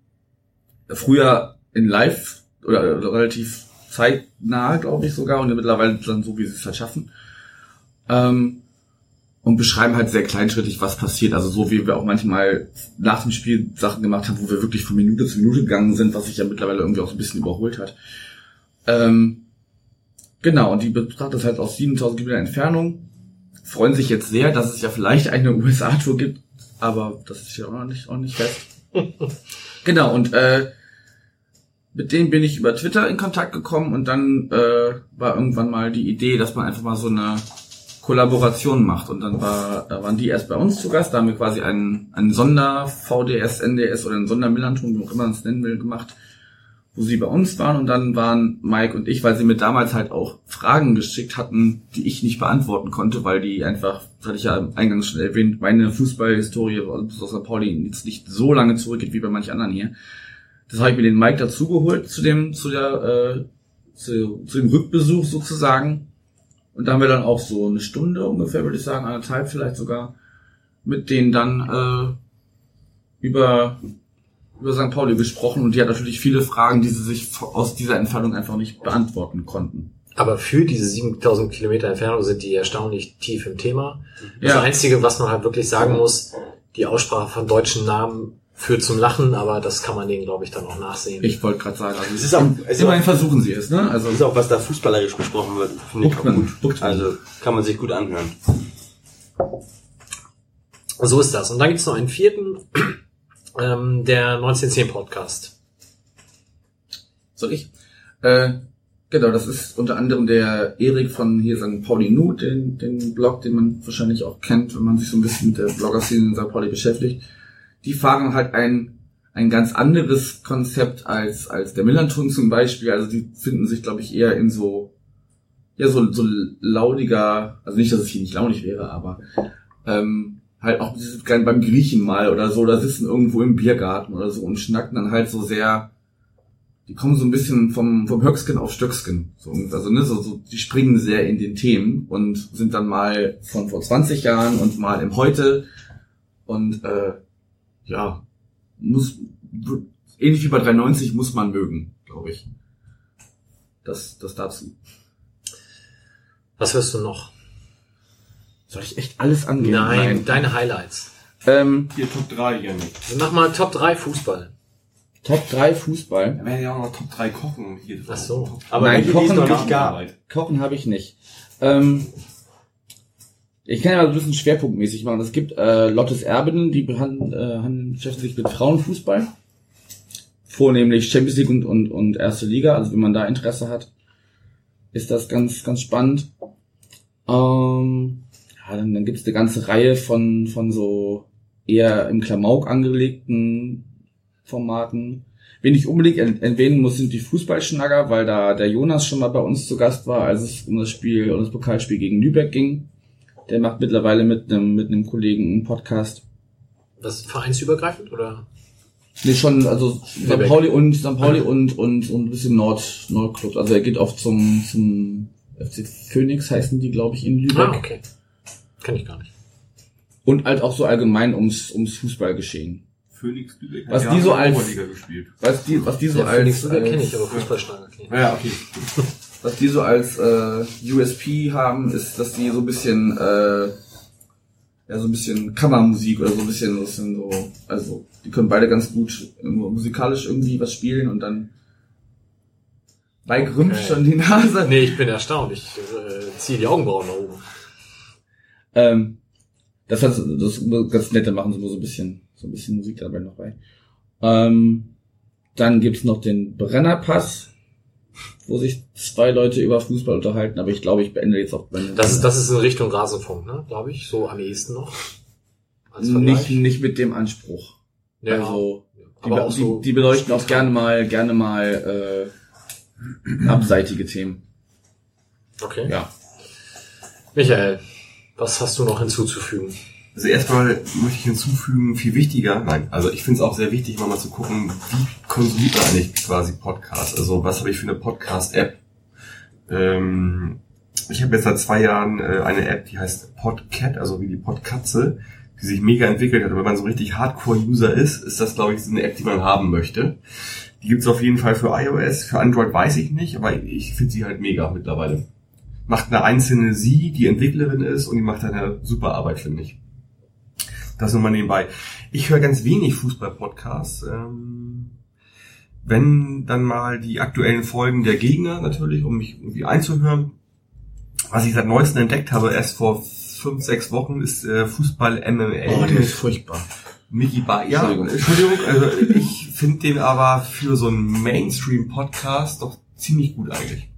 Früher in Live oder relativ zeitnah, glaube ich sogar, und mittlerweile dann so, wie sie es halt schaffen. Ähm, und beschreiben halt sehr kleinschrittig, was passiert. Also so wie wir auch manchmal nach dem Spiel Sachen gemacht haben, wo wir wirklich von Minute zu Minute gegangen sind, was sich ja mittlerweile irgendwie auch so ein bisschen überholt hat. Ähm, genau, und die betrachtet das halt aus 7000 Kilometer Entfernung. Freuen sich jetzt sehr, dass es ja vielleicht eine USA-Tour gibt, aber das ist ja auch noch nicht, auch nicht fest. genau, und äh, mit denen bin ich über Twitter in Kontakt gekommen und dann äh, war irgendwann mal die Idee, dass man einfach mal so eine Kollaboration macht. Und dann war, da waren die erst bei uns zu Gast, da haben wir quasi einen, einen Sonder-VDS, NDS oder einen Sonder-Millanton, wie auch immer man es nennen will, gemacht, wo sie bei uns waren. Und dann waren Mike und ich, weil sie mir damals halt auch Fragen geschickt hatten, die ich nicht beantworten konnte, weil die einfach, das hatte ich ja eingangs schon erwähnt, meine Fußballhistorie aus St. Pauli jetzt nicht so lange zurückgeht wie bei manch anderen hier. Das habe ich mir den Mike dazugeholt zu dem, zu der, äh, zu, zu dem Rückbesuch sozusagen. Und da haben wir dann auch so eine Stunde ungefähr, würde ich sagen, anderthalb vielleicht sogar, mit denen dann äh, über, über St. Pauli gesprochen. Und die hat natürlich viele Fragen, die sie sich aus dieser Entfernung einfach nicht beantworten konnten. Aber für diese 7000 Kilometer Entfernung sind die erstaunlich tief im Thema. Das Ja. Einzige, was man halt wirklich sagen muss, die Aussprache von deutschen Namen führt zum Lachen, aber das kann man denen, glaube ich, dann auch nachsehen. Ich wollte gerade sagen, also Es ist auch, es ist immerhin auch, versuchen sie es, ne? Also es ist auch, was da fußballerisch besprochen wird, finde ich auch gut. Buchtmann. Also kann man sich gut anhören. So ist das. Und dann gibt's noch einen vierten, ähm, der 1910 Podcast. Soll ich? Äh, genau, das ist unter anderem der Erik von hier St. Pauli Nut, den, den Blog, den man wahrscheinlich auch kennt, wenn man sich so ein bisschen mit der Blogger-Szene in St. Pauli beschäftigt. Die fahren halt ein, ein ganz anderes Konzept als, als der Millanton zum Beispiel. Also die finden sich, glaube ich, eher in so, ja, so, so laudiger, also nicht, dass es hier nicht launig wäre, aber ähm, halt auch dieses- beim Griechen mal oder so, da sitzen irgendwo im Biergarten oder so und schnacken dann halt so sehr, die kommen so ein bisschen vom, vom Höcksken auf Stöcksken. So, also, ne, so, so, die springen sehr in den Themen und sind dann mal von vor 20 Jahren und mal im Heute. Und äh, ja, muss ähnlich wie bei 390 muss man mögen, glaube ich. Das, das dazu. Was hörst du noch? Soll ich echt alles angehen? Nein, deine Highlights. Ähm, Hier Top 3, Janik. Mach mal Top 3 Fußball. Top 3 Fußball. Da werden ja auch noch Top 3 Kochen. Hier Ach so. Aber Nein, Kochen noch gar nicht. Kochen habe ich nicht. Ähm, ich kann ja mal ein bisschen schwerpunktmäßig machen. Es gibt äh, Lottes Erbinnen, die behandeln, äh, beschäftigen sich mit Frauenfußball. Vornehmlich Champions League und, und, und erste Liga. Also wenn man da Interesse hat, ist das ganz, ganz spannend. Ähm, ja, dann, dann gibt es eine ganze Reihe von, von so eher im Klamauk angelegten Formaten. Wen ich unbedingt er- erwähnen muss, sind die Fußballschnagger, weil da der Jonas schon mal bei uns zu Gast war, als es um das Spiel, um das Pokalspiel gegen Lübeck ging. Der macht mittlerweile mit einem, mit einem Kollegen einen Podcast. Das ist vereinsübergreifend oder? Nee, schon, also St. Lübeck. Pauli und St. Pauli und, und, und ein bisschen Nord, Nordclub. Also er geht oft zum, zum FC Phoenix heißen die, glaube ich, in Lübeck. Ah, okay. Kann ich gar nicht. Und halt auch so allgemein ums, ums Fußballgeschehen. Phoenix Lübeck. Was Ja, die so als-. Was die, was die so Ja, Phoenix als, Lübeck als kenne ich, aber ich. Ja, okay. was die so als äh, USP haben, ist, dass die so ein bisschen, äh, ja, so ein bisschen Kammermusik oder so ein bisschen, bisschen so, also die können beide ganz gut musikalisch irgendwie was spielen und dann bei rümpft Okay. schon die Nase. Nee, ich bin erstaunt. Ich äh, ziehe die Augenbrauen nach oben. Ähm, das hat das ist ganz nette machen sie nur so ein bisschen, so ein bisschen Musik dabei noch bei. Ähm, dann gibt's noch den Brennerpass, wo sich zwei Leute über Fußball unterhalten, aber ich glaube, ich beende jetzt auch meine Das ist, das ist in Richtung Rasenfunk, ne? Glaube ich. So am ehesten noch. Als nicht, nicht mit dem Anspruch. Ja, also die, aber be- auch so die, die beleuchten auch gerne mal, gerne mal äh, abseitige Themen. Okay. Ja. Michael, was hast du noch hinzuzufügen? Also erstmal möchte ich hinzufügen, viel wichtiger, nein, also ich finde es auch sehr wichtig, mal, zu gucken, wie konsumiert man eigentlich quasi Podcasts? Also was habe ich für eine Podcast-App? Ähm, ich habe jetzt seit zwei Jahren äh, eine App, die heißt Podcat, also wie die Podkatze, die sich mega entwickelt hat. Und wenn man so richtig Hardcore-User ist, ist das, glaube ich, so eine App, die man haben möchte. Die gibt's auf jeden Fall für iOS, für Android weiß ich nicht, aber ich finde sie halt mega mittlerweile. Macht eine einzelne sie, die Entwicklerin ist, und die macht eine super Arbeit, finde ich. Das nur mal nebenbei. Ich höre ganz wenig Fußball-Podcasts. Ähm, wenn dann mal die aktuellen Folgen der Gegner natürlich, um mich irgendwie einzuhören. Was ich seit neuestem entdeckt habe, erst vor fünf, sechs Wochen, ist äh, Fußball MML. Oh, der ist furchtbar. Mickey ba ja, Entschuldigung. Entschuldigung, also ich finde den aber für so einen Mainstream-Podcast doch ziemlich gut eigentlich.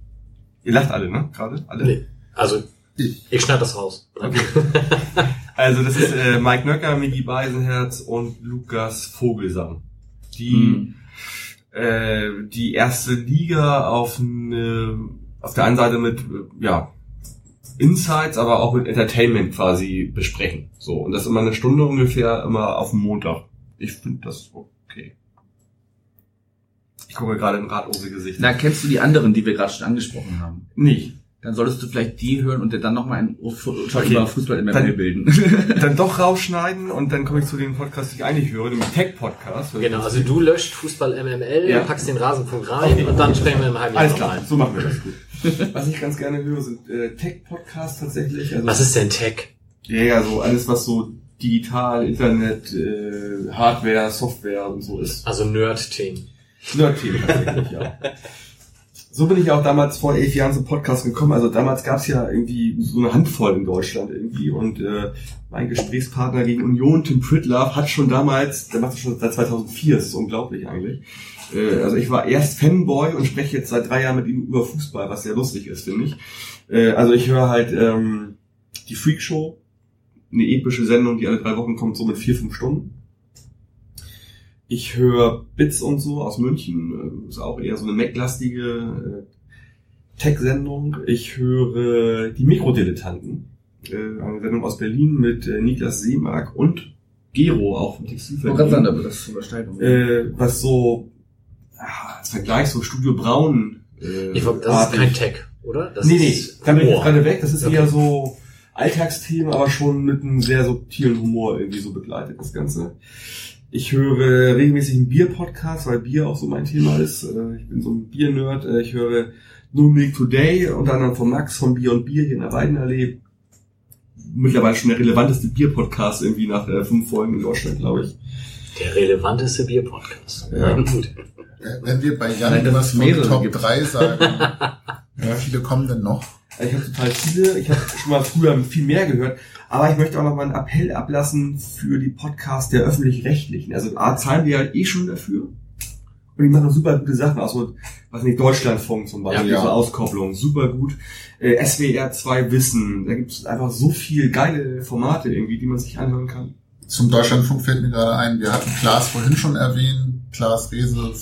Ihr lacht alle, ne? Gerade? Alle? Nee. Also, ich schneide das raus. Okay. Also das ist äh, Mike Nöcker, Mickey Beisenherz und Lukas Vogelsang. Die Hm. äh, die erste Liga auf eine, auf der einen Seite mit äh, ja Insights, aber auch mit Entertainment quasi besprechen. So und das immer eine Stunde ungefähr immer auf dem Montag. Ich finde das okay. Ich gucke gerade in Radose Gesicht. Na, kennst du die anderen, die wir gerade schon angesprochen haben? Nicht. Dann solltest du vielleicht die hören und dir dann nochmal ein Urteil Okay. über Fußball Dann- MML bilden. Dann doch rausschneiden und dann komme ich zu dem Podcast, den ich eigentlich höre, dem Tech-Podcast. Genau, also du löscht Fußball MML, Ja. packst den Rasenpunkt rein Okay. und dann sprechen wir im halben Alles klar, rein. so machen wir das gut. Was ich ganz gerne höre, sind äh, Tech-Podcasts tatsächlich. Also, Was ist denn Tech? Ja, ja, so alles, was so digital, Internet, äh, Hardware, Software und so ist. Also Nerd-Themen. Nerd-Themen tatsächlich, ja. So bin ich auch damals vor elf Jahren zum Podcast gekommen. Also damals gab es ja irgendwie so eine Handvoll in Deutschland irgendwie und äh, mein Gesprächspartner gegen Union, Tim Pritlove, hat schon damals, der macht das schon seit 2004, das ist unglaublich eigentlich. Äh, also ich war erst Fanboy und spreche jetzt seit drei Jahren mit ihm über Fußball, was sehr lustig ist, finde ich. Äh, also ich höre halt ähm, die Freak Show, eine epische Sendung, die alle drei Wochen kommt, so mit vier, fünf Stunden. Ich höre Bits und so aus München, äh, ist auch eher so eine Mac-lastige äh, Tech-Sendung. Ich höre die Mikrodilettanten, äh, eine Sendung aus Berlin mit Niklas Seemark und Gero, auch von Ich wollte gerade sagen, aber das ist Überschneidung. äh, was so als Vergleich so Studio Braun. Äh, Ich, wollte- das ist kein Tech, oder? Das nee, nee, da bin ich jetzt gerade weg. Das ist Okay. eher so Alltagsthemen, aber schon mit einem sehr subtilen Humor irgendwie so begleitet, das Ganze. Ich höre regelmäßig einen Bier-Podcast, weil Bier auch so mein Thema ist. Äh, Ich bin so ein Bier-Nerd. Äh, Ich höre No Milk Today, unter anderem von Max von Bier und Bier hier in der Weidenallee. Mittlerweile schon der relevanteste Bier-Podcast irgendwie nach äh, fünf Folgen in Deutschland, glaube ich. Der relevanteste Bier-Podcast. Ja. Gut. Wenn wir bei Jan Nein, was von mehrere Top gibt. 3 sagen, wie viele kommen denn noch? Ich habe total viele, ich habe schon mal früher viel mehr gehört, aber ich möchte auch noch mal einen Appell ablassen für die Podcasts der öffentlich-rechtlichen. Also A, zahlen wir halt eh schon dafür. Und die machen super gute Sachen, auch so, was nicht, Deutschlandfunk zum Beispiel, Ja, ja. so Auskopplung, super gut. Äh, SWR 2 Wissen, da gibt es einfach so viel geile Formate irgendwie, die man sich anhören kann. Zum Deutschlandfunk fällt mir gerade ein, wir hatten Klaas vorhin schon erwähnt, Klaas Rehse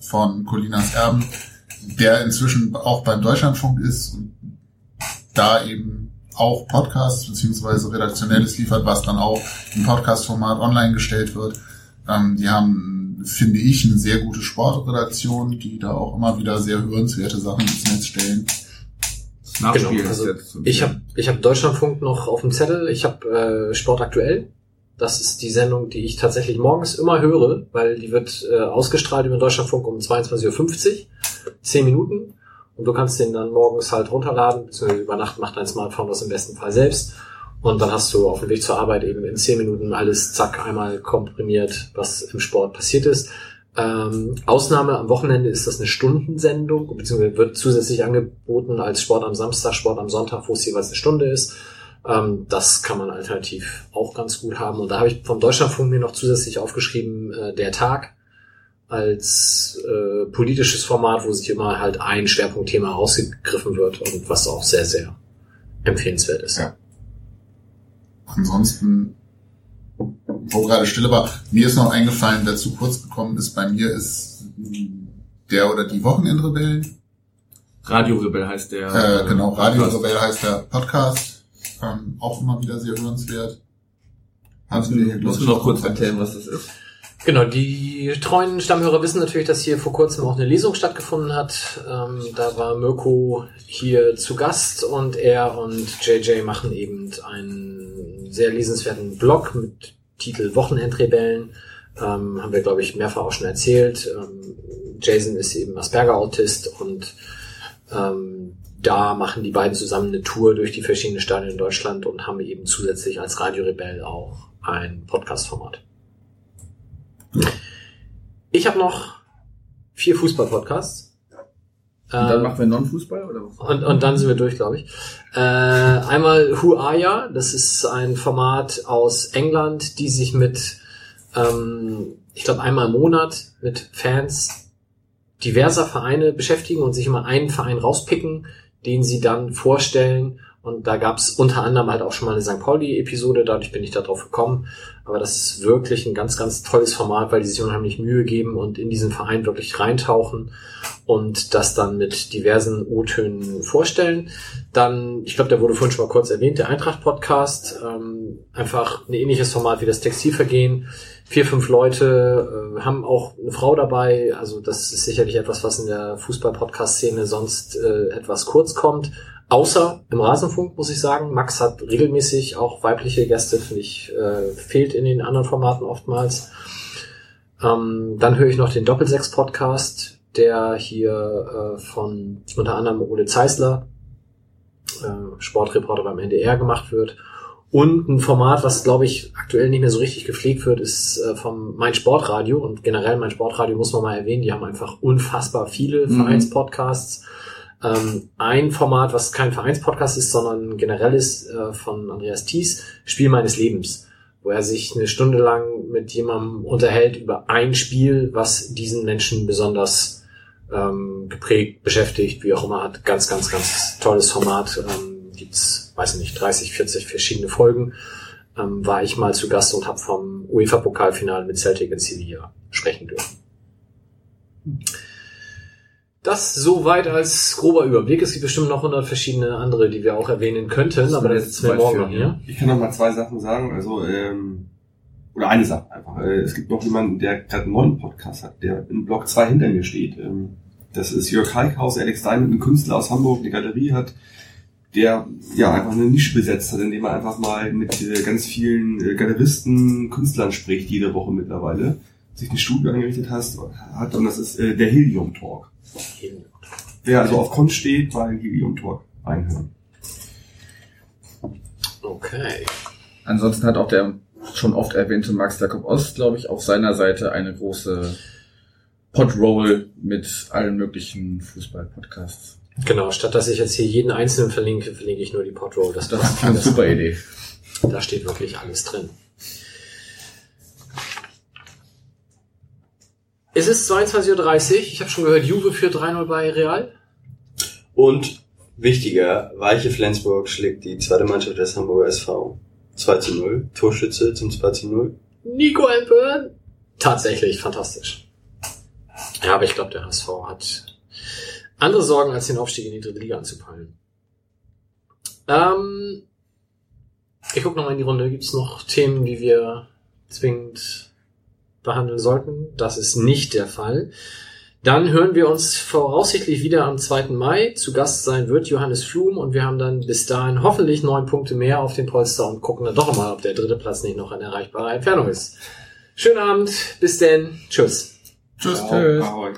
von Colinas Erben, der inzwischen auch beim Deutschlandfunk ist und da eben auch Podcasts beziehungsweise redaktionelles liefert, was dann auch im Podcast-Format online gestellt wird. Ähm, die haben, finde ich, eine sehr gute Sportredaktion, die da auch immer wieder sehr hörenswerte Sachen ins Netz stellen. Nachspiel Genau, also ich habe ich hab Deutschlandfunk noch auf dem Zettel. Ich habe äh, Sport aktuell. Das ist die Sendung, die ich tatsächlich morgens immer höre, weil die wird äh, ausgestrahlt über Deutschlandfunk um 22.50 Uhr, 10 Minuten. Und du kannst den dann morgens halt runterladen, beziehungsweise über Nacht macht dein Smartphone das im besten Fall selbst. Und dann hast du auf dem Weg zur Arbeit eben in 10 Minuten alles zack einmal komprimiert, was im Sport passiert ist. Ähm, Ausnahme am Wochenende ist das eine Stundensendung, beziehungsweise wird zusätzlich angeboten als Sport am Samstag, Sport am Sonntag, wo es jeweils eine Stunde ist. Ähm, das kann man alternativ auch ganz gut haben. Und da habe ich vom Deutschlandfunk mir noch zusätzlich aufgeschrieben, äh, der Tag als äh, politisches Format, wo sich immer halt ein Schwerpunktthema rausgegriffen wird und was auch sehr, sehr empfehlenswert ist. Ja. Ansonsten, wo gerade Stille war, mir ist noch eingefallen, wer zu kurz gekommen ist, bei mir ist der oder die Wochenendrebellen. Radio Rebell heißt der. Äh, genau, Radio Podcast. Rebell heißt der Podcast. Ähm, auch immer wieder sehr hörenswert. Kannst du, Haben hier, glaub musst du noch kurz erklären, was das ist? Genau, die treuen Stammhörer wissen natürlich, dass hier vor kurzem auch eine Lesung stattgefunden hat. Ähm, da war Mirko hier zu Gast und er und JJ machen eben einen sehr lesenswerten Blog mit Titel Wochenendrebellen. Ähm, haben wir, glaube ich, mehrfach auch schon erzählt. Ähm, Jason ist eben Asperger-Autist und ähm, da machen die beiden zusammen eine Tour durch die verschiedenen Stadien in Deutschland und haben eben zusätzlich als Radio Rebell auch ein Podcast-Format. Ich habe noch vier Fußball-Podcasts. Und dann Ähm, machen wir Non-Fußball oder was? und, und dann sind wir durch, glaube ich. Äh, einmal Who Are Ya? Das ist ein Format aus England, die sich mit, ähm, ich glaube, einmal im Monat mit Fans diverser Vereine beschäftigen und sich immer einen Verein rauspicken, den sie dann vorstellen. Und da gab es unter anderem halt auch schon mal eine St. Pauli-Episode, dadurch bin ich da drauf gekommen. Aber das ist wirklich ein ganz, ganz tolles Format, weil die sich unheimlich Mühe geben und in diesen Verein wirklich reintauchen und das dann mit diversen O-Tönen vorstellen. Dann, ich glaube, der wurde vorhin schon mal kurz erwähnt, der Eintracht-Podcast. Ähm, einfach ein ähnliches Format wie das Textilvergehen. Vier, fünf Leute äh, haben auch eine Frau dabei. Also das ist sicherlich etwas, was in der Fußball-Podcast-Szene sonst äh, etwas kurz kommt. Außer im Rasenfunk, muss ich sagen. Max hat regelmäßig auch weibliche Gäste, finde ich, äh, fehlt in den anderen Formaten oftmals. Ähm, dann höre ich noch den Doppelsechs-Podcast, der hier äh, von unter anderem Ole Zeisler, äh, Sportreporter beim NDR gemacht wird. Und ein Format, was glaube ich aktuell nicht mehr so richtig gepflegt wird, ist äh, vom Mein Sportradio. Und generell Mein Sportradio muss man mal erwähnen, die haben einfach unfassbar viele Mhm. Vereinspodcasts. Ähm, ein Format, was kein Vereinspodcast ist, sondern generell ist, äh, von Andreas Thies, Spiel meines Lebens, wo er sich eine Stunde lang mit jemandem unterhält über ein Spiel, was diesen Menschen besonders ähm, geprägt, beschäftigt, wie auch immer, hat ganz, ganz, ganz tolles Format. Ähm, gibt's, weiß ich nicht, 30, 40 verschiedene Folgen. Ähm, war ich mal zu Gast und habe vom UEFA-Pokalfinale mit Celtic in Sevilla sprechen dürfen. Das soweit als grober Überblick. Es gibt bestimmt noch 100 verschiedene andere, die wir auch erwähnen könnten, aber da sitzen wir morgen noch hier. Ich kann noch mal zwei Sachen sagen. Also, ähm, oder eine Sache einfach. Äh, es gibt noch jemanden, der gerade einen neuen Podcast hat, der in Block 2 hinter mir steht. Ähm, das ist Jörg Heikhaus, Alex Diamond, ein Künstler aus Hamburg, eine Galerie hat, der ja einfach eine Nische besetzt hat, indem er einfach mal mit äh, ganz vielen äh, Galeristen, Künstlern spricht, jede Woche mittlerweile, sich ein Studio eingerichtet hast, hat und das ist äh, der Helium Talk. Wer also auf Con steht, den Helium Talk reinhören. Okay. Ansonsten hat auch der schon oft erwähnte Max Jakob Ost, glaube ich, auf seiner Seite eine große Podroll mit allen möglichen Fußball-Podcasts. Genau, statt dass ich jetzt hier jeden einzelnen verlinke, verlinke ich nur die Podroll. Das, Das ist eine super Idee. Da steht wirklich alles drin. Es ist 22.30 Uhr. Ich habe schon gehört, Juve für 3-0 bei Real. Und wichtiger, Weiche Flensburg schlägt die zweite Mannschaft des Hamburger SV 2 zu 0. Torschütze zum 2 zu 0. Nico Alpern. Tatsächlich fantastisch. Ja, aber ich glaube, der HSV hat andere Sorgen, als den Aufstieg in die dritte Liga anzupeilen. Ähm, ich gucke nochmal in die Runde. Gibt es noch Themen, die wir zwingend behandeln sollten? Das ist nicht der Fall. Dann hören wir uns voraussichtlich wieder am 2. Mai. Zu Gast sein wird Johannes Flum und wir haben dann bis dahin hoffentlich neun Punkte mehr auf den Polster und gucken dann doch mal, ob der dritte Platz nicht noch eine erreichbare Entfernung ist. Schönen Abend, bis denn, tschüss. Tschüss. Tschüss. Ahoi.